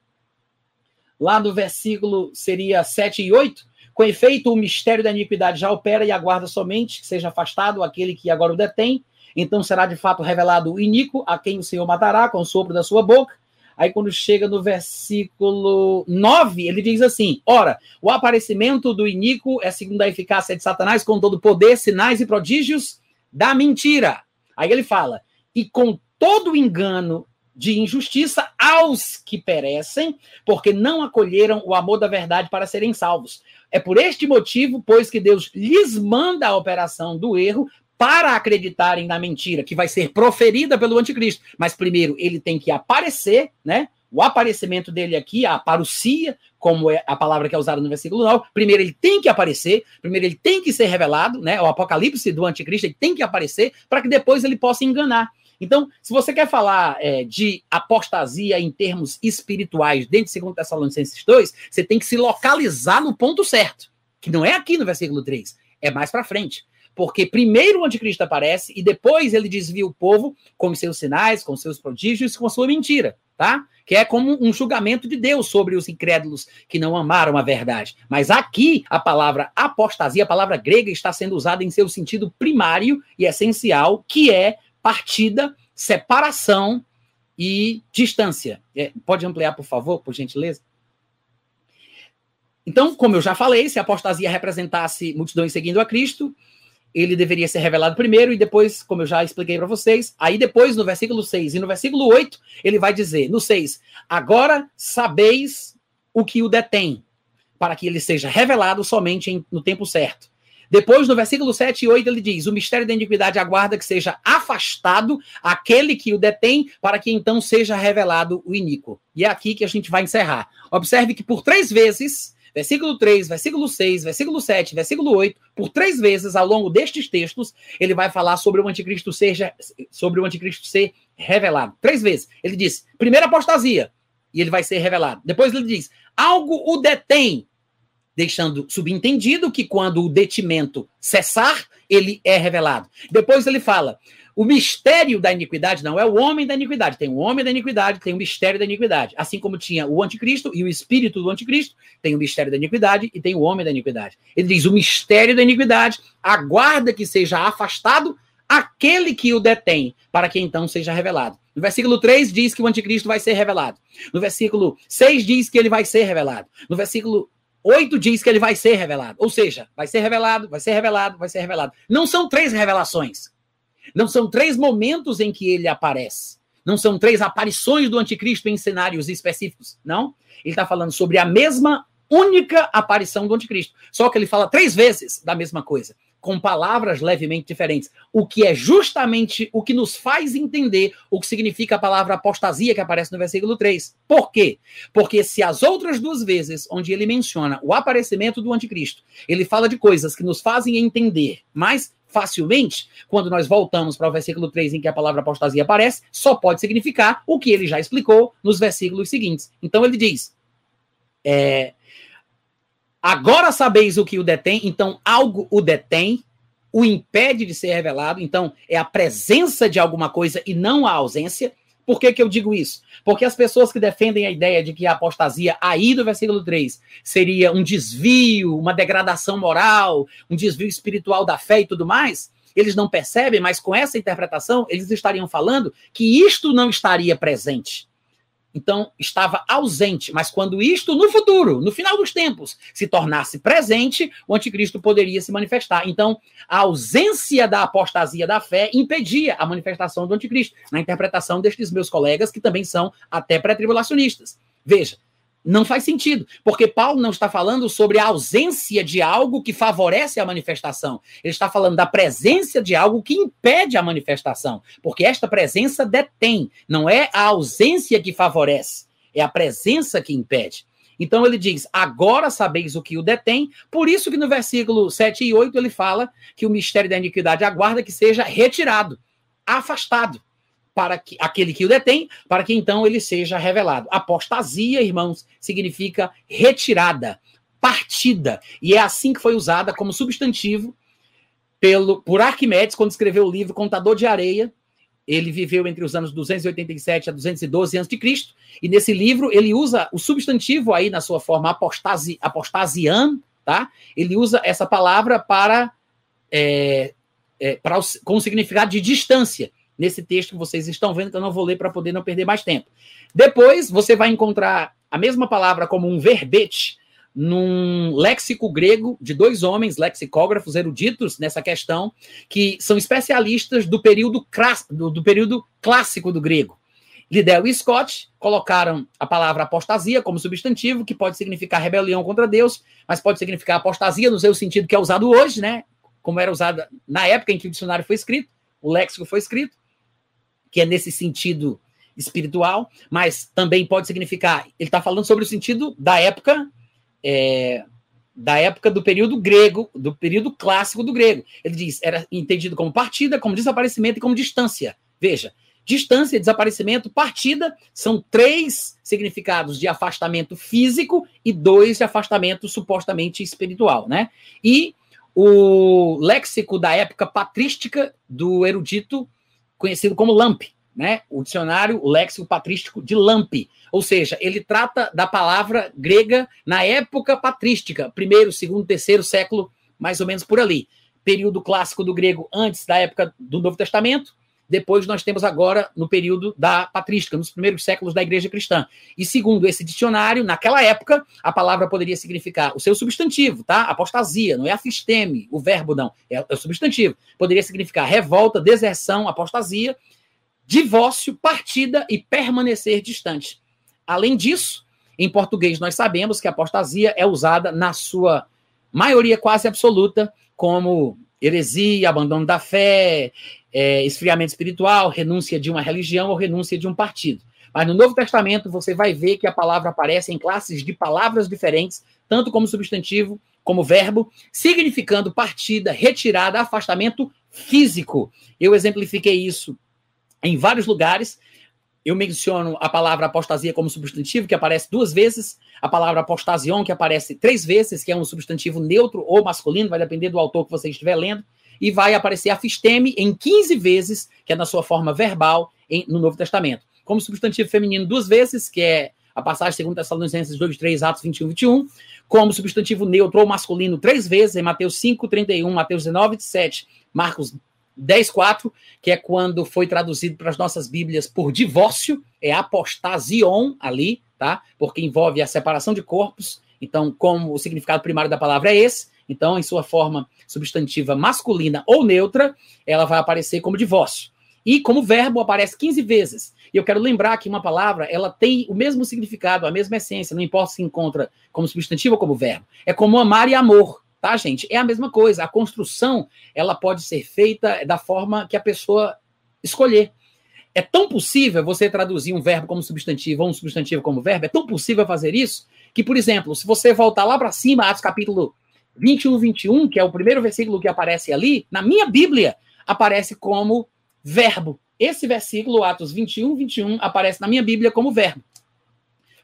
lá no versículo seria 7 e 8, com efeito, o mistério da iniquidade já opera e aguarda somente que seja afastado aquele que agora o detém. Então será de fato revelado o iníquo, a quem o Senhor matará com o sopro da sua boca. Aí, quando chega no versículo 9, ele diz assim: Ora, o aparecimento do iníquo é segundo a eficácia de Satanás, com todo poder, sinais e prodígios da mentira. Aí ele fala: E com todo engano de injustiça aos que perecem, porque não acolheram o amor da verdade para serem salvos. É por este motivo, pois, que Deus lhes manda a operação do erro para acreditarem na mentira, que vai ser proferida pelo anticristo. Mas primeiro ele tem que aparecer, né? O aparecimento dele aqui, a parousia, como é a palavra que é usada no versículo 9, primeiro ele tem que aparecer, primeiro ele tem que ser revelado, né? O apocalipse do anticristo ele tem que aparecer para que depois ele possa enganar. Então, se você quer falar é, de apostasia em termos espirituais dentro de 2 Tessalonicenses 2, você tem que se localizar no ponto certo, que não é aqui no versículo 3, é mais para frente. Porque primeiro o anticristo aparece e depois ele desvia o povo com seus sinais, com seus prodígios, com sua mentira, tá? Que é como um julgamento de Deus sobre os incrédulos que não amaram a verdade. Mas aqui a palavra apostasia, a palavra grega, está sendo usada em seu sentido primário e essencial, que é partida, separação e distância. É, pode ampliar, por favor, por gentileza? Então, como eu já falei, se a apostasia representasse multidões seguindo a Cristo, ele deveria ser revelado primeiro e depois, como eu já expliquei para vocês, aí depois no versículo 6 e no versículo 8, ele vai dizer, no 6, agora sabeis o que o detém, para que ele seja revelado somente em, no tempo certo. Depois, no versículo 7 e 8, ele diz: O mistério da iniquidade aguarda que seja afastado aquele que o detém, para que então seja revelado o iníquo. E é aqui que a gente vai encerrar. Observe que por três vezes, versículo 3, versículo 6, versículo 7, versículo 8, por três vezes ao longo destes textos, ele vai falar sobre o anticristo ser, sobre o anticristo ser revelado. Três vezes. Ele diz: primeira apostasia, e ele vai ser revelado. Depois ele diz: algo o detém, deixando subentendido que quando o detimento cessar, ele é revelado. Depois ele fala: o mistério da iniquidade não é o homem da iniquidade, tem o homem da iniquidade, tem o mistério da iniquidade. Assim como tinha o anticristo e o espírito do anticristo, tem o mistério da iniquidade e tem o homem da iniquidade. Ele diz: o mistério da iniquidade aguarda que seja afastado aquele que o detém, para que então seja revelado. No versículo 3 diz que o anticristo vai ser revelado. No versículo 6 diz que ele vai ser revelado. No versículo 8 diz que ele vai ser revelado. Ou seja, vai ser revelado, vai ser revelado, vai ser revelado. Não são três revelações. Não são três momentos em que ele aparece. Não são três aparições do anticristo em cenários específicos. Não. Ele está falando sobre a mesma única aparição do anticristo. Só que ele fala três vezes da mesma coisa. Com palavras levemente diferentes, o que é justamente o que nos faz entender o que significa a palavra apostasia que aparece no versículo 3. Por quê? Porque se as outras duas vezes onde ele menciona o aparecimento do anticristo, ele fala de coisas que nos fazem entender mais facilmente, quando nós voltamos para o versículo 3 em que a palavra apostasia aparece, só pode significar o que ele já explicou nos versículos seguintes. Então ele diz: é, Agora sabeis o que o detém, então algo o detém, o impede de ser revelado, então é a presença de alguma coisa e não a ausência. Por que, que eu digo isso? Porque as pessoas que defendem a ideia de que a apostasia, aí do versículo 3, seria um desvio, uma degradação moral, um desvio espiritual da fé e tudo mais, eles não percebem, mas com essa interpretação, eles estariam falando que isto não estaria presente. Então, estava ausente, mas quando isto no futuro, no final dos tempos, se tornasse presente, o anticristo poderia se manifestar. Então, a ausência da apostasia da fé impedia a manifestação do anticristo, na interpretação destes meus colegas, que também são até pré-tribulacionistas. Veja, não faz sentido, porque Paulo não está falando sobre a ausência de algo que favorece a manifestação. Ele está falando da presença de algo que impede a manifestação, porque esta presença detém, não é a ausência que favorece, é a presença que impede. Então ele diz: agora sabeis o que o detém, por isso que no versículo 7 e 8 ele fala que o mistério da iniquidade aguarda que seja retirado, afastado para que, aquele que o detém, para que então ele seja revelado. Apostasia, irmãos, significa retirada, partida, e é assim que foi usada como substantivo pelo por Arquimedes quando escreveu o livro Contador de Areia. Ele viveu entre os anos 287 a 212 a.C., e nesse livro ele usa o substantivo aí na sua forma apostasi, apostasian, tá? Ele usa essa palavra para, é, é, para com o significado de distância nesse texto que vocês estão vendo, que eu não vou ler para poder não perder mais tempo. Depois, você vai encontrar a mesma palavra como um verbete num léxico grego de dois homens, lexicógrafos eruditos nessa questão, que são especialistas do período, do, do período clássico do grego. Liddell e Scott colocaram a palavra apostasia como substantivo, que pode significar rebelião contra Deus, mas pode significar apostasia no seu sentido que é usado hoje, né? Como era usada na época em que o dicionário foi escrito, o léxico foi escrito que é nesse sentido espiritual, mas também pode significar. Ele está falando sobre o sentido da época. É, da época do período grego, do período clássico do grego. Ele diz, era entendido como partida, como desaparecimento e como distância. Veja, distância, desaparecimento, partida são três significados de afastamento físico e dois de afastamento supostamente espiritual, né? E o léxico da época patrística do erudito conhecido como LAMP, né? O dicionário, o léxico patrístico de LAMP. Ou seja, ele trata da palavra grega na época patrística, primeiro, segundo, terceiro século, mais ou menos por ali. Período clássico do grego antes da época do Novo Testamento, depois nós temos agora no período da patrística, nos primeiros séculos da igreja cristã. E segundo esse dicionário, naquela época, a palavra poderia significar o seu substantivo, tá? Apostasia, não é afisteme, o verbo não, é, é o substantivo. Poderia significar revolta, deserção, apostasia, divórcio, partida e permanecer distante. Além disso, em português nós sabemos que a apostasia é usada na sua maioria quase absoluta como heresia, abandono da fé, é, esfriamento espiritual, renúncia de uma religião ou renúncia de um partido. Mas no Novo Testamento você vai ver que a palavra aparece em classes de palavras diferentes, tanto como substantivo como verbo, significando partida, retirada, afastamento físico. Eu exemplifiquei isso em vários lugares. Eu menciono a palavra apostasia como substantivo, que aparece duas vezes, a palavra apostasion, que aparece três vezes, que é um substantivo neutro ou masculino, vai depender do autor que você estiver lendo e vai aparecer afisteme em 15 vezes, que é na sua forma verbal, em, no Novo Testamento. Como substantivo feminino duas vezes, que é a passagem 2 Tessalonicenses 2, 3, Atos 21, 21. Como substantivo neutro ou masculino três vezes, em Mateus 5, 31, Mateus 19, 7, Marcos 10, 4, que é quando foi traduzido para as nossas Bíblias por divórcio, é apostasion ali, tá? Porque envolve a separação de corpos. Então, como o significado primário da palavra é esse, então, em sua forma substantiva masculina ou neutra, ela vai aparecer como divórcio. E como verbo aparece 15 vezes. E eu quero lembrar que uma palavra, ela tem o mesmo significado, a mesma essência, não importa se encontra como substantivo ou como verbo. É como amar e amor, tá, gente? É a mesma coisa. A construção, ela pode ser feita da forma que a pessoa escolher. É tão possível você traduzir um verbo como substantivo ou um substantivo como verbo, é tão possível fazer isso, que, por exemplo, se você voltar lá para cima, Atos capítulo 21, 21, que é o primeiro versículo que aparece ali, na minha Bíblia, aparece como verbo. Esse versículo, Atos 21, 21, aparece na minha Bíblia como verbo.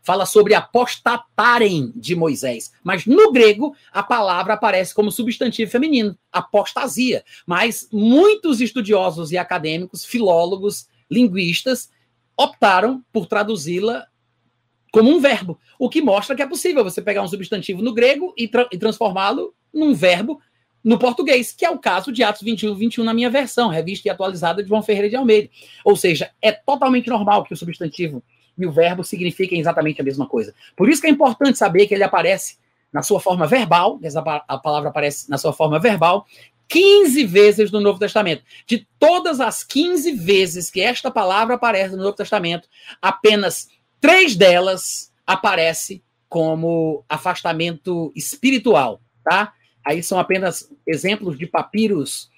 Fala sobre apostatarem de Moisés. Mas no grego, a palavra aparece como substantivo feminino, apostasia. Mas muitos estudiosos e acadêmicos, filólogos, linguistas, optaram por traduzi-la como um verbo, o que mostra que é possível você pegar um substantivo no grego e, tra e transformá-lo num verbo no português, que é o caso de Atos 21, 21 na minha versão, revista e atualizada de João Ferreira de Almeida. Ou seja, é totalmente normal que o substantivo e o verbo signifiquem exatamente a mesma coisa. Por isso que é importante saber que ele aparece na sua forma verbal, a palavra aparece na sua forma verbal, 15 vezes no Novo Testamento. De todas as 15 vezes que esta palavra aparece no Novo Testamento, apenas três delas aparece como afastamento espiritual, tá? Aí são apenas exemplos de papiros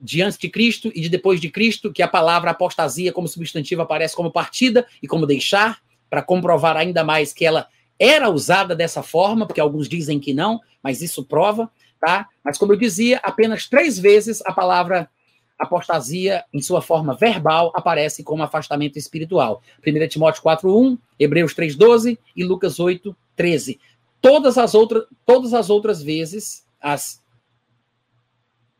de antes de Cristo e de depois de Cristo, que a palavra apostasia como substantivo aparece como partida e como deixar, para comprovar ainda mais que ela era usada dessa forma, porque alguns dizem que não, mas isso prova, tá? Mas como eu dizia, apenas três vezes a palavra apostasia, em sua forma verbal, aparece como afastamento espiritual. 1 Timóteo 4.1, Hebreus 3.12 e Lucas 8.13. Todas as, outras, todas as outras vezes, as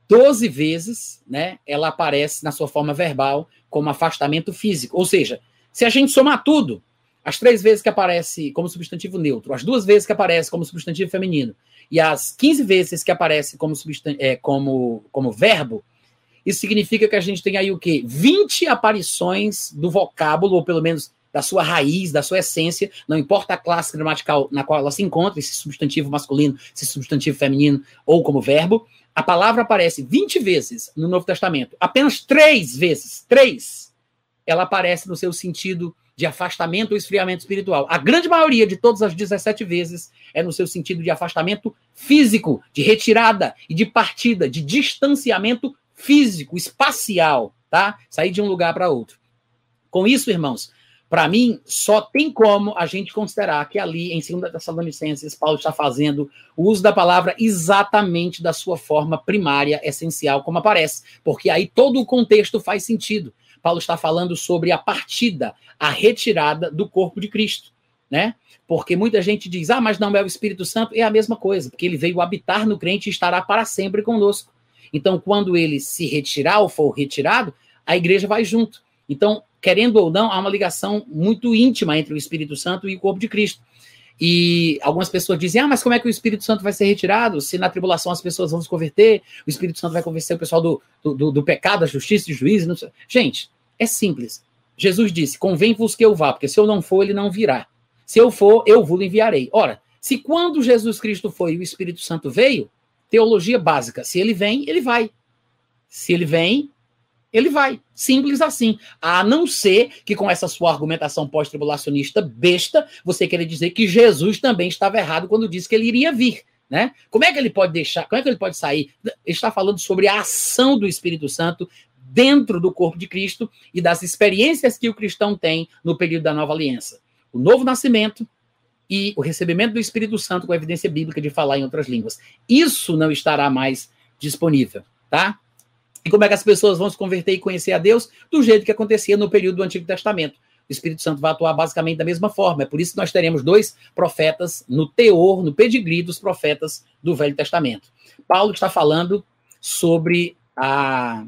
12 vezes, né, ela aparece na sua forma verbal como afastamento físico. Ou seja, se a gente somar tudo, as três vezes que aparece como substantivo neutro, as duas vezes que aparece como substantivo feminino e as 15 vezes que aparece como, é, como, como verbo, isso significa que a gente tem aí o quê? 20 aparições do vocábulo, ou pelo menos da sua raiz, da sua essência, não importa a classe gramatical na qual ela se encontra, esse substantivo masculino, esse substantivo feminino, ou como verbo, a palavra aparece 20 vezes no Novo Testamento. Apenas três vezes, três, ela aparece no seu sentido de afastamento ou esfriamento espiritual. A grande maioria de todas as 17 vezes é no seu sentido de afastamento físico, de retirada e de partida, de distanciamento físico, espacial, tá? Sair de um lugar para outro. Com isso, irmãos, para mim, só tem como a gente considerar que ali, em 2 Tessalonicenses, Paulo está fazendo o uso da palavra exatamente da sua forma primária, essencial, como aparece, porque aí todo o contexto faz sentido. Paulo está falando sobre a partida, a retirada do corpo de Cristo, né? Porque muita gente diz, ah, mas não é o Espírito Santo, é a mesma coisa, porque ele veio habitar no crente e estará para sempre conosco. Então, quando ele se retirar ou for retirado, a igreja vai junto. Então, querendo ou não, há uma ligação muito íntima entre o Espírito Santo e o corpo de Cristo. E algumas pessoas dizem: ah, mas como é que o Espírito Santo vai ser retirado? Se na tribulação as pessoas vão se converter, o Espírito Santo vai convencer o pessoal do, do, do pecado, da justiça, do juízo. Gente, é simples. Jesus disse: convém-vos que eu vá, porque se eu não for, ele não virá. Se eu for, eu vos enviarei. Ora, se quando Jesus Cristo foi e o Espírito Santo veio, Teologia básica. Se ele vem, ele vai. Se ele vem, ele vai. Simples assim. A não ser que com essa sua argumentação pós-tribulacionista besta, você queira dizer que Jesus também estava errado quando disse que ele iria vir. Né? Como é que ele pode deixar? Como é que ele pode sair? Ele está falando sobre a ação do Espírito Santo dentro do corpo de Cristo e das experiências que o cristão tem no período da nova aliança. O novo nascimento, e o recebimento do Espírito Santo com evidência bíblica de falar em outras línguas. Isso não estará mais disponível, tá? E como é que as pessoas vão se converter e conhecer a Deus? Do jeito que acontecia no período do Antigo Testamento. O Espírito Santo vai atuar basicamente da mesma forma. É por isso que nós teremos dois profetas no teor, no pedigree dos profetas do Velho Testamento. Paulo está falando sobre a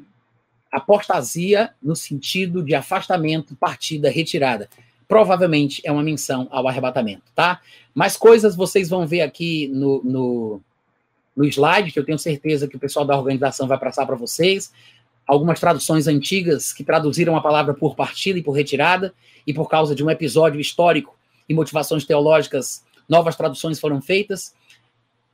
apostasia no sentido de afastamento, partida, retirada provavelmente é uma menção ao arrebatamento, tá? Mais coisas vocês vão ver aqui no, no, no slide, que eu tenho certeza que o pessoal da organização vai passar para vocês. Algumas traduções antigas que traduziram a palavra por partida e por retirada, e por causa de um episódio histórico e motivações teológicas, novas traduções foram feitas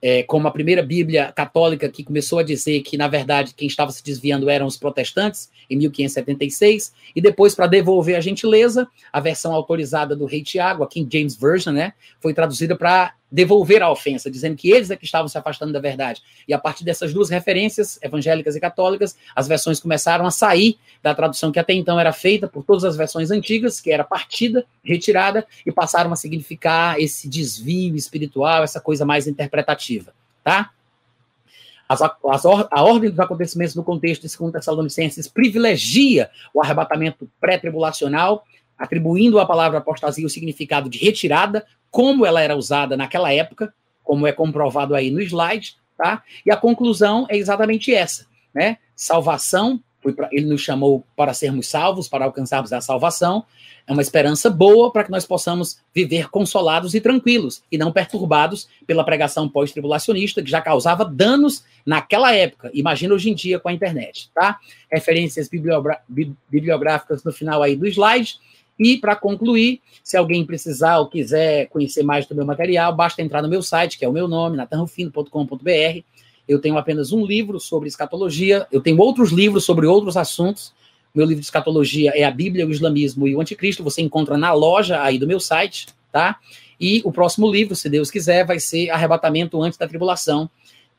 é, como a primeira Bíblia católica que começou a dizer que, na verdade, quem estava se desviando eram os protestantes, em 1576, e depois, para devolver a gentileza, a versão autorizada do Rei Tiago, a King James Version, né, foi traduzida para devolver a ofensa, dizendo que eles é que estavam se afastando da verdade. E a partir dessas duas referências, evangélicas e católicas, as versões começaram a sair da tradução que até então era feita por todas as versões antigas, que era partida, retirada, e passaram a significar esse desvio espiritual, essa coisa mais interpretativa, tá? As, as, a ordem dos acontecimentos no contexto de 2 Tessalonicenses privilegia o arrebatamento pré-tribulacional, atribuindo à palavra apostasia o significado de retirada, como ela era usada naquela época, como é comprovado aí no slide, tá? E a conclusão é exatamente essa, né? Salvação, pra, ele nos chamou para sermos salvos, para alcançarmos a salvação, é uma esperança boa para que nós possamos viver consolados e tranquilos, e não perturbados pela pregação pós-tribulacionista, que já causava danos naquela época. Imagina hoje em dia com a internet, tá? Referências bibliográficas no final aí do slide. E, para concluir, se alguém precisar ou quiser conhecer mais do meu material, basta entrar no meu site, que é o meu nome, natanrufino.com.br. Eu tenho apenas um livro sobre escatologia, eu tenho outros livros sobre outros assuntos. Meu livro de escatologia é a Bíblia, o Islamismo e o Anticristo. Você encontra na loja aí do meu site, tá? E o próximo livro, se Deus quiser, vai ser Arrebatamento Antes da Tribulação,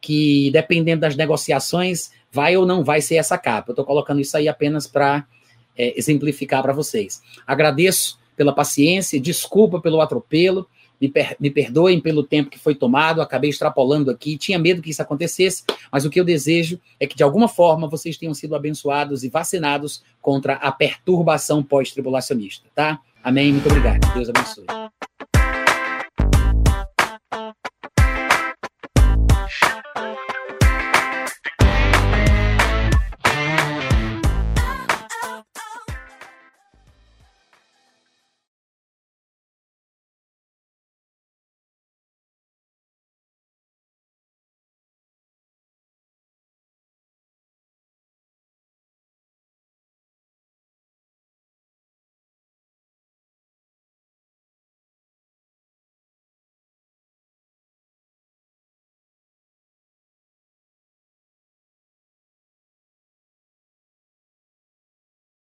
que dependendo das negociações, vai ou não vai ser essa capa. Eu estou colocando isso aí apenas para é, exemplificar para vocês. Agradeço pela paciência, desculpa pelo atropelo, me, per me, perdoem pelo tempo que foi tomado, acabei extrapolando aqui, tinha medo que isso acontecesse, mas o que eu desejo é que de alguma forma vocês tenham sido abençoados e vacinados contra a perturbação pós-tribulacionista, tá? Amém, muito obrigado. Deus abençoe.